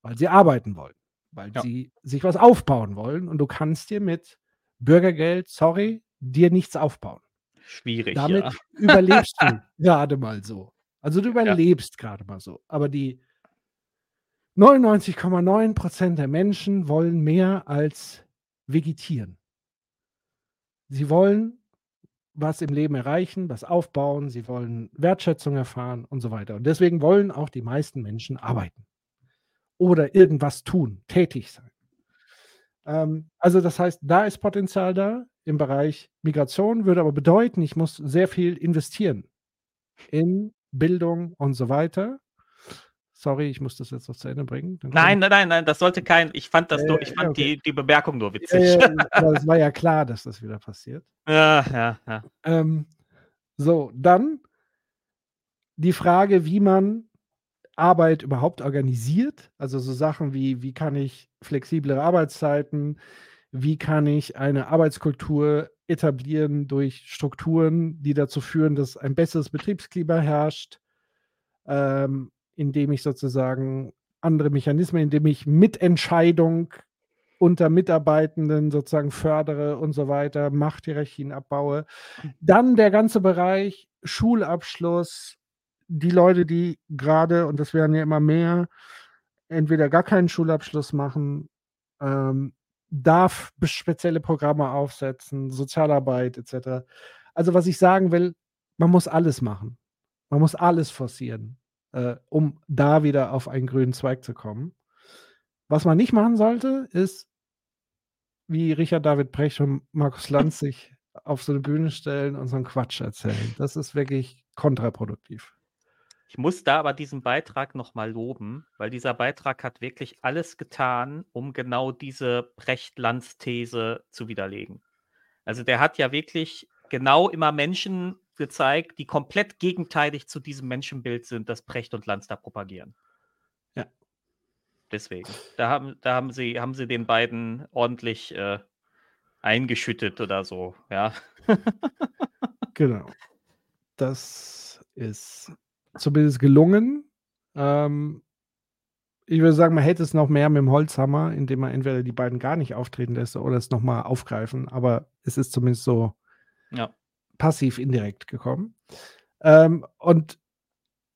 weil sie arbeiten wollen, weil Ja. sie sich was aufbauen wollen und du kannst dir mit Bürgergeld, sorry, dir nichts aufbauen. Schwierig, Damit ja. überlebst du grade mal so. Also, du überlebst grade mal so. Aber die 99,9% der Menschen wollen mehr als vegetieren. Sie wollen was im Leben erreichen, was aufbauen, sie wollen Wertschätzung erfahren und so weiter. Und deswegen wollen auch die meisten Menschen arbeiten oder irgendwas tun, tätig sein. Ähm, also das heißt, da ist Potenzial da im Bereich Migration, würde aber bedeuten, ich muss sehr viel investieren in Bildung und so weiter. Sorry, ich muss das jetzt noch zu Ende bringen. Nein, nein, nein, nein, das sollte kein. Ich fand das Äh, nur, ich fand okay. die, die Bemerkung nur witzig. aber es war ja klar, dass das wieder passiert. Ja, ja, ja. Ähm, so, dann die Frage, wie man Arbeit überhaupt organisiert. Also so Sachen wie, wie kann ich flexiblere Arbeitszeiten, wie kann ich eine Arbeitskultur etablieren durch Strukturen, die dazu führen, dass ein besseres Betriebsklima herrscht, ähm, indem ich sozusagen andere Mechanismen, indem ich Mitentscheidung unter Mitarbeitenden sozusagen fördere und so weiter, Machthierarchien abbaue. Dann der ganze Bereich Schulabschluss, die Leute, die gerade, und das werden ja immer mehr, entweder gar keinen Schulabschluss machen, ähm, darf spezielle Programme aufsetzen, Sozialarbeit etc. Also was ich sagen will, man muss alles machen. Man muss alles forcieren, äh, um da wieder auf einen grünen Zweig zu kommen. Was man nicht machen sollte, ist, wie Richard David Brecht und Markus Lanz sich auf so eine Bühne stellen und so einen Quatsch erzählen. Das ist wirklich kontraproduktiv. Ich muss da aber diesen Beitrag nochmal loben, weil dieser Beitrag hat wirklich alles getan, um genau diese Brecht-Lanz-These zu widerlegen. Also der hat ja wirklich genau immer Menschen gezeigt, die komplett gegenteilig zu diesem Menschenbild sind, das Brecht und Lanz da propagieren. Ja. Deswegen. Da haben, da haben sie, haben sie den beiden ordentlich äh, eingeschüttet oder so, ja. Genau. Das ist zumindest gelungen. Ähm, ich würde sagen, man hätte es noch mehr mit dem Holzhammer, indem man entweder die beiden gar nicht auftreten lässt oder es nochmal aufgreifen. Aber es ist zumindest so Ja. Passiv indirekt gekommen. Ähm, und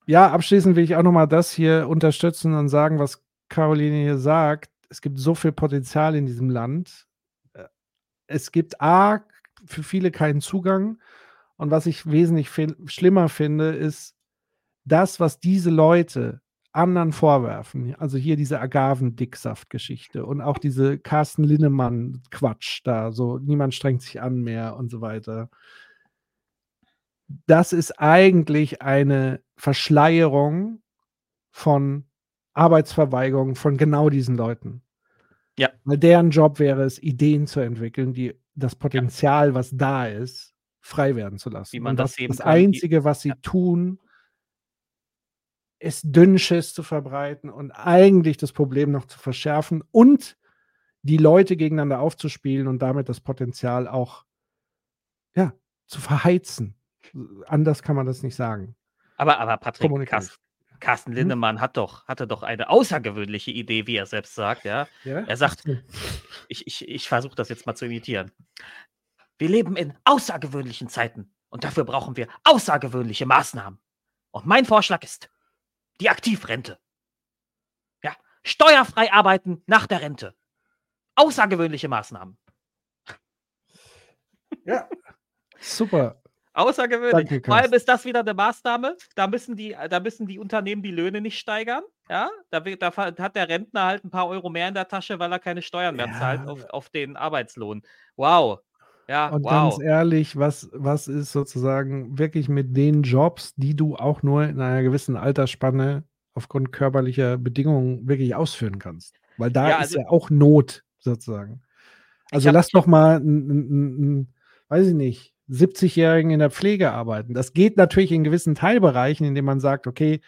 ja, abschließend will ich auch nochmal das hier unterstützen und sagen, was Caroline hier sagt. Es gibt so viel Potenzial in diesem Land. Äh, Es gibt A, für viele keinen Zugang. Und was ich wesentlich schlimmer finde, ist das, was diese Leute anderen vorwerfen. Also hier diese Agavendicksaft-Geschichte und auch diese Carsten Linnemann-Quatsch da, so niemand strengt sich an mehr und so weiter. Das ist eigentlich eine Verschleierung von Arbeitsverweigerung von genau diesen Leuten. Ja. Weil deren Job wäre es, Ideen zu entwickeln, die das Potenzial, was da ist, frei werden zu lassen. Wie man Und das was, eben das kann, Einzige, was sie tun, ist Dünnschiss zu verbreiten und eigentlich das Problem noch zu verschärfen und die Leute gegeneinander aufzuspielen und damit das Potenzial auch ja, zu verheizen. Anders kann man das nicht sagen. Aber, aber Patrick. Carsten, Carsten Hm? Lindemann hat doch, hatte doch eine außergewöhnliche Idee, wie er selbst sagt. Ja? Ja? Er sagt, ich, ich, ich versuche das jetzt mal zu imitieren. Wir leben in außergewöhnlichen Zeiten und dafür brauchen wir außergewöhnliche Maßnahmen. Und mein Vorschlag ist die Aktivrente. Ja, steuerfrei arbeiten nach der Rente. Außergewöhnliche Maßnahmen. Ja. Super. Außergewöhnlich. Danke, Vor allem ist das wieder eine Maßnahme. Da müssen die, da müssen die Unternehmen die Löhne nicht steigern. Ja, da, da hat der Rentner halt ein paar Euro mehr in der Tasche, weil er keine Steuern mehr zahlt auf, auf den Arbeitslohn. Wow. Ja, Und wow. ganz ehrlich, was, was ist sozusagen wirklich mit den Jobs, die du auch nur in einer gewissen Altersspanne aufgrund körperlicher Bedingungen wirklich ausführen kannst? Weil da Ja, ist also- ja auch Not sozusagen. Also lass doch mal, n, n, n, n, weiß ich nicht, 70-Jährigen in der Pflege arbeiten. Das geht natürlich in gewissen Teilbereichen, indem man sagt, okay,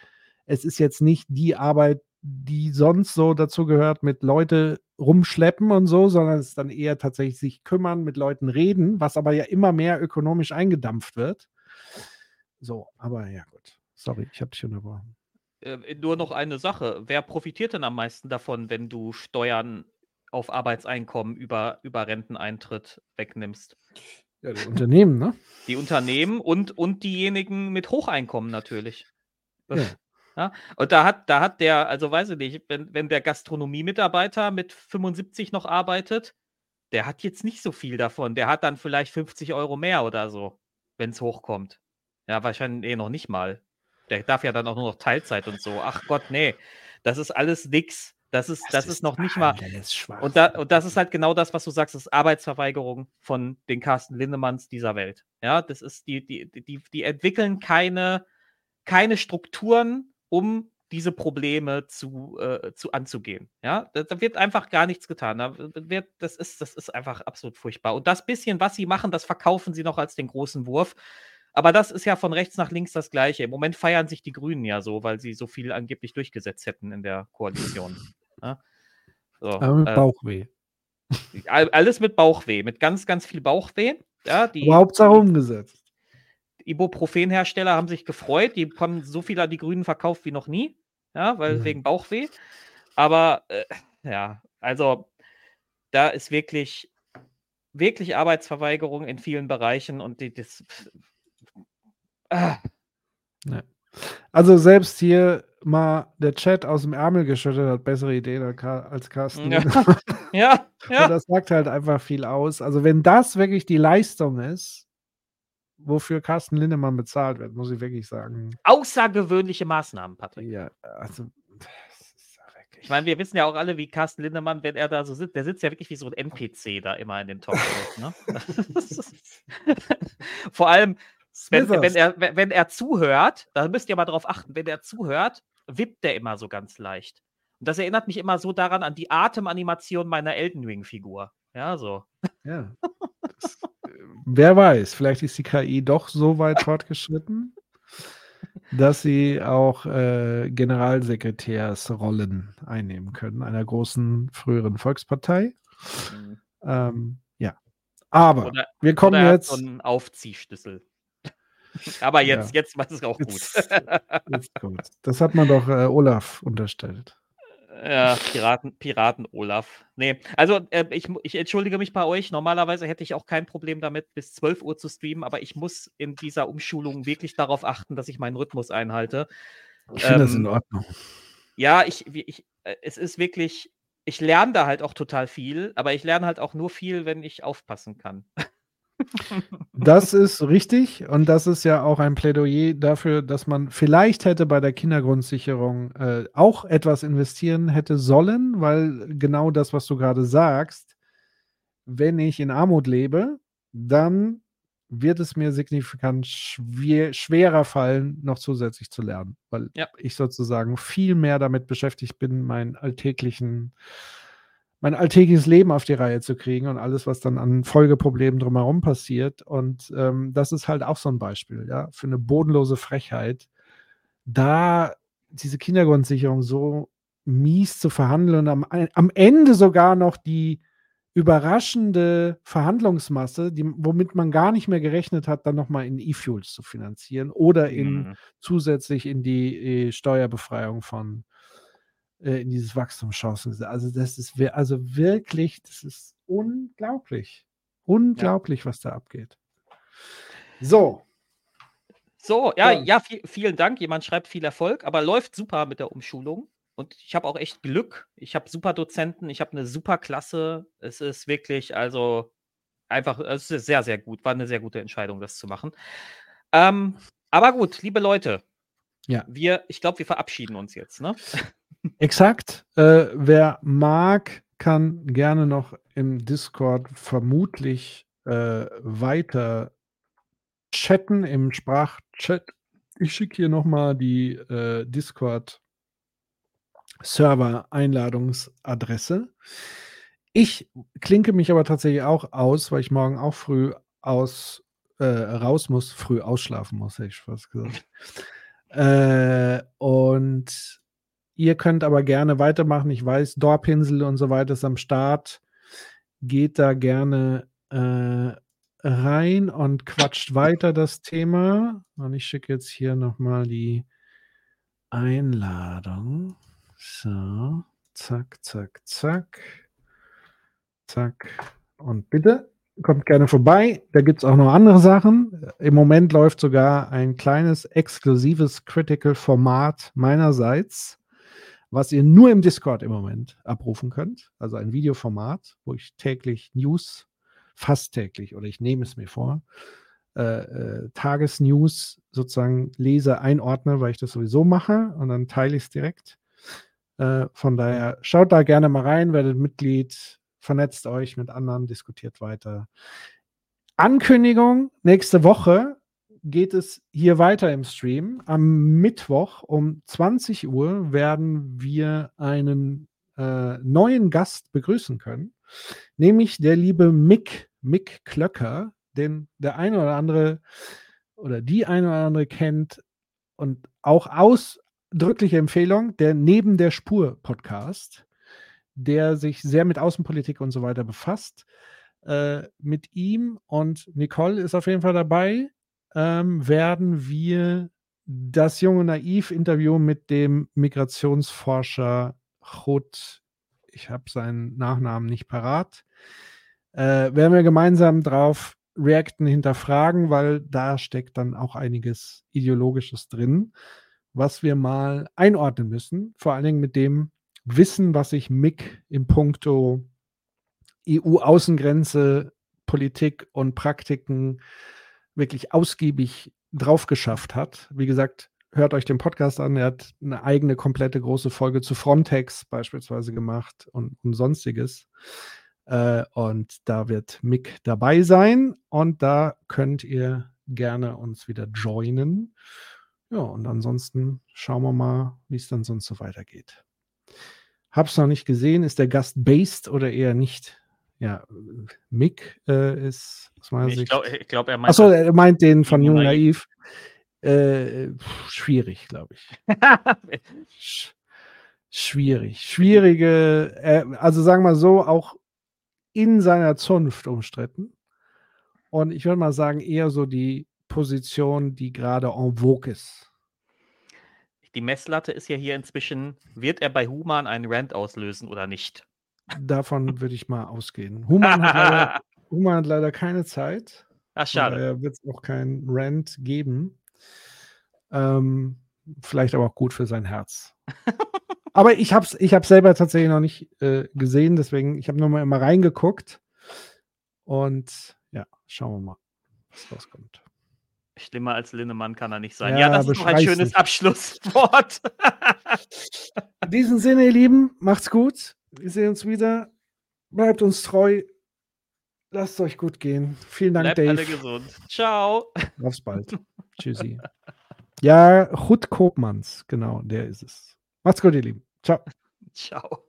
es ist jetzt nicht die Arbeit, die sonst so dazu gehört, mit Leute rumschleppen und so, sondern es ist dann eher tatsächlich sich kümmern, mit Leuten reden, was aber ja immer mehr ökonomisch eingedampft wird. So, aber ja gut. Sorry, ich habe dich unterbrochen. Äh, nur noch eine Sache. Wer profitiert denn am meisten davon, wenn du Steuern auf Arbeitseinkommen über, über Renteneintritt wegnimmst? Ja, die Unternehmen, ne? Die Unternehmen und, und diejenigen mit Hocheinkommen natürlich. Ja. Ja, und da hat, da hat der, also weiß ich nicht, wenn, wenn der Gastronomiemitarbeiter mit 75 noch arbeitet, der hat jetzt nicht so viel davon. Der hat dann vielleicht 50 Euro mehr oder so. wenn es hochkommt. Ja, wahrscheinlich eh noch nicht mal. Der darf ja dann auch nur noch Teilzeit und so. Ach Gott, nee. Das ist alles nix. Das ist, das, ist noch nicht mal. Und, da, und das ist halt genau das, was du sagst, das ist Arbeitsverweigerung von den Carsten Lindemanns dieser Welt. Ja, das ist, die, die, die, die entwickeln keine, keine Strukturen, um diese Probleme zu, äh, zu anzugehen. Ja, da, da wird einfach gar nichts getan. Da wird, das, ist, das ist einfach absolut furchtbar. Und das bisschen, was sie machen, das verkaufen sie noch als den großen Wurf. Aber das ist ja von rechts nach links das Gleiche. Im Moment feiern sich die Grünen ja so, weil sie so viel angeblich durchgesetzt hätten in der Koalition. Ja? So, Aber mit äh, Bauchweh. all- alles mit Bauchweh, mit ganz, ganz viel Bauchweh. Ja, die, Aber Hauptsache umgesetzt. Ibuprofen-Hersteller haben sich gefreut. Die haben so viel an die Grünen verkauft wie noch nie. Ja, weil Mhm. wegen Bauchweh. Aber äh, ja, also da ist wirklich, wirklich Arbeitsverweigerung in vielen Bereichen und die, das. Ah, Ja. Also selbst hier mal der Chat aus dem Ärmel geschüttelt hat bessere Ideen als Carsten. Ja. Ja, ja. Das sagt halt einfach viel aus. Also wenn das wirklich die Leistung ist, wofür Carsten Lindemann bezahlt wird, muss ich wirklich sagen. außergewöhnliche Maßnahmen, Patrick. Ja, also Ich meine, wir wissen ja auch alle, wie Carsten Lindemann, wenn er da so sitzt, der sitzt ja wirklich wie so ein NPC da immer in den Talkshows. Ne? Vor allem, Smithers. wenn, er, wenn wenn er zuhört, da müsst ihr mal drauf achten, wenn er zuhört, wippt der immer so ganz leicht. Und das erinnert mich immer so daran an die Atemanimation meiner Elden Ring-Figur. Ja, so. Ja. Das, äh, wer weiß, vielleicht ist die KI doch so weit fortgeschritten, dass sie auch äh, Generalsekretärsrollen einnehmen können, einer großen früheren Volkspartei. Ähm, ja. Aber Oder, wir kommen er jetzt. so einen Aufziehschlüssel. Aber jetzt, Ja. jetzt war es auch gut. Jetzt, jetzt kommt's. Das hat man doch äh, Olaf unterstellt. Ja, Piraten, Piraten Olaf. Nee, also äh, ich, ich entschuldige mich bei euch. Normalerweise hätte ich auch kein Problem damit, bis 12 Uhr zu streamen, aber ich muss in dieser Umschulung wirklich darauf achten, dass ich meinen Rhythmus einhalte. Ich finde das in Ähm, Ordnung. Ja, ich, ich, äh, es ist wirklich, ich lerne da halt auch total viel, aber ich lerne halt auch nur viel, wenn ich aufpassen kann. Das ist richtig und das ist ja auch ein Plädoyer dafür, dass man vielleicht hätte bei der Kindergrundsicherung äh, auch etwas investieren hätte sollen, weil genau das, was du gerade sagst, wenn ich in Armut lebe, dann wird es mir signifikant schwer, schwerer fallen, noch zusätzlich zu lernen, weil Ja. ich sozusagen viel mehr damit beschäftigt bin, meinen alltäglichen mein alltägliches Leben auf die Reihe zu kriegen und alles, was dann an Folgeproblemen drumherum passiert. Und ähm, das ist halt auch so ein Beispiel, ja, für eine bodenlose Frechheit, da diese Kindergrundsicherung so mies zu verhandeln und am, am Ende sogar noch die überraschende Verhandlungsmasse, die, womit man gar nicht mehr gerechnet hat, dann nochmal in E-Fuels zu finanzieren oder in Mhm. zusätzlich in die äh, Steuerbefreiung von äh, in dieses Wachstumschancen. Also das ist also wirklich, das ist unglaublich. Unglaublich, was da abgeht. So. So, ja, Ja. ja, vi- vielen Dank. Jemand schreibt viel Erfolg, aber läuft super mit der Umschulung. Und ich habe auch echt Glück. Ich habe super Dozenten, ich habe eine super Klasse. Es ist wirklich, also einfach, es ist sehr, sehr gut. War eine sehr gute Entscheidung, das zu machen. Ähm, aber gut, liebe Leute, Ja. wir, ich glaube, wir verabschieden uns jetzt, ne? Exakt. Äh, wer mag, kann gerne noch im Discord vermutlich äh, weiter chatten im Sprachchat. Ich schicke hier nochmal die äh, Discord-Server-Einladungsadresse. Ich klinke mich aber tatsächlich auch aus, weil ich morgen auch früh aus äh, raus muss, früh ausschlafen muss, hätte ich fast gesagt. äh, und Ihr könnt aber gerne weitermachen. Ich weiß, Dorpinsel und so weiter ist am Start. Geht da gerne äh, rein und quatscht weiter das Thema. Und ich schicke jetzt hier nochmal die Einladung. So, zack, zack, zack. Zack. Und bitte kommt gerne vorbei. Da gibt es auch noch andere Sachen. Im Moment läuft sogar ein kleines exklusives Critical-Format meinerseits was ihr nur im Discord im Moment abrufen könnt. Also ein Videoformat, wo ich täglich News, fast täglich, oder ich nehme es mir vor, äh, äh, Tagesnews sozusagen lese, einordne, weil ich das sowieso mache und dann teile ich es direkt. Äh, von daher schaut da gerne mal rein, werdet Mitglied, vernetzt euch mit anderen, diskutiert weiter. Ankündigung, nächste Woche geht es hier weiter im Stream. Am Mittwoch um 20 Uhr werden wir einen äh, neuen Gast begrüßen können, nämlich der liebe Mick, Mick Klöcker, den der eine oder andere oder die eine oder andere kennt und auch ausdrückliche Empfehlung, der Neben der Spur Podcast, der sich sehr mit Außenpolitik und so weiter befasst. Äh, mit ihm und Nicole ist auf jeden Fall dabei, ähm, werden wir das junge Naiv-Interview mit dem Migrationsforscher Chut, ich habe seinen Nachnamen nicht parat, äh, werden wir gemeinsam drauf reacten, hinterfragen, weil da steckt dann auch einiges Ideologisches drin, was wir mal einordnen müssen, vor allen Dingen mit dem Wissen, was sich MIG im Punkto EU-Außengrenze, Politik und Praktiken wirklich ausgiebig drauf geschafft hat. Wie gesagt, hört euch den Podcast an. Er hat eine eigene komplette große Folge zu Frontex beispielsweise gemacht und, und sonstiges. Äh, und da wird Mick dabei sein und da könnt ihr gerne uns wieder joinen. Ja, und ansonsten schauen wir mal, wie es dann sonst so weitergeht. Hab's noch nicht gesehen. Ist der Gast based oder eher nicht? Ja, Mick äh, ist aus meiner Ich Sicht. glaube, glaub, er meint. Achso, er meint den von Jung Naiv. Äh, schwierig, glaube ich. Sch- Schwierig. Schwierige, äh, also sagen wir so, auch in seiner Zunft umstritten. Und ich würde mal sagen, eher so die Position, die gerade en vogue ist. Die Messlatte ist ja hier inzwischen, wird er bei Human einen Rant auslösen oder nicht? Davon würde ich mal ausgehen. Human hat leider, Human hat leider keine Zeit. Ach, schade. Daher wird es auch keinen Rant geben. Ähm, vielleicht aber auch gut für sein Herz. aber ich habe es ich hab's selber tatsächlich noch nicht äh, gesehen, deswegen, ich habe nur mal immer reingeguckt. Und ja, schauen wir mal, was rauskommt. Schlimmer als Linnemann kann er nicht sein. Ja, Ja, das ist doch ein schönes nicht. Abschlusswort. In diesem Sinne, ihr Lieben, macht's gut. Wir sehen uns wieder. Bleibt uns treu. Lasst euch gut gehen. Vielen Dank, Bleibt Dave. alle gesund. Ciao. Aufs bald. Tschüssi. Ja, Hut Kopmanns, genau, der ist es. Macht's gut, ihr Lieben. Ciao. Ciao.